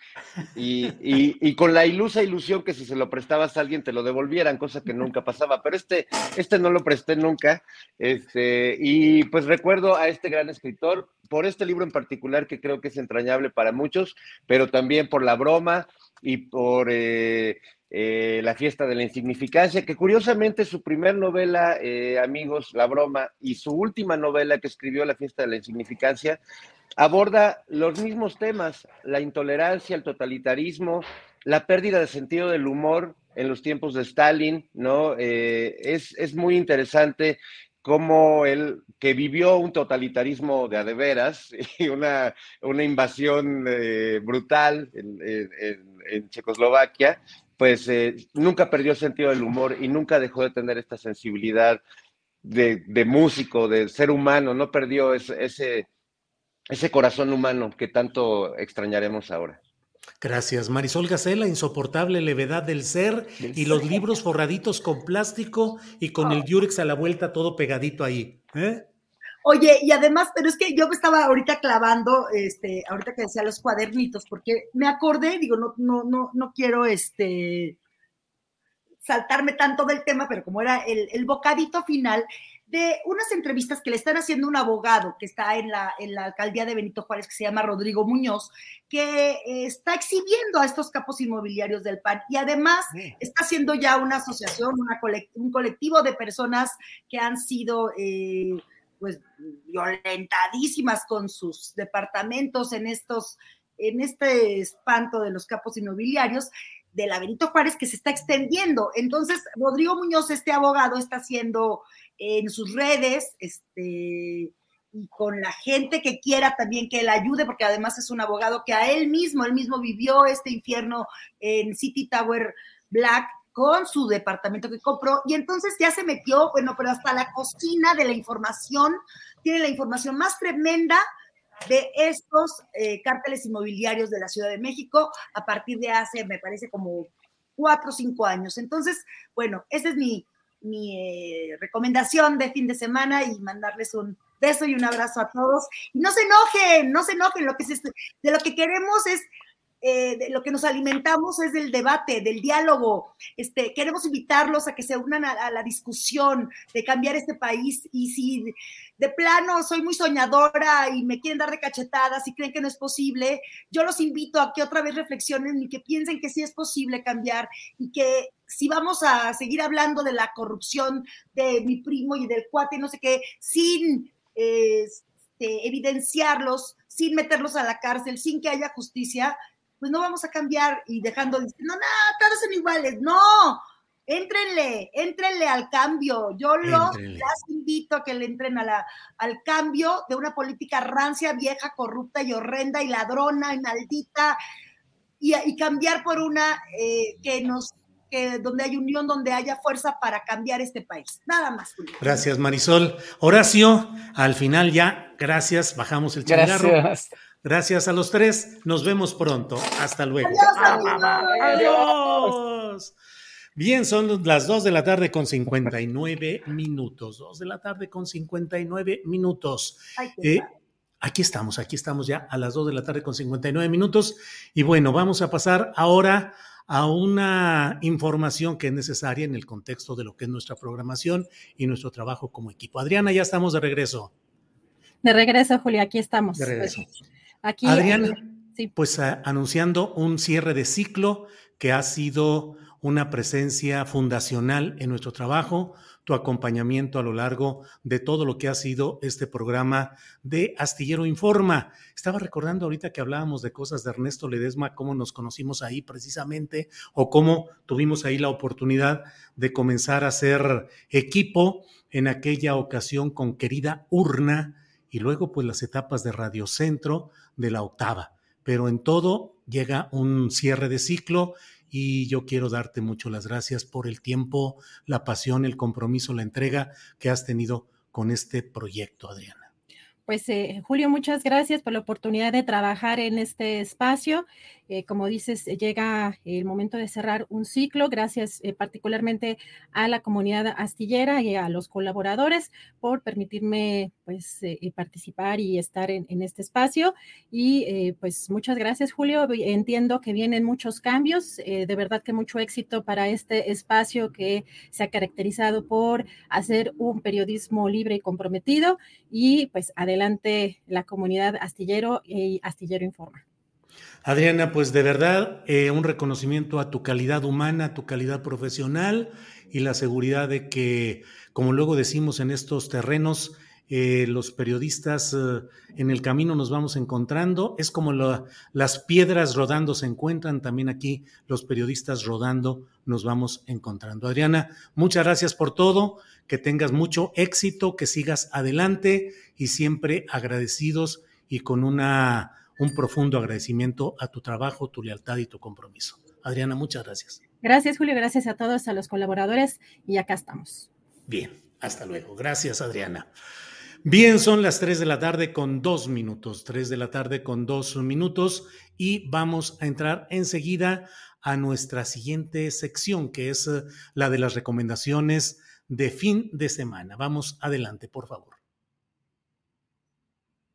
y, y, con la ilusa ilusión que si se lo prestabas a alguien te lo devolvieran, cosa que nunca pasaba, pero este, este no lo presté nunca, este, y pues recuerdo a este gran escritor, por este libro en particular que creo que es entrañable para muchos, pero también por la broma y por eh, eh, la fiesta de la insignificancia, que curiosamente su primer novela, eh, amigos, La broma, y su última novela que escribió, La fiesta de la insignificancia, aborda los mismos temas, la intolerancia, el totalitarismo, la pérdida de sentido del humor en los tiempos de Stalin, ¿no? es, es, muy interesante como él, que vivió un totalitarismo de adeveras y una, una invasión eh, brutal en, Checoslovaquia, pues eh, nunca perdió sentido del humor y nunca dejó de tener esta sensibilidad de, músico, de ser humano, no perdió ese, ese, ese corazón humano que tanto extrañaremos ahora. Gracias. Marisol Gacela, insoportable levedad del ser y los libros forraditos con plástico y con el Durex a la vuelta todo pegadito ahí. ¿eh? Oye, y además, pero es que yo me estaba ahorita clavando, este, ahorita que decía los cuadernitos, porque me acordé, digo, no, no, no, no quiero este saltarme tanto del tema, pero como era el, el bocadito final, de unas entrevistas que le están haciendo un abogado que está en la, en la alcaldía de Benito Juárez, que se llama Rodrigo Muñoz, que eh, está exhibiendo a estos capos inmobiliarios del PAN. Y además está haciendo ya una asociación, una un colectivo de personas que han sido... Eh, pues violentadísimas con sus departamentos en estos, en este espanto de los capos inmobiliarios de la Benito Juárez que se está extendiendo. Entonces, Rodrigo Muñoz, este abogado, está haciendo en sus redes, este, y con la gente que quiera también que él ayude, porque además es un abogado que a él mismo, él mismo vivió este infierno en City Tower Black con su departamento que compró y entonces ya se metió, bueno, pero hasta la cocina de la información, tiene la información más tremenda de estos eh, cárteles inmobiliarios de la Ciudad de México a partir de hace, me parece, como cuatro o cinco años. Entonces, bueno, esa es mi, mi eh, recomendación de fin de semana y mandarles un beso y un abrazo a todos. No se enojen, no se enojen, lo que de lo que queremos es eh, de lo que nos alimentamos es del debate, del diálogo. Este, queremos invitarlos a que se unan a, la discusión de cambiar este país. Y si de plano soy muy soñadora y me quieren dar de cachetadas y creen que no es posible, yo los invito a que otra vez reflexionen y que piensen que sí es posible cambiar y que si vamos a seguir hablando de la corrupción de mi primo y del cuate, no sé qué, sin este, evidenciarlos, sin meterlos a la cárcel, sin que haya justicia, pues no vamos a cambiar y dejando diciendo, no, todos son iguales. No, éntrenle, éntrenle al cambio. Yo los invito a que le entren a la, al cambio de una política rancia, vieja, corrupta y horrenda y ladrona y maldita y, cambiar por una eh, que nos que donde hay unión, donde haya fuerza para cambiar este país. Nada más. Gracias, Marisol. Horacio, al final ya, gracias, bajamos el changarro. Gracias. Gracias a los tres. Nos vemos pronto. Hasta luego. Adiós. Bien, son las 2 de la tarde con 59 minutos. 2 de la tarde con 59 minutos. Eh, aquí estamos, aquí estamos ya a las 2 de la tarde con 59 minutos. Y bueno, vamos a pasar ahora a una información que es necesaria en el contexto de lo que es nuestra programación y nuestro trabajo como equipo. Adriana, ya estamos de regreso. De regreso, Julia, aquí estamos. De regreso. Aquí, Adriana, pues anunciando un cierre de ciclo que ha sido una presencia fundacional en nuestro trabajo, tu acompañamiento a lo largo de todo lo que ha sido este programa de Astillero Informa. Estaba recordando ahorita que hablábamos de cosas de Ernesto Ledesma, cómo nos conocimos ahí precisamente, o cómo tuvimos ahí la oportunidad de comenzar a ser equipo en aquella ocasión con querida Urna y luego pues las etapas de Radio Centro de la octava. Pero en todo llega un cierre de ciclo y yo quiero darte mucho las gracias por el tiempo, la pasión, el compromiso, la entrega que has tenido con este proyecto, Adriana. Pues eh, Julio, muchas gracias por la oportunidad de trabajar en este espacio. Eh, como dices, llega el momento de cerrar un ciclo. Gracias eh, particularmente a la comunidad astillera y a los colaboradores por permitirme pues participar y estar en, en este espacio. Y pues muchas gracias, Julio. Entiendo que vienen muchos cambios. de verdad que mucho éxito para este espacio que se ha caracterizado por hacer un periodismo libre y comprometido. Y pues adelante la comunidad astillero y Astillero Informa. Adriana, pues de verdad, eh, un reconocimiento a tu calidad humana, a tu calidad profesional y la seguridad de que, como luego decimos en estos terrenos, eh, los periodistas eh, en el camino nos vamos encontrando. Es como las piedras rodando se encuentran, también aquí los periodistas rodando nos vamos encontrando. Adriana, muchas gracias por todo, que tengas mucho éxito, que sigas adelante y siempre agradecidos y con una, un profundo agradecimiento a tu trabajo, tu lealtad y tu compromiso. Adriana, muchas gracias. Gracias, Julio. Gracias a todos, a los colaboradores y acá estamos. Bien, hasta luego. Gracias, Adriana. Bien, son las 3 de la tarde con dos minutos, 3 de la tarde con dos minutos y vamos a entrar enseguida a nuestra siguiente sección, que es eh, la de las recomendaciones de fin de semana. Vamos adelante, por favor.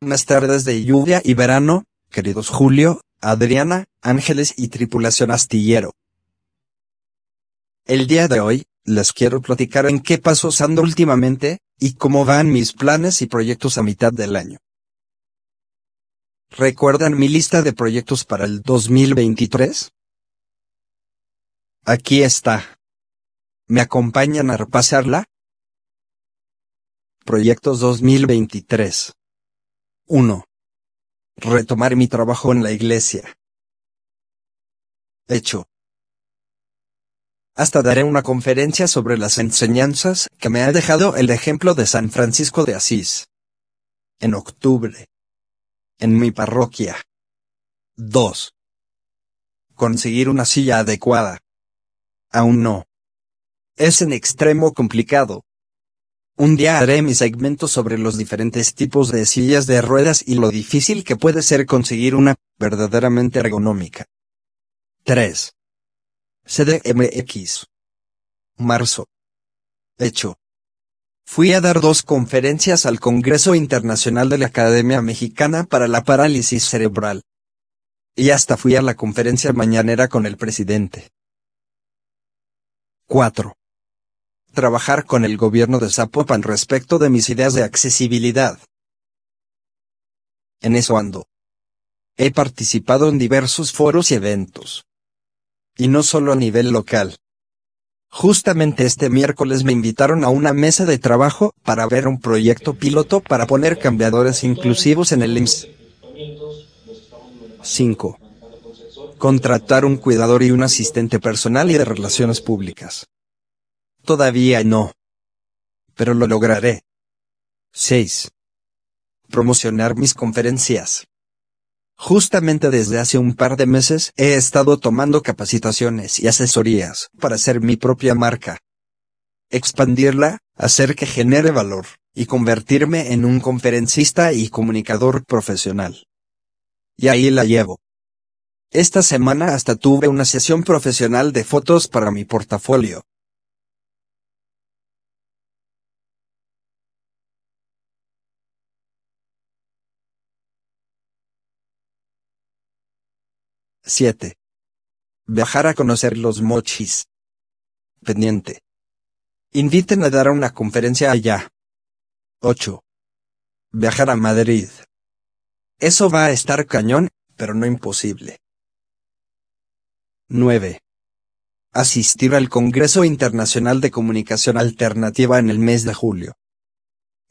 Buenas tardes de lluvia y verano, queridos Julio, Adriana, Ángeles y tripulación astillero. El día de hoy, les quiero platicar en qué pasó Sando últimamente, y cómo van mis planes y proyectos a mitad del año. ¿Recuerdan mi lista de proyectos para el 2023? Aquí está. ¿Me acompañan a repasarla? Proyectos 2023. 1. Retomar mi trabajo en la iglesia. Hecho. Hasta daré una conferencia sobre las enseñanzas que me ha dejado el ejemplo de San Francisco de Asís. En octubre. En mi parroquia. 2. Conseguir una silla adecuada. Aún no. Es en extremo complicado, un día haré mi segmento sobre los diferentes tipos de sillas de ruedas y lo difícil que puede ser conseguir una verdaderamente ergonómica. 3. CDMX. Marzo. Hecho. Fui a dar dos conferencias al Congreso Internacional de la Academia Mexicana para la Parálisis Cerebral. Y hasta fui a la conferencia mañanera con el presidente. 4 trabajar con el gobierno de Zapopan respecto de mis ideas de accesibilidad. En eso ando. He participado en diversos foros y eventos. Y no solo a nivel local. Justamente este miércoles me invitaron a una mesa de trabajo para ver un proyecto piloto para poner cambiadores inclusivos en el IMSS. 5. Contratar un cuidador y un asistente personal y de relaciones públicas. Todavía no. Pero lo lograré. 6. Promocionar mis conferencias. Justamente desde hace un par de meses he estado tomando capacitaciones y asesorías para hacer mi propia marca. Expandirla, hacer que genere valor, y convertirme en un conferencista y comunicador profesional. Y ahí la llevo. Esta semana hasta tuve una sesión profesional de fotos para mi portafolio. 7. Viajar a conocer los mochis. Pendiente. Inviten a dar una conferencia allá. 8. Viajar a Madrid. Eso va a estar cañón, pero no imposible. 9. Asistir al Congreso Internacional de Comunicación Alternativa en el mes de julio.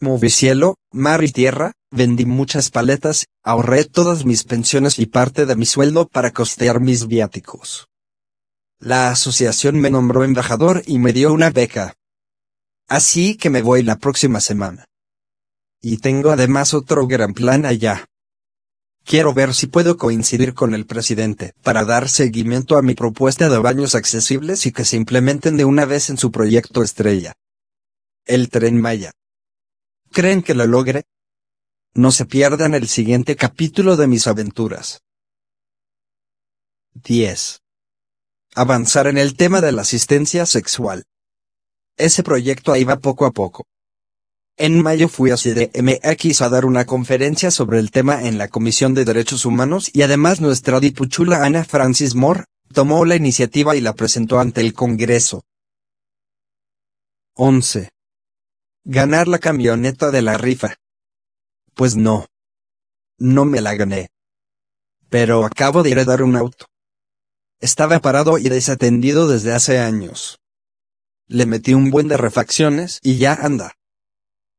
Moví cielo, mar y tierra, vendí muchas paletas, ahorré todas mis pensiones y parte de mi sueldo para costear mis viáticos. La asociación me nombró embajador y me dio una beca. Así que me voy la próxima semana. Y tengo además otro gran plan allá. Quiero ver si puedo coincidir con el presidente para dar seguimiento a mi propuesta de baños accesibles y que se implementen de una vez en su proyecto estrella. El tren Maya. ¿Creen que lo logre? No se pierdan el siguiente capítulo de mis aventuras. 10. Avanzar en el tema de la asistencia sexual. Ese proyecto ahí va poco a poco. En mayo fui a CDMX a dar una conferencia sobre el tema en la Comisión de Derechos Humanos y además nuestra dipuchula Ana Francis Moore tomó la iniciativa y la presentó ante el Congreso. 11. Ganar la camioneta de la rifa. Pues no. No me la gané. Pero acabo de heredar un auto. Estaba parado y desatendido desde hace años. Le metí un buen de refacciones y ya anda.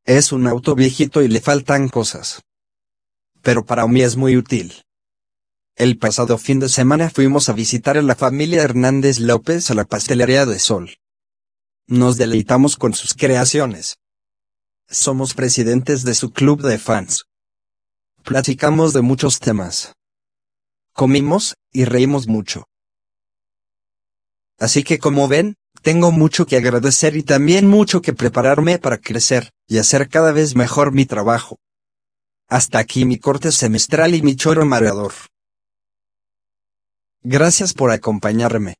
Es un auto viejito y le faltan cosas. Pero para mí es muy útil. El pasado fin de semana fuimos a visitar a la familia Hernández López a la pastelería de Sol. Nos deleitamos con sus creaciones. Somos presidentes de su club de fans. Platicamos de muchos temas. Comimos, y reímos mucho. Así que como ven, tengo mucho que agradecer y también mucho que prepararme para crecer, y hacer cada vez mejor mi trabajo. Hasta aquí mi corte semestral y mi choro mareador. Gracias por acompañarme.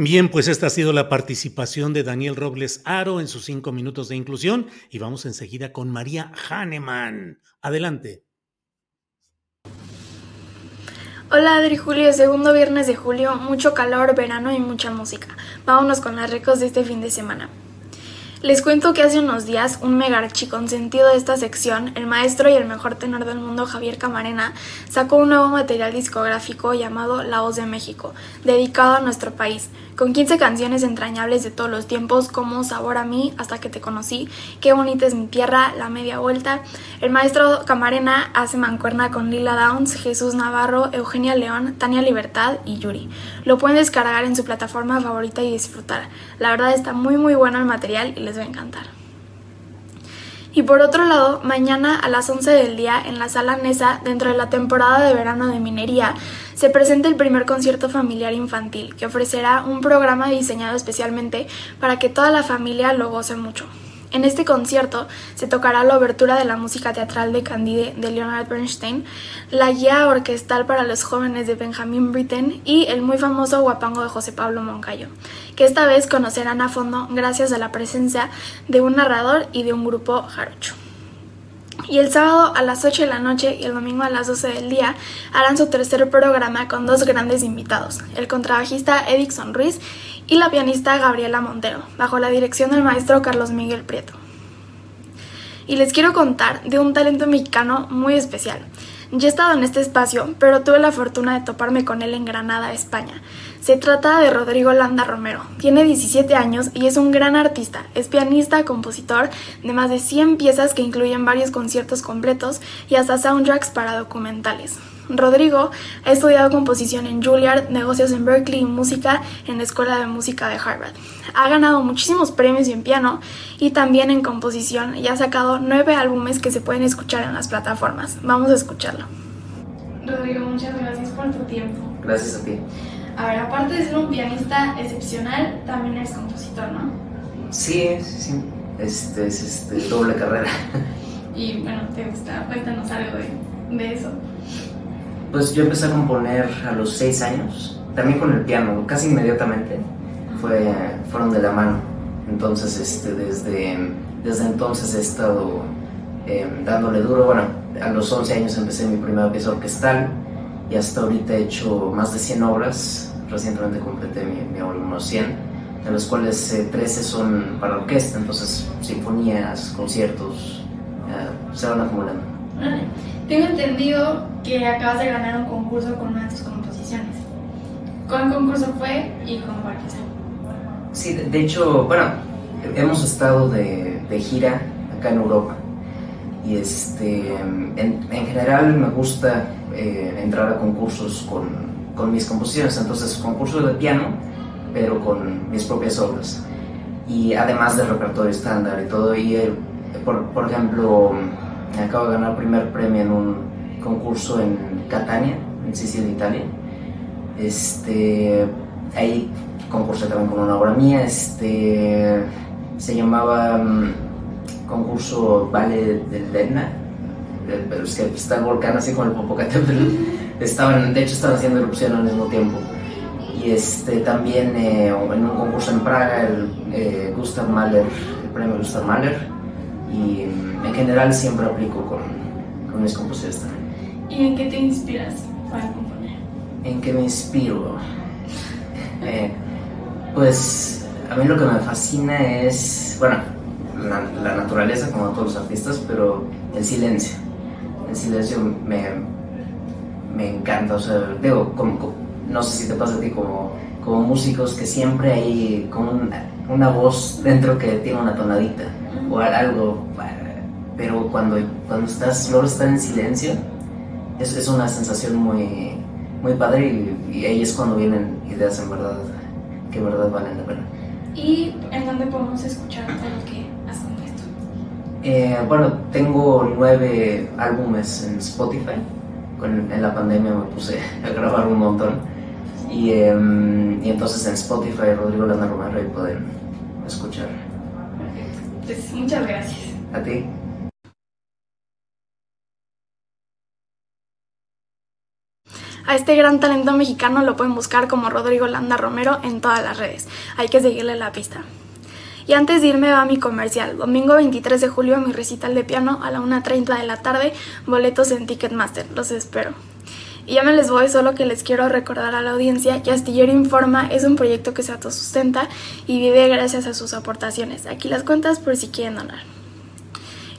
Bien, pues esta ha sido la participación de Daniel Robles Aro en sus cinco minutos de inclusión y vamos enseguida con María Hahnemann. Adelante. Hola Adri Julio, segundo viernes de julio, mucho calor, verano y mucha música. Vámonos con las recos de este fin de semana. Les cuento que hace unos días un megarchi consentido de esta sección, el maestro y el mejor tenor del mundo Javier Camarena, sacó un nuevo material discográfico llamado La Voz de México, dedicado a nuestro país, con 15 canciones entrañables de todos los tiempos como Sabor a mí, Hasta que te conocí, Qué bonita es mi tierra, La media vuelta. El maestro Camarena hace mancuerna con Lila Downs, Jesús Navarro, Eugenia León, Tania Libertad y Yuri. Lo pueden descargar en su plataforma favorita y disfrutar. La verdad está muy muy bueno el material y les va a encantar. Y por otro lado, mañana a las 11 del día en la sala Nesa, dentro de la temporada de verano de minería, se presenta el primer concierto familiar infantil, que ofrecerá un programa diseñado especialmente para que toda la familia lo goce mucho. En este concierto se tocará la obertura de la música teatral de Candide de Leonard Bernstein, la guía orquestal para los jóvenes de Benjamin Britten y el muy famoso guapango de José Pablo Moncayo, que esta vez conocerán a fondo gracias a la presencia de un narrador y de un grupo jarocho. Y el sábado a las 8 de la noche y el domingo a las 12 del día harán su tercer programa con dos grandes invitados, el contrabajista Edison Ruiz y la pianista Gabriela Montero, bajo la dirección del maestro Carlos Miguel Prieto. Y les quiero contar de un talento mexicano muy especial. Ya he estado en este espacio, pero tuve la fortuna de toparme con él en Granada, España. Se trata de Rodrigo Landa Romero. Tiene 17 años y es un gran artista. Es pianista, compositor de más de 100 piezas que incluyen varios conciertos completos y hasta soundtracks para documentales. Rodrigo ha estudiado composición en Juilliard, negocios en Berkeley y música en la Escuela de Música de Harvard. Ha ganado muchísimos premios en piano y también en composición y ha sacado nueve álbumes que se pueden escuchar en las plataformas. Vamos a escucharlo. Rodrigo, muchas gracias por tu tiempo. Gracias a ti. A ver, aparte de ser un pianista excepcional, también eres compositor, ¿no? Sí, sí, sí. Este es este, doble carrera. Y bueno, ¿te gusta? Cuéntanos algo de, de eso. Pues yo empecé a componer a los seis años, también con el piano, casi inmediatamente, fue, fueron de la mano. Entonces, este, desde, desde entonces he estado em, dándole duro. Bueno, a los 11 años empecé mi primera pieza orquestal y hasta ahorita he hecho más de 100 obras. Recientemente completé mi, mi obra unos 100, de los cuales 13 eh, son para orquesta, entonces sinfonías, conciertos, eh, se van acumulando. Tengo entendido que acabas de ganar un concurso con una de tus composiciones. ¿Cuál concurso fue y cómo fue Sí, de, hecho, bueno, hemos estado de, de, gira acá en Europa y este, en, en general me gusta eh, entrar a concursos con, con, mis composiciones, entonces concurso de piano, pero con mis propias obras y además del repertorio estándar y todo. Y eh, por, por ejemplo, acabo de ganar primer premio en un concurso en Catania, en Sicilia, Italia. Este, ahí concursé también con una obra mía, este, se llamaba um, concurso Vale del eh, pero es que está el volcán así con el Popocatépetl, estaban, de hecho estaban haciendo erupción al mismo tiempo. Y este, también eh, en un concurso en Praga, el eh, Gustav Mahler, el premio Gustav Mahler, y mm, en general siempre aplico con, con mis composiciones también. ¿Y en qué te inspiras para componer? ¿En qué me inspiro? Eh, pues a mí lo que me fascina es, bueno, la, naturaleza como a todos los artistas, pero el silencio. El silencio me, me encanta, o sea, digo, como, no sé si te pasa a ti como, como músicos que siempre hay como una, una voz dentro que tiene una tonadita o algo, pero cuando, cuando estás, solo estar en silencio, es, es una sensación muy, muy padre y, ahí es cuando vienen ideas en verdad, que en verdad valen la pena. ¿Y en dónde podemos escuchar lo que? Eh, bueno, tengo nueve álbumes en Spotify. Con, en la pandemia me puse a grabar un montón. Y, em, y entonces en Spotify, Rodrigo Lana Romero, y pueden escuchar. Pues muchas gracias. A ti. A este gran talento mexicano lo pueden buscar como Rodrigo Landa Romero en todas las redes. Hay que seguirle la pista. Y antes de irme va mi comercial. Domingo 23 de julio mi recital de piano a la 1.30 de la tarde. Boletos en Ticketmaster. Los espero. Y ya me les voy, solo que les quiero recordar a la audiencia que Astillero Informa es un proyecto que se autosustenta y vive gracias a sus aportaciones. Aquí las cuentas por si quieren donar.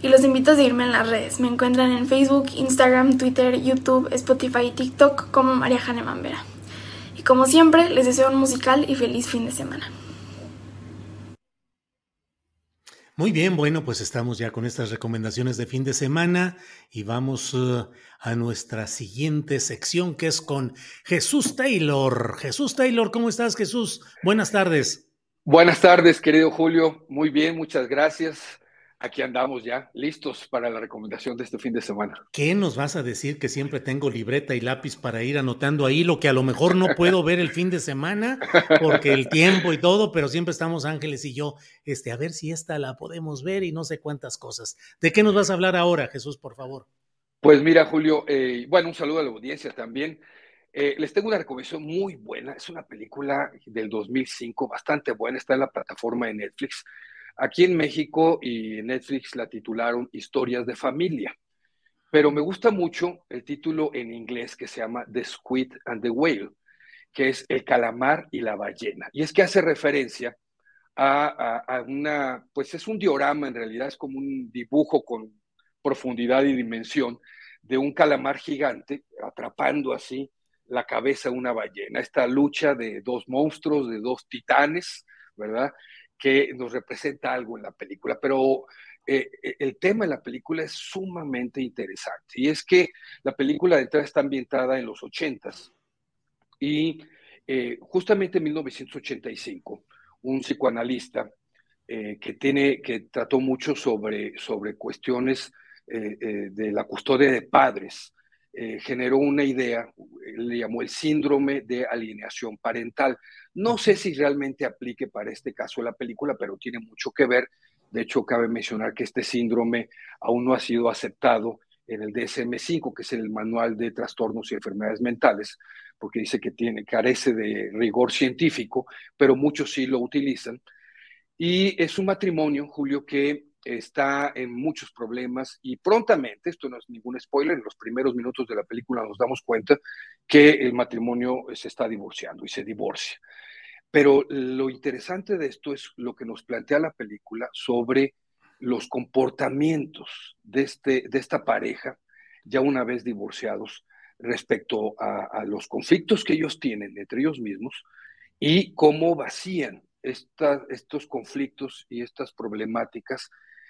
Y los invito a seguirme en las redes. Me encuentran en Facebook, Instagram, Twitter, YouTube, Spotify y TikTok como María Jane Mambera. Y como siempre, les deseo un musical y feliz fin de semana. Muy bien, bueno, pues estamos ya con estas recomendaciones de fin de semana y vamos uh, a nuestra siguiente sección que es con Jesús Taylor. Jesús Taylor, ¿cómo estás Jesús? Buenas tardes. Buenas tardes, querido Julio. Muy bien, muchas gracias aquí andamos ya, listos para la recomendación de este fin de semana. ¿Qué nos vas a decir que siempre tengo libreta y lápiz para ir anotando ahí lo que a lo mejor no puedo ver el fin de semana porque el tiempo y todo, pero siempre estamos Ángeles y yo, este, a ver si esta la podemos ver y no sé cuántas cosas. ¿De qué nos vas a hablar ahora, Jesús, por favor? Pues mira, Julio, eh, bueno, un saludo a la audiencia también. Eh, les tengo una recomendación muy buena. Es una película del 2005, bastante buena. Está en la plataforma de Netflix. Aquí en México y Netflix la titularon Historias de Familia, pero me gusta mucho el título en inglés que se llama The Squid and the Whale, que es El calamar y la ballena. Y es que hace referencia a, una, pues es un diorama en realidad, es como un dibujo con profundidad y dimensión de un calamar gigante atrapando así la cabeza de una ballena. Esta lucha de dos monstruos, de dos titanes, ¿verdad? Que nos representa algo en la película, pero eh, eh, el tema de la película es sumamente interesante y es que la película de entrada está ambientada en los 80s y eh, justamente en 1985 un psicoanalista que, tiene, que trató mucho sobre, sobre cuestiones de la custodia de padres, eh, generó una idea, le llamó el síndrome de alienación parental. No sé si realmente aplique para este caso la película, pero tiene mucho que ver. De hecho, cabe mencionar que este síndrome aún no ha sido aceptado en el DSM-5, que es el Manual de Trastornos y Enfermedades Mentales, porque dice que tiene, carece de rigor científico, pero muchos sí lo utilizan. Y es un matrimonio, Julio, que está en muchos problemas y prontamente, esto no es ningún spoiler, en los primeros minutos de la película nos damos cuenta que el matrimonio se está divorciando y se divorcia. Pero lo interesante de esto es lo que nos plantea la película sobre los comportamientos de, este, de esta pareja, ya una vez divorciados, respecto a, los conflictos que ellos tienen entre ellos mismos y cómo vacían estos conflictos y estas problemáticas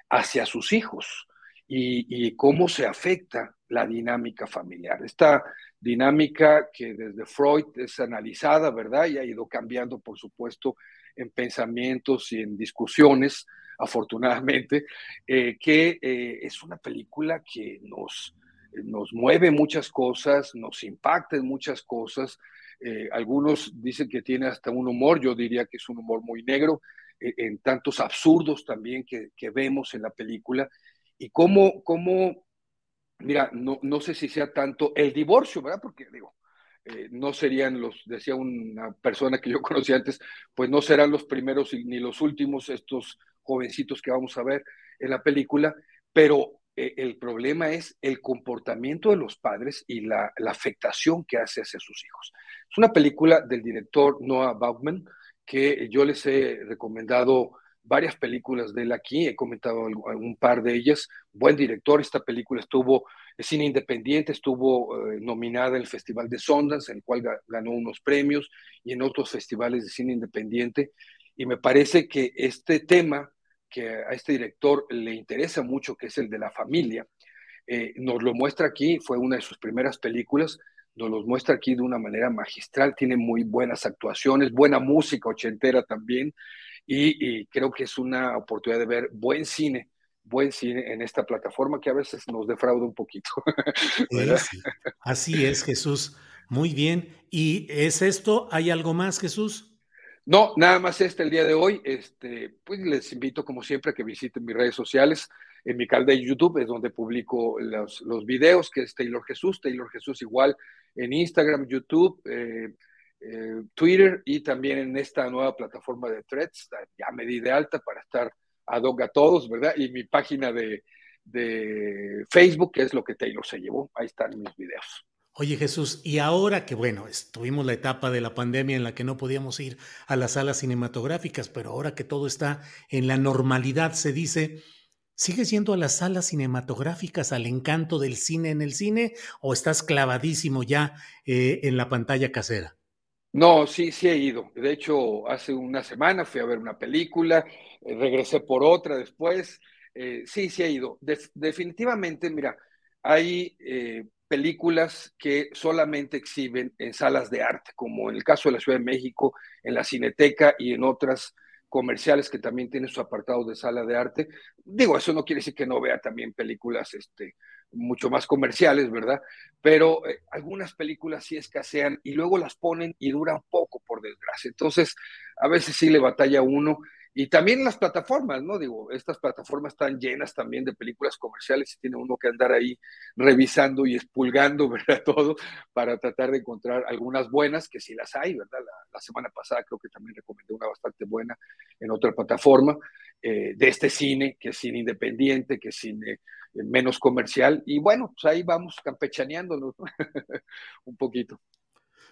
hacia sus hijos y, cómo se afecta la dinámica familiar. Esta dinámica que desde Freud es analizada, ¿verdad? Y ha ido cambiando, por supuesto, en pensamientos y en discusiones, afortunadamente, eh, que eh, es una película que nos, nos mueve muchas cosas, nos impacta en muchas cosas. Eh, algunos dicen que tiene hasta un humor, yo diría que es un humor muy negro, en tantos absurdos también que, vemos en la película y cómo, cómo mira, no, no, sé si sea tanto el divorcio, ¿verdad? Porque digo, eh, no serían los, decía una persona que yo conocí antes, pues no serán los primeros ni los últimos estos jovencitos que vamos a ver en la película, pero eh, el problema es el comportamiento de los padres y la, la, afectación que hace hacia sus hijos. Es una película del director Noah Baughman, que yo les he recomendado varias películas de él aquí, he comentado un par de ellas. Buen director, esta película estuvo en cine independiente, estuvo eh, nominada en el Festival de Sundance, en el cual ganó unos premios y en otros festivales de cine independiente. Y me parece que este tema que a este director le interesa mucho, que es el de la familia, eh, nos lo muestra aquí, fue una de sus primeras películas, nos los muestra aquí de una manera magistral, tiene muy buenas actuaciones, buena música ochentera también, y, creo que es una oportunidad de ver buen cine, buen cine en esta plataforma que a veces nos defrauda un poquito. Así es, Jesús. Muy bien. ¿Y es esto? ¿Hay algo más, Jesús? No, nada más este el día de hoy. Este, pues les invito, como siempre, a que visiten mis redes sociales. En mi canal de YouTube, es donde publico los, videos, que es Taylor Jesús, Taylor Jesús igual en Instagram, YouTube, eh, eh, Twitter y también en esta nueva plataforma de Threads, ya me di de alta para estar ad hoc a todos, ¿verdad? Y mi página de, de Facebook, que es lo que Taylor se llevó, ahí están mis videos. Oye Jesús, y ahora que bueno, tuvimos la etapa de la pandemia en la que no podíamos ir a las salas cinematográficas, pero ahora que todo está en la normalidad, se dice, ¿sigues yendo a las salas cinematográficas al encanto del cine en el cine o estás clavadísimo ya eh, en la pantalla casera? No, sí, sí he ido. De hecho, hace una semana fui a ver una película, eh, regresé por otra después. Eh, sí, sí he ido. definitivamente, mira, hay películas que solamente exhiben en salas de arte, como en el caso de la Ciudad de México, en la Cineteca y en otras comerciales que también tienen su apartado de sala de arte. Digo, eso no quiere decir que no vea también películas este, mucho más comerciales, ¿verdad? Pero eh, algunas películas sí escasean y luego las ponen y duran poco, por desgracia. Entonces, a veces sí le batalla uno y también las plataformas, ¿no? Digo, estas plataformas están llenas también de películas comerciales y tiene uno que andar ahí revisando y expulgando, ¿verdad? Todo para tratar de encontrar algunas buenas, que sí las hay, ¿verdad? La, semana pasada creo que también recomendé una bastante buena en otra plataforma eh, de este cine, que es cine independiente, que es cine eh, menos comercial. Y bueno, pues ahí vamos campechaneándonos un poquito.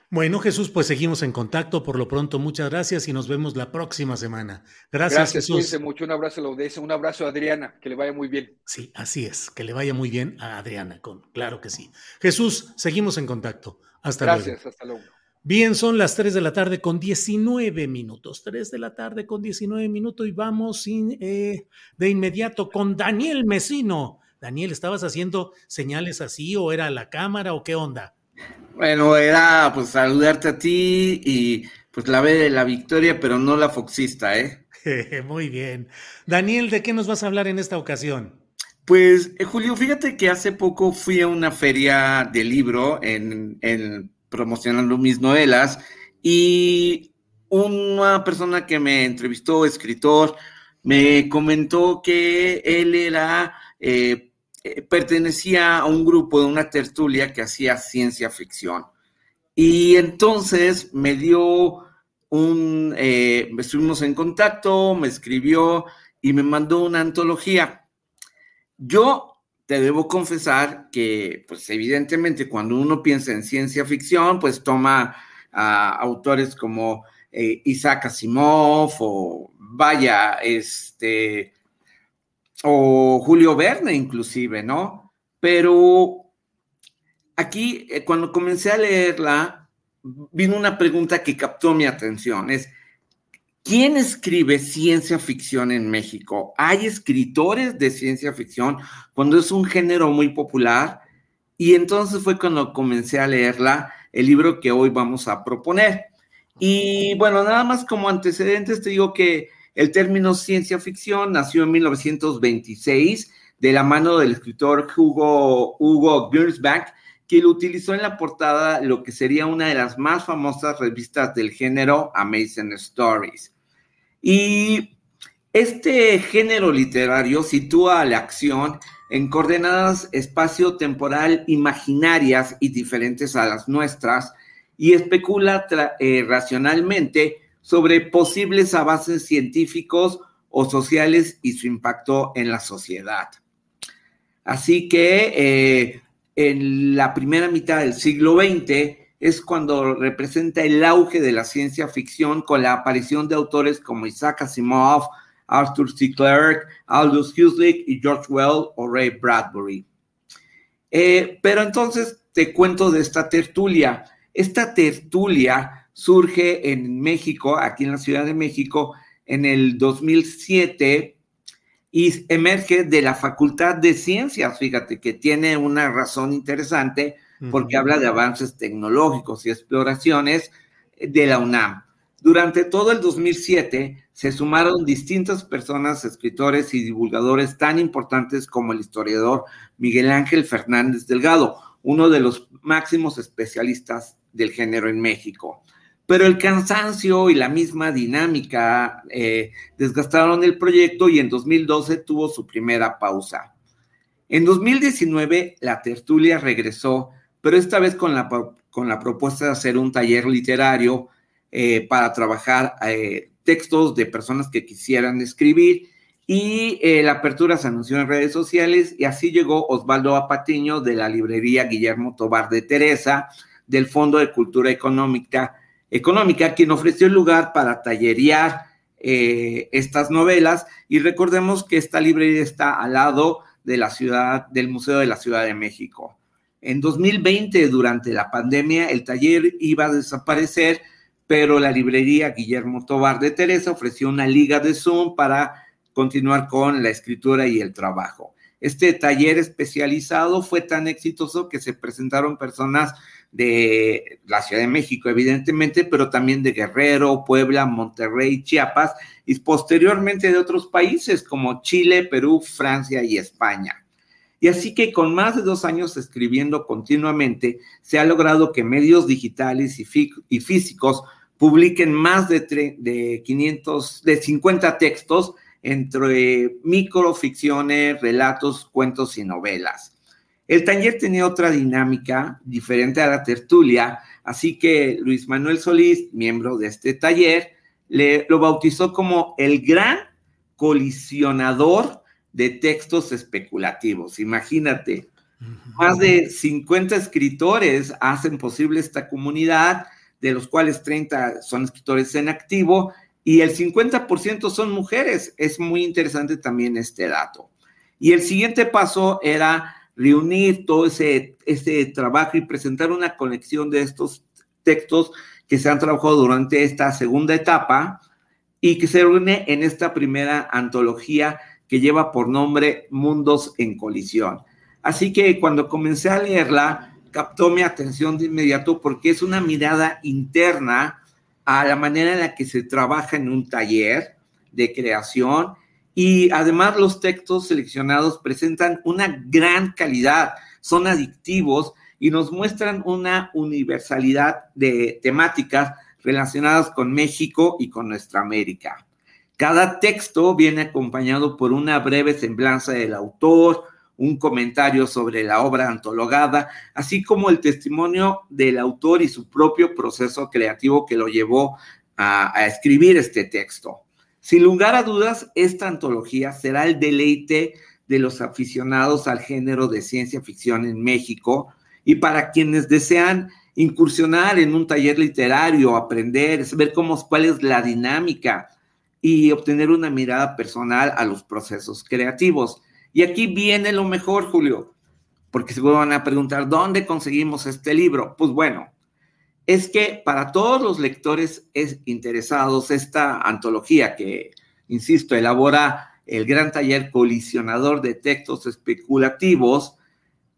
Bueno, Jesús, pues seguimos en contacto. Por lo pronto, muchas gracias y nos vemos la próxima semana. Gracias, gracias Jesús. mucho. Un abrazo a la audiencia, un abrazo a Adriana, que le vaya muy bien. Sí, así es, que le vaya muy bien a Adriana, con, claro que sí. Jesús, seguimos en contacto. Hasta luego. Gracias, hasta luego. Bien, son las 3 de la tarde con 19 minutos. 3 de la tarde con 19 minutos y vamos eh, de inmediato con Daniel Mesino. Daniel, ¿estabas haciendo señales así o era la cámara o qué onda? Bueno, era pues saludarte a ti y pues la ve de la victoria, pero no la foxista, ¿eh? Muy bien. Daniel, ¿de qué nos vas a hablar en esta ocasión? Pues, eh, Julio, fíjate que hace poco fui a una feria de libro en, en promocionando mis novelas y una persona que me entrevistó, escritor, me comentó que él era eh, eh, pertenecía a un grupo de una tertulia que hacía ciencia ficción. Y entonces me dio un, eh, estuvimos en contacto, me escribió y me mandó una antología. Yo te debo confesar que, pues evidentemente, cuando uno piensa en ciencia ficción, pues toma a autores como eh, Isaac Asimov o vaya, este, o Julio Verne inclusive, ¿no? Pero aquí, eh, cuando comencé a leerla, vino una pregunta que captó mi atención, es, ¿quién escribe ciencia ficción en México? ¿Hay escritores de ciencia ficción cuando es un género muy popular? Y entonces fue cuando comencé a leerla, el libro que hoy vamos a proponer. Y bueno, nada más como antecedentes te digo que el término ciencia ficción nació en 1926 de la mano del escritor Hugo, Hugo Gernsback, que lo utilizó en la portada lo que sería una de las más famosas revistas del género, Amazing Stories. Y este género literario sitúa la acción en coordenadas espacio-temporal imaginarias y diferentes a las nuestras y especula eh, racionalmente sobre posibles avances científicos o sociales y su impacto en la sociedad. Así que eh, en la primera mitad del siglo XX es cuando representa el auge de la ciencia ficción con la aparición de autores como Isaac Asimov, Arthur C. Clarke, Aldous Huxley y George Well o Ray Bradbury. Eh, pero entonces te cuento de esta tertulia. Esta tertulia surge en México, aquí en la Ciudad de México, en el 2007 y emerge de la Facultad de Ciencias, fíjate que tiene una razón interesante porque habla de avances tecnológicos y exploraciones de la UNAM. Durante todo el 2007 se sumaron distintas personas, escritores y divulgadores tan importantes como el historiador Miguel Ángel Fernández Delgado, uno de los máximos especialistas del género en México. Pero el cansancio y la misma dinámica eh, desgastaron el proyecto y en 2012 tuvo su primera pausa. En 2019 la tertulia regresó, pero esta vez con la, con la propuesta de hacer un taller literario eh, para trabajar eh, textos de personas que quisieran escribir y la apertura se anunció en redes sociales y así llegó Osvaldo Apatiño de la librería Guillermo Tobar de Teresa del Fondo de Cultura Económica Económica, quien ofreció el lugar para tallerear eh, estas novelas. Y recordemos que esta librería está al lado de la ciudad, del Museo de la Ciudad de México. En 2020, durante la pandemia, el taller iba a desaparecer, pero la librería Guillermo Tobar de Teresa ofreció una liga de Zoom para continuar con la escritura y el trabajo. Este taller especializado fue tan exitoso que se presentaron personas de la Ciudad de México, evidentemente, pero también de Guerrero, Puebla, Monterrey, Chiapas y posteriormente de otros países como Chile, Perú, Francia y España. Y así que con más de dos años escribiendo continuamente, se ha logrado que medios digitales y, físicos publiquen más de, de 500, de 50 textos entre microficciones, relatos, cuentos y novelas. El taller tenía otra dinámica diferente a la tertulia, así que Luis Manuel Solís, miembro de este taller, le, lo bautizó como el gran colisionador de textos especulativos. Imagínate, más de 50 escritores hacen posible esta comunidad, de los cuales 30 son escritores en activo y el 50% son mujeres. Es muy interesante también este dato. Y el siguiente paso era reunir todo ese, ese trabajo y presentar una colección de estos textos que se han trabajado durante esta segunda etapa y que se reúne en esta primera antología que lleva por nombre Mundos en Colisión. Así que cuando comencé a leerla, captó mi atención de inmediato porque es una mirada interna a la manera en la que se trabaja en un taller de creación y además los textos seleccionados presentan una gran calidad, son adictivos y nos muestran una universalidad de temáticas relacionadas con México y con nuestra América. Cada texto viene acompañado por una breve semblanza del autor, un comentario sobre la obra antologada, así como el testimonio del autor y su propio proceso creativo que lo llevó a, escribir este texto. Sin lugar a dudas, esta antología será el deleite de los aficionados al género de ciencia ficción en México y para quienes desean incursionar en un taller literario, aprender, saber cómo, cuál es la dinámica y obtener una mirada personal a los procesos creativos. Y aquí viene lo mejor, Julio, porque se van a preguntar, ¿dónde conseguimos este libro? Pues bueno, es que para todos los lectores es interesados esta antología que, insisto, elabora el gran taller colisionador de textos especulativos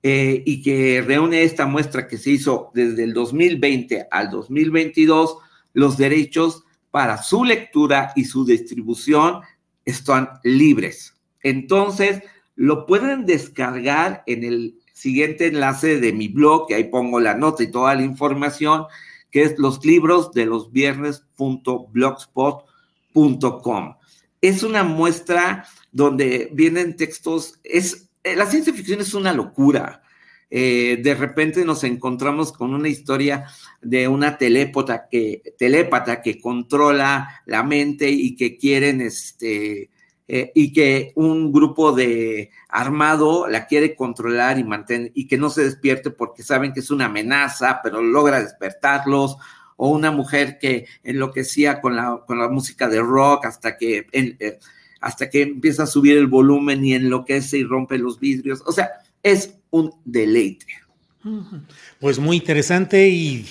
eh, y que reúne esta muestra que se hizo desde el 2020 al 2022, los derechos para su lectura y su distribución están libres. Entonces, lo pueden descargar en el siguiente enlace de mi blog, que ahí pongo la nota y toda la información, que es los libros de los viernes.blogspot.com. Es una muestra donde vienen textos, es, eh, la ciencia ficción es una locura. Eh, de repente nos encontramos con una historia de una telépata que, telépata que controla la mente y que quieren este, eh, y que un grupo de armado la quiere controlar y mantener y que no se despierte porque saben que es una amenaza, pero logra despertarlos, o una mujer que enloquecía con la, con la música de rock hasta que, eh, hasta que empieza a subir el volumen y enloquece y rompe los vidrios. O sea, es un deleite. Pues muy interesante y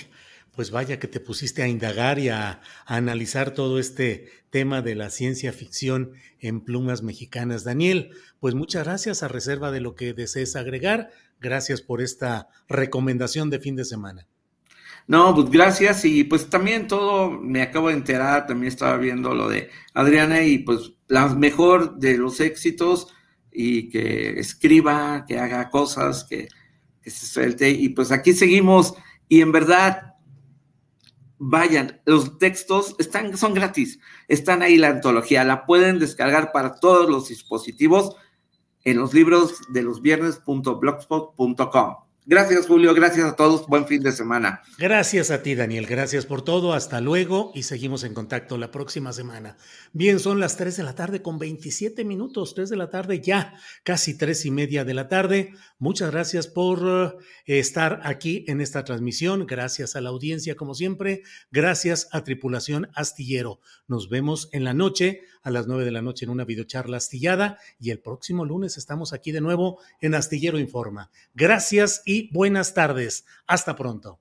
pues vaya que te pusiste a indagar y a, analizar todo este tema de la ciencia ficción en plumas mexicanas. Daniel, pues muchas gracias a reserva de lo que desees agregar. Gracias por esta recomendación de fin de semana. No, pues gracias y pues también todo me acabo de enterar, también estaba viendo lo de Adriana y pues la mejor de los éxitos y que escriba, que haga cosas, que, que se suelte y pues aquí seguimos y en verdad vayan, los textos están, son gratis, están ahí la antología, la pueden descargar para todos los dispositivos en los libros de los viernes.blogspot.com. Gracias, Julio. Gracias a todos. Buen fin de semana. Gracias a ti, Daniel. Gracias por todo. Hasta luego y seguimos en contacto la próxima semana. Bien, son las 3 de la tarde con 27 minutos. 3 de la tarde ya, casi tres y media de la tarde. Muchas gracias por eh, estar aquí en esta transmisión. Gracias a la audiencia, como siempre. Gracias a Tripulación Astillero. Nos vemos en la noche, a las 9 de la noche, en una videocharla astillada. Y el próximo lunes estamos aquí de nuevo en Astillero Informa. Gracias y buenas tardes. Hasta pronto.